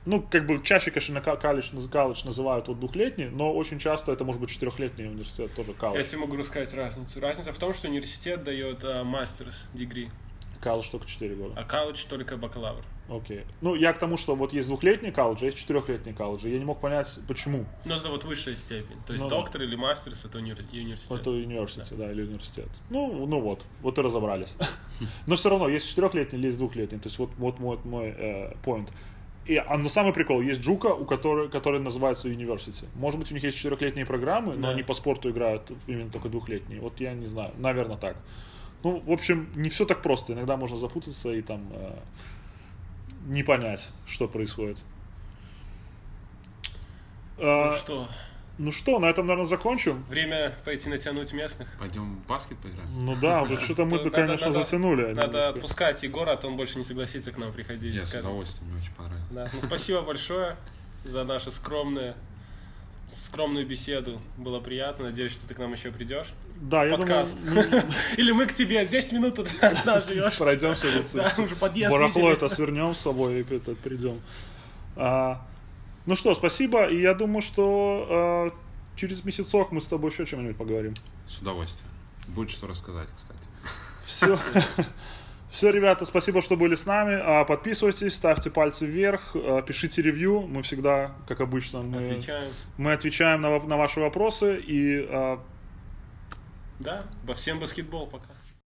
ну, как бы чаще, конечно, колледж, колледж называют вот двухлетний, но очень часто это может быть четырехлетний университет, тоже Я колледж. тебе могу рассказать разницу. Разница в том, что университет дает мастерс дегри, Колледж только 4 года. а колледж только бакалавр. Окей. Ну, я к тому, что вот есть двухлетний колледж, а есть четырехлетний колледж. Я не мог понять, почему. Но это вот высшая степень. То есть Ну да. доктор или мастерс это универ- и университет. Это университет, да. или университет. Ну, ну вот, вот и разобрались. Но все равно есть четырехлетний или есть двухлетний. То есть вот, вот мой, мой э, point. И, а, но самый прикол, есть Джука, у которой, который называется University. Может быть, у них есть четырехлетние программы, но Да. они по спорту играют именно только двухлетние. Вот я не знаю, наверное, так. Ну, в общем, не все так просто. Иногда можно запутаться и там э, не понять, что происходит. Ну А, что, ну что, на этом, наверное, закончим. время пойти натянуть местных? Пойдем в баскет поиграем? Ну да, уже что-то мы, Надо- конечно, надо- затянули. Надо немножко. отпускать Егора, а то он больше не согласится к нам приходить. Я с удовольствием, мне очень понравилось. Да. Ну, спасибо большое за нашу скромную, скромную беседу. Было приятно. Надеюсь, что ты к нам еще придешь. Да, я Подкаст. думаю, Или мы к тебе. 10 минут одна живешь. пройдемся, вот, Да, с- уже подъезд барахло это свернем с собой и придем. А, ну что, спасибо, и я думаю, что а, через месяцок мы с тобой еще чем-нибудь поговорим. С удовольствием. Будет что рассказать, кстати. Все. Все, ребята, спасибо, что были с нами. А, Подписывайтесь, ставьте пальцы вверх, пишите ревью. Мы всегда, как обычно, мы Отвечаем. мы отвечаем на, на ваши вопросы. И Да, во всем баскетбол пока.